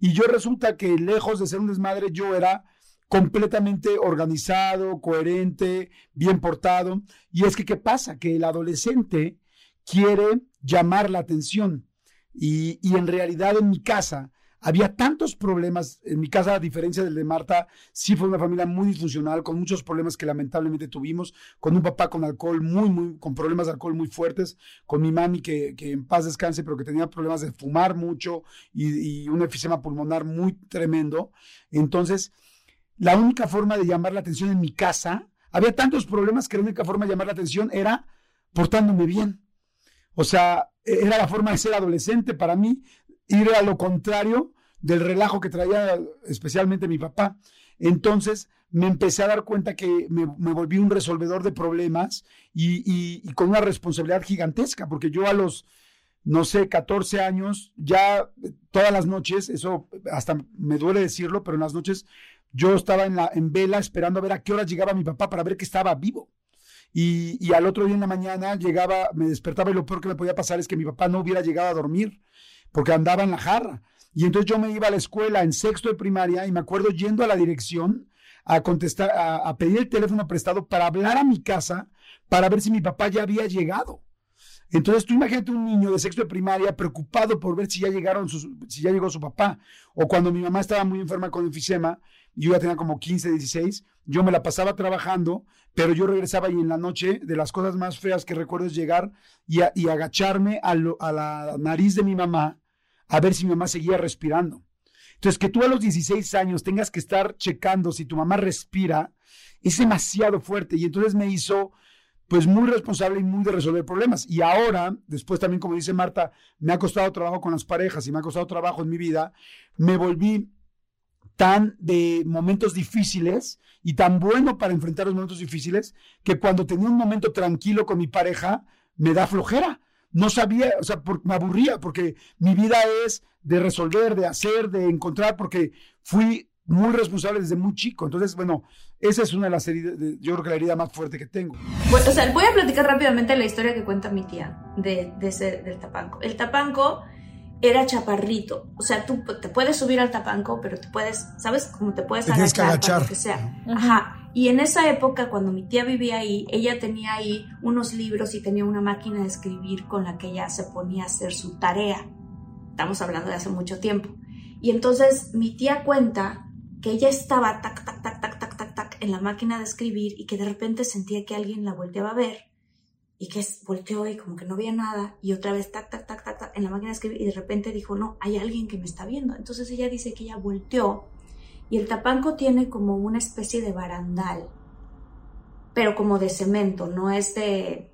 y yo resulta que lejos de ser un desmadre, yo era completamente organizado, coherente, bien portado. Y es que, ¿qué pasa? Que el adolescente quiere llamar la atención. Y, en realidad en mi casa había tantos problemas. En mi casa, a diferencia del de Marta, sí fue una familia muy disfuncional, con muchos problemas que lamentablemente tuvimos, con un papá con alcohol muy, muy, con problemas de alcohol muy fuertes, con mi mami que, que en paz descanse, pero que tenía problemas de fumar mucho y, y un efisema pulmonar muy tremendo. Entonces, la única forma de llamar la atención en mi casa, había tantos problemas que la única forma de llamar la atención era portándome bien. O sea, era la forma de ser adolescente para mí, ir a lo contrario del relajo que traía especialmente mi papá. Entonces me empecé a dar cuenta que me, me volví un resolvedor de problemas y, y- y con una responsabilidad gigantesca, porque yo a los, no sé, 14 años, ya todas las noches, eso hasta me duele decirlo, pero en las noches yo estaba en, la, en vela esperando a ver a qué horas llegaba mi papá para ver que estaba vivo. Y, y al otro día en la mañana llegaba, me despertaba y lo peor que me podía pasar es que mi papá no hubiera llegado a dormir porque andaba en la jarra. Y entonces yo me iba a la escuela en sexto de primaria y me acuerdo yendo a la dirección a contestar, a, pedir el teléfono prestado para hablar a mi casa para ver si mi papá ya había llegado. Entonces tú imagínate un niño de sexto de primaria preocupado por ver si ya llegaron si ya llegó su papá. O cuando mi mamá estaba muy enferma con enfisema, yo ya tenía como 15, 16, yo me la pasaba trabajando, pero yo regresaba y en la noche de las cosas más feas que recuerdo es llegar y, agacharme a, a la nariz de mi mamá a ver si mi mamá seguía respirando. Entonces, que tú a los 16 años tengas que estar checando si tu mamá respira, es demasiado fuerte. Y entonces me hizo, pues, muy responsable y muy de resolver problemas. Y ahora, después también, como dice Marta, me ha costado trabajo con las parejas y me ha costado trabajo en mi vida, me volví tan de momentos difíciles y tan bueno para enfrentar los momentos difíciles que cuando tenía un momento tranquilo con mi pareja, me da flojera. No sabía, o sea, me aburría porque mi vida es de resolver, de hacer, de encontrar, porque fui muy responsable desde muy chico. Entonces, bueno, esa es una de las heridas, yo creo que la herida más fuerte que tengo. Bueno, o sea, voy a platicar rápidamente la historia que cuenta mi tía de, de ese, del tapanco. El tapanco era chaparrito. O sea, tú te puedes subir al tapanco, pero te puedes, ¿sabes? Como te puedes que agachar, para agachar. lo que sea. Ajá. Y en esa época, cuando mi tía vivía ahí, ella tenía ahí unos libros y tenía una máquina de escribir con la que ella se ponía a hacer su tarea. Estamos hablando de hace mucho tiempo. Y entonces mi tía cuenta que ella estaba tac, tac, tac, tac, tac, tac, tac en la máquina de escribir y que de repente sentía que alguien la volteaba a ver y que es- volteó y como que no veía nada y otra vez tac, tac, tac, tac, tac en la máquina de escribir y de repente dijo, no, hay alguien que me está viendo. Entonces ella dice que ella volteó y el tapanco tiene como una especie de barandal, pero como de cemento, no es de,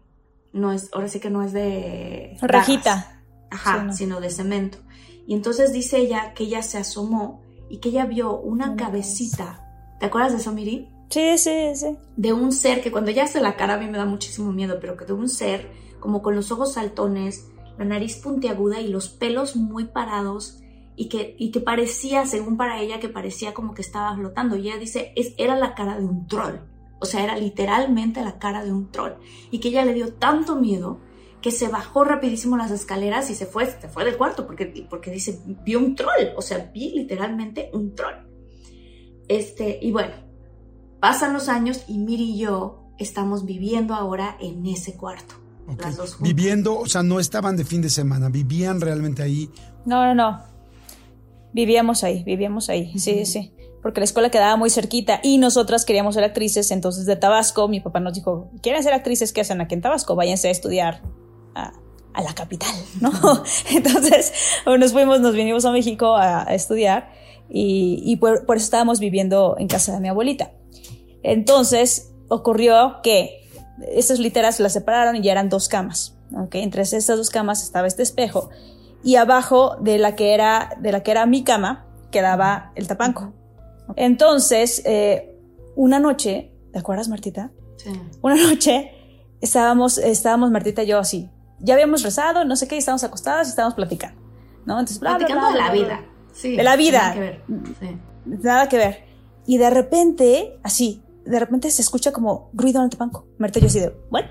no es, ahora sí que no es de... Rajas. Ajá, Sí, no. sino de cemento. Y entonces dice ella que ella se asomó y que ella vio una cabecita. ¿Te acuerdas de eso, Miri? Sí, sí, sí. De un ser que cuando ella hace la cara a mí me da muchísimo miedo, pero que de un ser como con los ojos saltones, la nariz puntiaguda y los pelos muy parados y que, y que parecía, según para ella, que parecía como que estaba flotando. Y ella dice, es, era la cara de un troll. O sea, era literalmente la cara de un troll. Y que ella le dio tanto miedo que se bajó rapidísimo las escaleras y se fue, se fue del cuarto porque, porque dice, vio un troll. O sea, vi literalmente un troll. Este, y bueno, pasan los años y Miri y yo estamos viviendo ahora en ese cuarto. Las dos juntas. Viviendo, o sea, no estaban de fin de semana, vivían realmente ahí. No, no, no. Vivíamos ahí, vivíamos ahí, sí, sí. Porque la escuela quedaba muy cerquita y nosotras queríamos ser actrices, entonces de Tabasco mi papá nos dijo, ¿quieren ser actrices? ¿Qué hacen aquí en Tabasco? Váyanse a estudiar a, a la capital, ¿no? entonces nos fuimos, nos vinimos a México a, a estudiar y, y por, por eso estábamos viviendo en casa de mi abuelita. Entonces ocurrió que esas literas las separaron y ya eran dos camas. ¿ok? Entre estas dos camas estaba este espejo y abajo de la que era, de la que era mi cama quedaba el tapanco. Entonces, eh, una noche, ¿te acuerdas, Martita? Sí. Una noche estábamos, estábamos Martita y yo así. Ya habíamos rezado, no sé qué, y estábamos acostadas y estábamos platicando. ¿no? Entonces, bla, Platicando bla, de la vida. Sí, de la vida. nada que ver. Sí. Nada que ver. Y de repente, así, de repente se escucha como ruido en el tapanco. Marta yo así de, ¿what?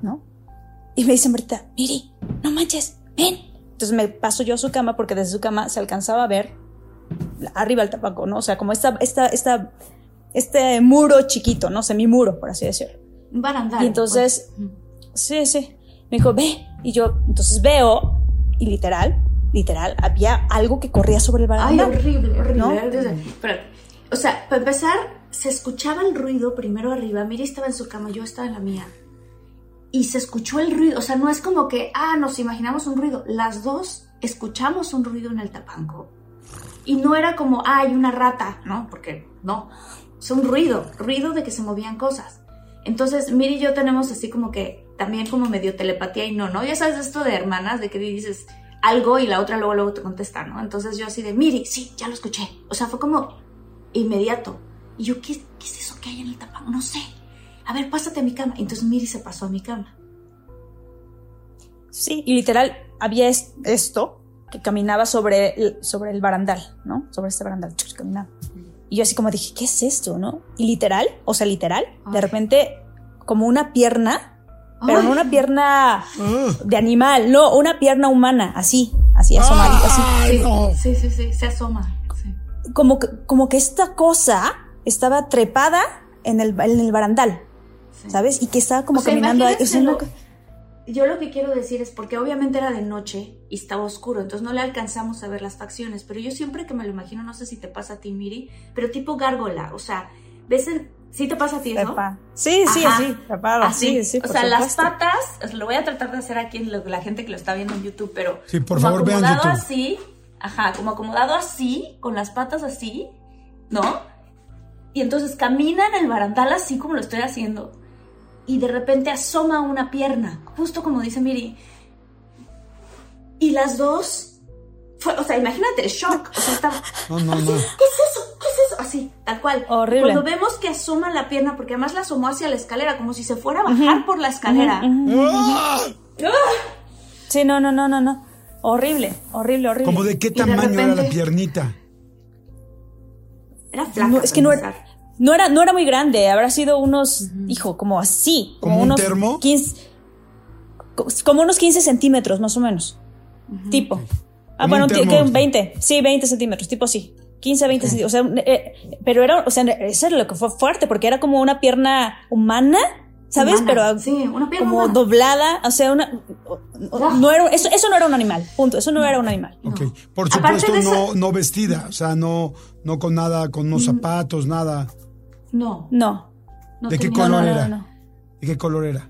¿No? Y me dice Marta, Miri, no manches, ven. Entonces me paso yo a su cama porque desde su cama se alcanzaba a ver arriba el tapanco, ¿no? O sea, como esta, esta, esta, este muro chiquito, ¿no? Semimuro, por así decirlo. Un barandal. Y entonces, sí, sí. Me dijo, ve. Y yo, entonces veo, y literal, literal, había algo que corría sobre el Ay, barandal. horrible, horrible. ¿no? Pero, o sea, para empezar, se escuchaba el ruido primero arriba. Miri estaba en su cama, yo estaba en la mía. Y se escuchó el ruido. O sea, no es como que, ah, nos imaginamos un ruido. Las dos escuchamos un ruido en el tapanco. Y no era como, ah, hay una rata, ¿no? Porque no. Es un ruido, ruido de que se movían cosas. Entonces, Miri y yo tenemos así como que también como medio telepatía y no, ¿no? Ya sabes esto de hermanas, de que dices algo y la otra luego, luego te contesta, ¿no? Entonces yo así de, Miri, sí, ya lo escuché. O sea, fue como inmediato. Y yo, ¿qué, qué es eso que hay en el tapanco? No sé. A ver, pásate a mi cama. Entonces Miri se pasó a mi cama. Sí, y literal había es- esto que caminaba sobre el, sobre el barandal, ¿no? Sobre este barandal, chuc, caminaba. Y yo así como dije, ¿qué es esto, no? Y literal, o sea, literal, de repente como una pierna, pero no una pierna de animal, no, una pierna humana, así, así asomadita, así. Sí, sí, sí, sí, se asoma. sí. Como que, como que esta cosa estaba trepada en el, en el barandal, ¿sabes? Y que estaba como O sea, caminando ahí. o sea, no- imagínenselo. Yo lo que quiero decir es porque obviamente era de noche y estaba oscuro, entonces no le alcanzamos a ver las facciones, pero yo siempre que me lo imagino, no sé si te pasa a ti, Miri, pero tipo gárgola, o sea, ¿ves el... ¿Sí te pasa a ti? Trepa. Sí, sí, Ajá. así, trepado, Así. sí, sí, o sea, las patas, lo voy a tratar de hacer aquí en lo- la gente que lo está viendo en YouTube, pero Sí, por como favor, vean acomodado YouTube. así, ajá, como acomodado así, con las patas así, ¿no? Y entonces camina en el barandal así como lo estoy haciendo. Y de repente asoma una pierna, justo como dice Miri. Y las dos, fue- o sea, imagínate shock. O sea, estaba, No, no, no. ¿qué es eso? ¿Qué es eso? Así, tal cual. Horrible. Cuando vemos que asoma la pierna, porque además la asomó hacia la escalera, como si se fuera a bajar por la escalera. ¡Ah! Sí, no, no, no, no, no. Horrible, horrible, horrible. ¿Como de qué tamaño era la piernita? Era flaca. No, es que no era, no era, no era muy grande, habrá sido unos, hijo, como así. Como, ¿Como un unos termo? 15 co- como unos 15 centímetros, más o menos. Tipo. Ah, Como bueno, un ti- termo. que un 20. Sí, 20 centímetros, tipo así. 15, 20 centímetros. O sea, eh, pero era, o sea, eso era lo que fue fuerte, porque era como una pierna humana, ¿sabes? Humana, pero sí, una pierna como humana. doblada, o sea, una, no era, eso, eso no era un animal, punto, eso no era un animal. Ok. Por supuesto, no, no vestida. O sea, no, no con nada, con unos zapatos, nada. No. No. no ¿De qué color no, no, era? no. ¿De qué color era?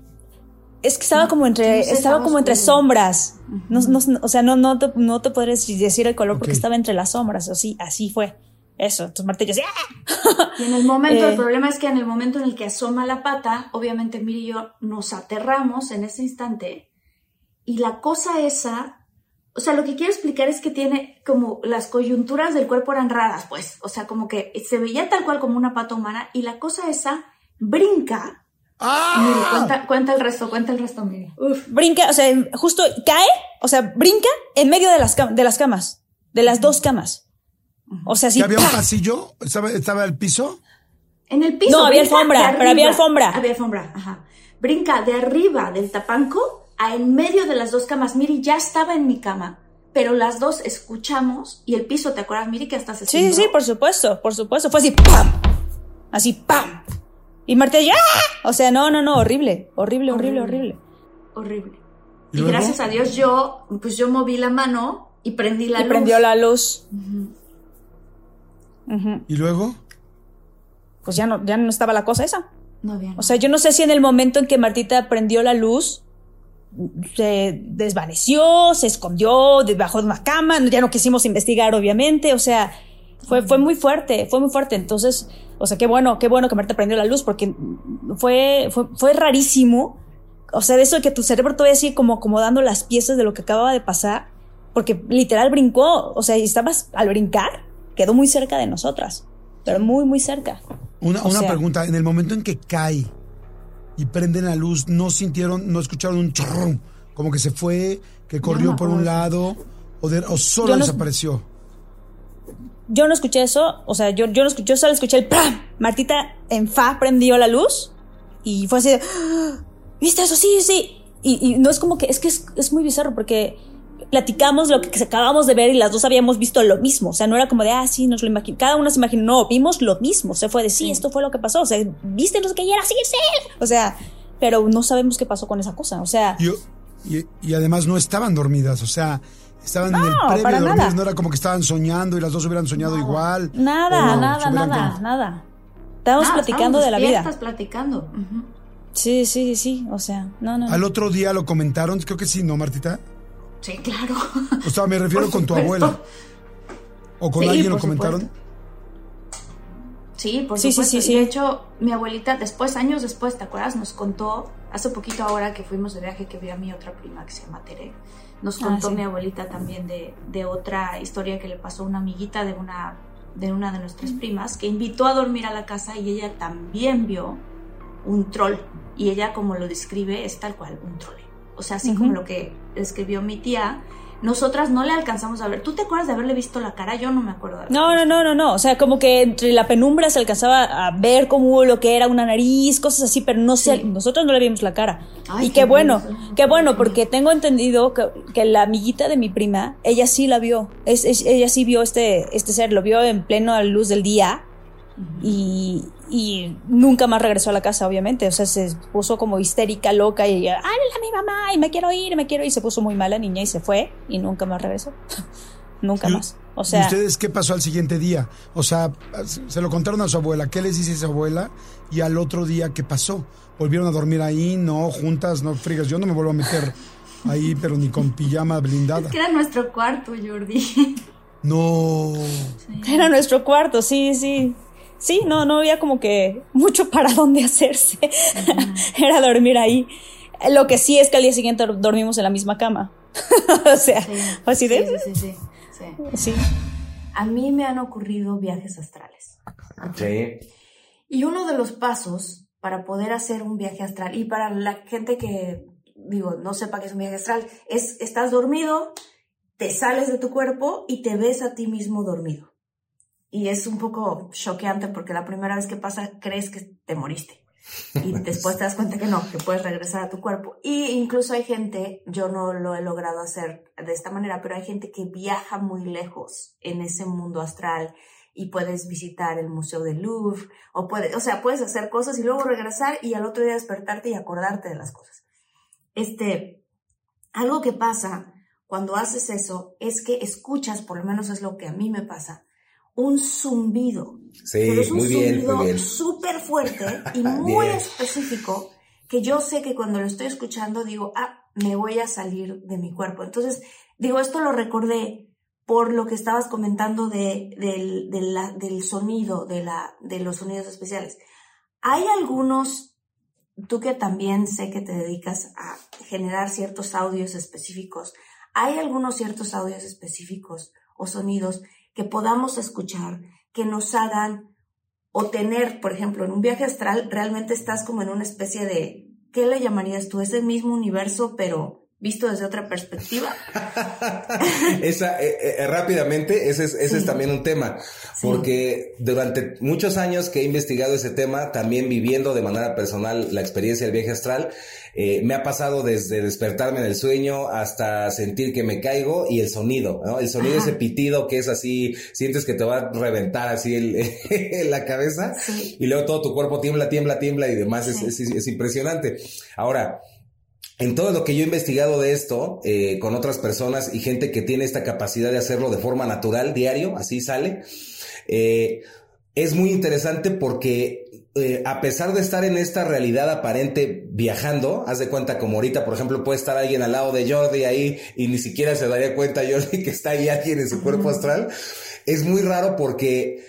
Es que estaba como entre, no sé, estaba estaba como entre sombras. No, no- o sea, no, no, te, no te podrías decir el color porque Ok. estaba entre las sombras, así, así fue. Eso, yo así, ¡ah! Y en el momento, Eh. el problema es que en el momento en el que asoma la pata, obviamente Miri y yo nos aterramos en ese instante. Y la cosa esa, o sea, lo que quiero explicar es que tiene como las coyunturas del cuerpo eran raras, pues. O sea, como que se veía tal cual como una pata humana. Y la cosa esa brinca. Miri, cuenta, cuenta el resto, cuenta el resto, Miri. Uf. Brinca, o sea, justo cae, o sea, brinca en medio de las, cam- de las camas, de las dos camas. O sea, sí. ¿Que había un ¡pa! pasillo? ¿Estaba, estaba el piso? En el piso. No, había alfombra, pero había alfombra. Había alfombra, ajá. Brinca de arriba del tapanco a en medio de las dos camas. Miri ya estaba en mi cama, pero las dos escuchamos y el piso, ¿te acuerdas, Miri, que hasta se Sí, sí, sí, por supuesto, por supuesto. Fue así, ¡pam! Así, ¡pam! Y Marta y yo, ¡ah! O sea, no, no, no, horrible, horrible, horrible, horrible. Horrible. ¿Y Y, gracias a Dios yo, pues yo moví la mano y prendí la y luz. prendió la luz. ¿Y luego? Pues ya no, ya no estaba la cosa esa. No había. O sea, yo no sé si en el momento en que Martita prendió la luz, se desvaneció, se escondió debajo de una cama, ya no quisimos investigar, obviamente, o sea, fue, fue muy fuerte, fue muy fuerte. Entonces, o sea, qué bueno, qué bueno que Marta prendió la luz, porque fue, fue, fue rarísimo. O sea, de eso de que tu cerebro todavía sigue como acomodando las piezas de lo que acababa de pasar, porque literal brincó, o sea, y estabas al brincar, quedó muy cerca de nosotras, pero muy, muy cerca. Una, una sea- pregunta. En el momento en que cae y prenden la luz, ¿no sintieron, no escucharon un chorro? Como que se fue, que corrió no, por un lado, o, de- o solo no- desapareció. Yo no escuché eso, o sea, yo, yo, no escuché, yo solo escuché el ¡pam! Martita en fa prendió la luz y fue así de, "Ah, ¿viste eso? Sí, sí. Y, y no es como que, es que es, es muy bizarro porque platicamos lo que acabamos de ver y las dos habíamos visto lo mismo, o sea, no era como de, ah, sí, nos lo imaginamos, cada una se imaginó, no, vimos lo mismo, se fue de, sí, esto fue lo que pasó, o sea, ¿viste no sé qué? Y era, sí, sí, o sea, pero no sabemos qué pasó con esa cosa, o sea, Y, y- y además no estaban dormidas, o sea, estaban en el No, previo para de dormir, nada. no era como que estaban soñando y las dos hubieran soñado igual. Nada, nada, nada, como- nada. Estábamos Nada, platicando de la vida. despiertas platicando. Sí, sí, sí, o sea, no, no. no. Al otro día lo comentaron, creo que sí, ¿no, Martita? Sí, claro. O sea, me refiero con tu abuela. ¿O con Sí, alguien lo comentaron? supuesto. Sí, por Sí, sí, supuesto. sí, sí. Y de hecho, mi abuelita después, años después, ¿te acuerdas? Nos contó, hace poquito ahora que fuimos de viaje, que vi a mi otra prima que se llama Tere, nos Ah, contó sí. mi abuelita también de, de otra historia que le pasó a una amiguita de una, de una de nuestras primas, que invitó a dormir a la casa y ella también vio un troll. Y ella, como lo describe, es tal cual, un troll. O sea, así como lo que describió mi tía, nosotras no le alcanzamos a ver. ¿Tú te acuerdas de haberle visto la cara? Yo no me acuerdo. de No, no, no, no, no. O sea, como que entre la penumbra se alcanzaba a ver como lo que era una nariz, cosas así, pero no sé, nosotros no le vimos la cara. Ay, y qué qué bueno, qué bueno, porque tengo entendido que, que la amiguita de mi prima, ella sí la vio. Es, es- ella sí vio este, este ser, lo vio en pleno luz del día. Y, y nunca más regresó a la casa, obviamente. O sea, se puso como histérica, loca y ella, ¡háblale a mi mamá! Y me quiero ir, me quiero ir. Se puso muy mala niña y se fue y nunca más regresó. nunca más. O ¿Y sea, ustedes qué pasó al siguiente día? O sea, se lo contaron a su abuela. ¿Qué les dice su abuela? Y al otro día, ¿qué pasó? ¿Volvieron a dormir ahí? No, juntas, no frigas. Yo no me vuelvo a meter ahí, pero ni con pijama blindada. Es que era nuestro cuarto, Jordi. No. Era nuestro cuarto, sí, sí. Sí, no, no había como que mucho para dónde hacerse. Era dormir ahí. Lo que sí es que al día siguiente dormimos en la misma cama. o sea, fue así de. Sí, sí, sí, sí, sí. Sí. A mí me han ocurrido viajes astrales. Sí. Y uno de los pasos para poder hacer un viaje astral, y para la gente que, digo, no sepa qué es un viaje astral, es, estás dormido, te sales de tu cuerpo y te ves a ti mismo dormido. Y es un poco choqueante porque la primera vez que pasa crees que te moriste. Y después te das cuenta que no, que puedes regresar a tu cuerpo. Y incluso hay gente, yo no lo he logrado hacer de esta manera, pero hay gente que viaja muy lejos en ese mundo astral y puedes visitar el Museo del Louvre o puedes, o sea, puedes hacer cosas y luego regresar y al otro día despertarte y acordarte de las cosas. Este, algo que pasa cuando haces eso es que escuchas, por lo menos es lo que a mí me pasa, un zumbido. Sí, Pero es un muy zumbido bien. súper fuerte y muy específico que yo sé que cuando lo estoy escuchando digo, ah, me voy a salir de mi cuerpo. Entonces, digo, esto lo recordé por lo que estabas comentando de, del, de la- del sonido, de, la, de los sonidos especiales. Hay algunos, tú que también sé que te dedicas a generar ciertos audios específicos, hay algunos ciertos audios específicos o sonidos que podamos escuchar, que nos hagan o tener, por ejemplo, en un viaje astral, realmente estás como en una especie de, ¿qué le llamarías tú? Es el mismo universo, pero visto desde otra perspectiva. Esa, eh, eh, rápidamente, ese es, ese es también un tema, porque durante muchos años que he investigado ese tema, también viviendo de manera personal la experiencia del viaje astral, eh, me ha pasado desde despertarme en el sueño hasta sentir que me caigo y el sonido, ¿no? El sonido, Ajá. ese pitido que es así, sientes que te va a reventar así el, la cabeza y luego todo tu cuerpo tiembla, tiembla, tiembla y demás, es, es- es impresionante. Ahora, en todo lo que yo he investigado de esto, eh, con otras personas y gente que tiene esta capacidad de hacerlo de forma natural, diario, así sale, eh, es muy interesante porque eh, a pesar de estar en esta realidad aparente viajando, haz de cuenta como ahorita, por ejemplo, puede estar alguien al lado de Jordi ahí y ni siquiera se daría cuenta Jordi que está ahí alguien en su cuerpo astral, es muy raro porque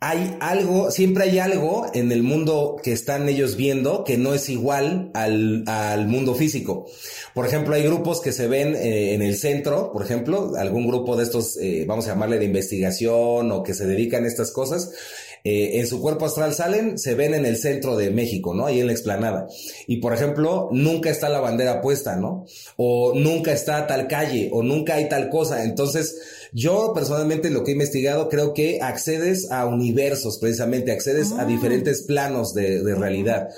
hay algo, siempre hay algo en el mundo que están ellos viendo que no es igual al, al mundo físico. Por ejemplo, hay grupos que se ven eh, en el centro, por ejemplo, algún grupo de estos, eh, vamos a llamarle de investigación o que se dedican a estas cosas, eh, en su cuerpo astral salen, se ven en el centro de México, ¿no? Ahí en la explanada. Y por ejemplo, nunca está la bandera puesta, ¿no? O nunca está tal calle, o nunca hay tal cosa. Entonces, yo personalmente lo que he investigado creo que accedes a universos, precisamente, accedes a diferentes planos de, de realidad.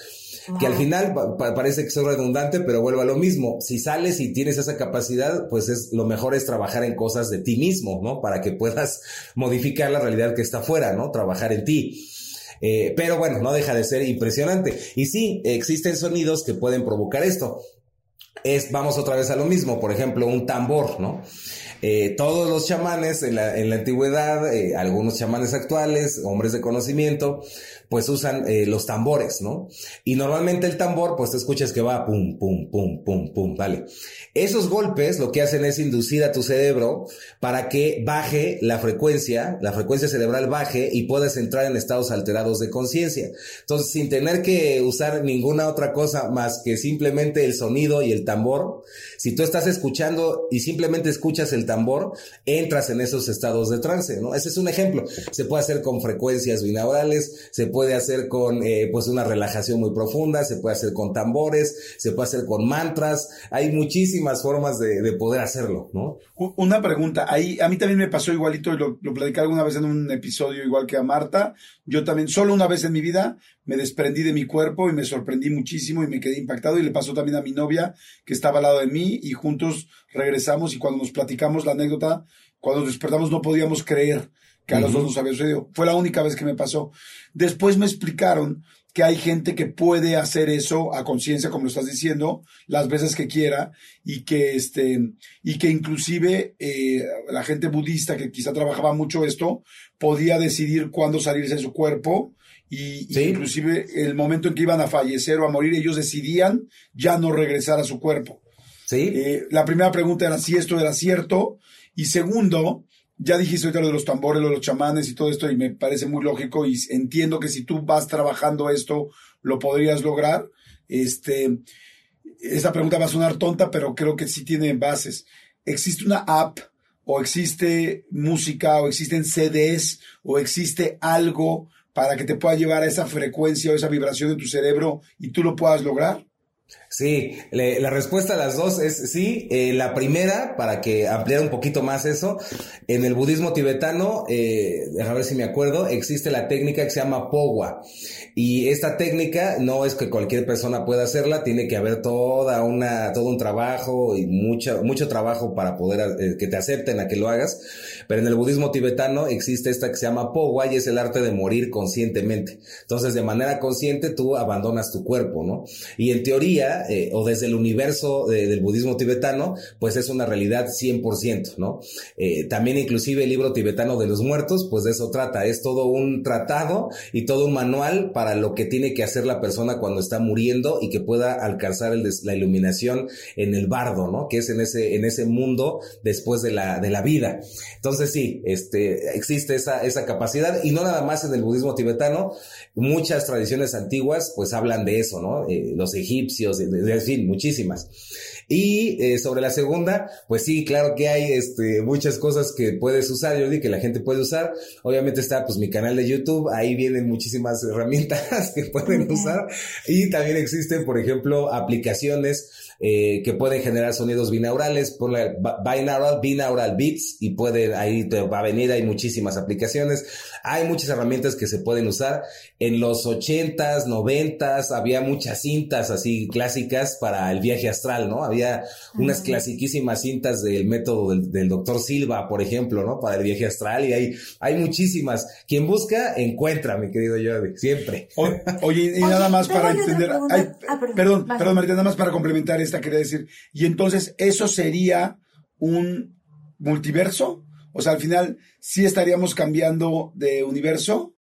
Que al final pa- pa- parece que soy redundante, pero vuelvo a lo mismo. Si sales y tienes esa capacidad, pues es lo mejor es trabajar en cosas de ti mismo, ¿no? Para que puedas modificar la realidad que está afuera, ¿no? Trabajar en ti. Eh, pero bueno, no deja de ser impresionante. Y sí, existen sonidos que pueden provocar esto. es, vamos otra vez a lo mismo, por ejemplo, un tambor, ¿no? Eh, todos los chamanes en la, en la antigüedad, eh, algunos chamanes actuales, hombres de conocimiento, pues usan eh, los tambores, ¿no? Y normalmente el tambor, pues te escuchas que va pum, pum, pum, pum, pum, ¿vale? Esos golpes lo que hacen es inducir a tu cerebro para que baje la frecuencia, la frecuencia cerebral baje y puedas entrar en estados alterados de conciencia. Entonces, sin tener que usar ninguna otra cosa más que simplemente el sonido y el tambor, si tú estás escuchando y simplemente escuchas el tambor, entras en esos estados de trance, ¿no? Ese es un ejemplo. Se puede hacer con frecuencias binaurales, se puede hacer con eh, pues una relajación muy profunda, se puede hacer con tambores, se puede hacer con mantras, hay muchísimas formas de, de poder hacerlo, ¿no? Una pregunta, ahí a mí también me pasó igualito y lo platicé alguna vez en un episodio igual que a Marta. Yo también, solo una vez en mi vida, me desprendí de mi cuerpo y me sorprendí muchísimo y me quedé impactado y le pasó también a mi novia que estaba al lado de mí y juntos regresamos y cuando nos platicamos la anécdota, cuando nos despertamos no podíamos creer que a los dos nos había sucedido. Fue la única vez que me pasó. Después me explicaron que hay gente que puede hacer eso a conciencia, como lo estás diciendo, las veces que quiera, y que este, y que inclusive eh, la gente budista que quizá trabajaba mucho esto, podía decidir cuándo salirse de su cuerpo, y, y inclusive el momento en que iban a fallecer o a morir, ellos decidían ya no regresar a su cuerpo. Sí. Eh, la primera pregunta era si esto era cierto, y segundo, ya dijiste ahorita lo de los tambores, los chamanes y todo esto, y me parece muy lógico, y entiendo que si tú vas trabajando esto, lo podrías lograr. Este, esta pregunta va a sonar tonta, pero creo que sí tiene bases. ¿Existe una app o existe música o existen CDs o existe algo para que te pueda llevar a esa frecuencia o esa vibración de tu cerebro y tú lo puedas lograr? Sí, le- la respuesta a las dos es sí. Eh, la primera, para que ampliar un poquito más eso, en el budismo tibetano, eh, déjame ver si me acuerdo, existe la técnica que se llama Powa. Y esta técnica no es que cualquier persona pueda hacerla, tiene que haber toda una, todo un trabajo y mucho, mucho trabajo para poder eh, que te acepten a que lo hagas. Pero en el budismo tibetano existe esta que se llama Powa y es el arte de morir conscientemente. Entonces, de manera consciente, tú abandonas tu cuerpo, ¿no? Y en teoría, eh, o desde el universo eh, del budismo tibetano, pues es una realidad 100%, ¿no? Eh, también inclusive el libro tibetano de los muertos, pues de eso trata, es todo un tratado y todo un manual para lo que tiene que hacer la persona cuando está muriendo y que pueda alcanzar la iluminación en el bardo, ¿no? Que es en ese, en ese mundo después de la, de la vida. Entonces sí, este, existe esa, esa capacidad y no nada más en el budismo tibetano, muchas tradiciones antiguas pues hablan de eso, ¿no? Los egipcios, de- de- en fin, muchísimas. Y eh, sobre la segunda, pues sí, claro que hay este, muchas cosas que puedes usar, Jordi, que la gente puede usar. Obviamente está pues mi canal de YouTube, ahí vienen muchísimas herramientas que pueden usar. Y también existen, por ejemplo, aplicaciones eh, que pueden generar sonidos binaurales, por la binaural, binaural beats, y puede, ahí te va a venir, hay muchísimas aplicaciones. Hay muchas herramientas que se pueden usar. En los ochentas, noventas, había muchas cintas así clásicas para el viaje astral, ¿no? Había unas Ajá. clasiquísimas cintas del método del, del doctor Silva, por ejemplo, ¿no? Para el viaje astral, y hay, hay muchísimas. Quien busca, encuentra, mi querido Jordi, siempre. O- oye, y nada más para entender. ay, Ah, perdón. perdón, perdón, Marita, nada más para complementar esta, quería decir. Y entonces, ¿eso sería un multiverso? O sea, al final, ¿sí estaríamos cambiando de universo?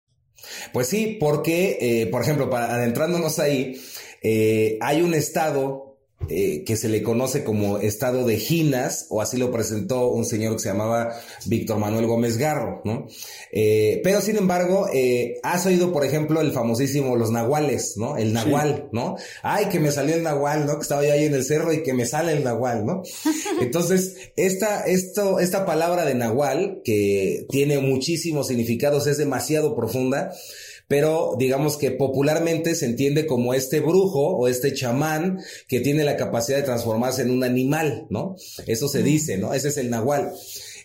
Pues sí, porque, eh, por ejemplo, para adentrándonos ahí, eh, hay un estado eh, que se le conoce como estado de Ginas, o así lo presentó un señor que se llamaba Víctor Manuel Gómez Garro, ¿no? Eh, pero sin embargo, eh, has oído, por ejemplo, el famosísimo Los Nahuales, ¿no? El Nahual, ¿no? Ay, que me salió el Nahual, ¿no? Que estaba yo ahí en el cerro y que me sale el Nahual, ¿no? Entonces, esta, esto, esta palabra de Nahual, que tiene muchísimos significados, es demasiado profunda, pero digamos que popularmente se entiende como este brujo o este chamán que tiene la capacidad de transformarse en un animal, ¿no? Eso se dice, ¿no? Ese es el Nahual.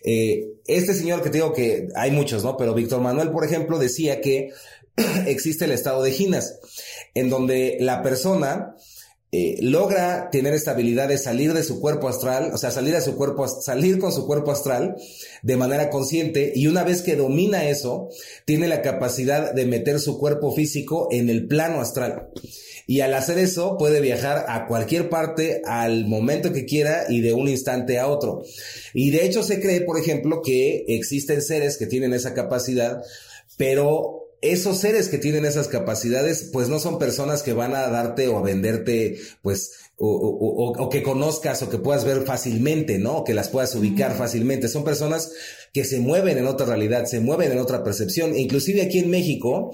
Eh, este señor que te digo que hay muchos, ¿no? Pero Víctor Manuel, por ejemplo, decía que existe el estado de Ginas, en donde la persona eh, logra tener esta habilidad de salir de su cuerpo astral, o sea, salir a su cuerpo, salir con su cuerpo astral de manera consciente y una vez que domina eso, tiene la capacidad de meter su cuerpo físico en el plano astral. Y al hacer eso puede viajar a cualquier parte al momento que quiera y de un instante a otro. Y de hecho se cree, por ejemplo, que existen seres que tienen esa capacidad, pero esos seres que tienen esas capacidades, pues no son personas que van a darte o a venderte, pues, o, que conozcas o que puedas ver fácilmente, ¿no? O que las puedas ubicar fácilmente. Son personas que se mueven en otra realidad, se mueven en otra percepción. E inclusive aquí en México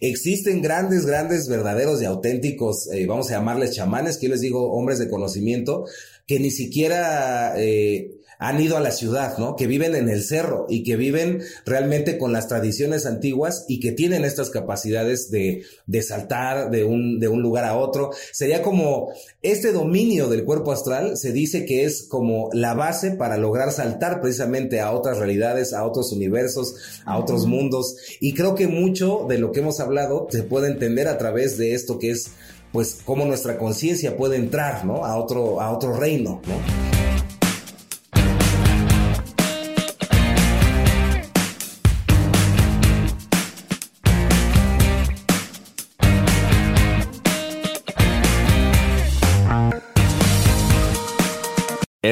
existen grandes, grandes, verdaderos y auténticos, eh, vamos a llamarles chamanes, que yo les digo hombres de conocimiento, que ni siquiera... Eh, han ido a la ciudad, ¿no? Que viven en el cerro y que viven realmente con las tradiciones antiguas y que tienen estas capacidades de, de saltar de un, de un lugar a otro. Sería como este dominio del cuerpo astral se dice que es como la base para lograr saltar precisamente a otras realidades, a otros universos, a otros mundos. Y creo que mucho de lo que hemos hablado se puede entender a través de esto que es pues cómo nuestra conciencia puede entrar, ¿no? A otro, a otro reino, ¿no?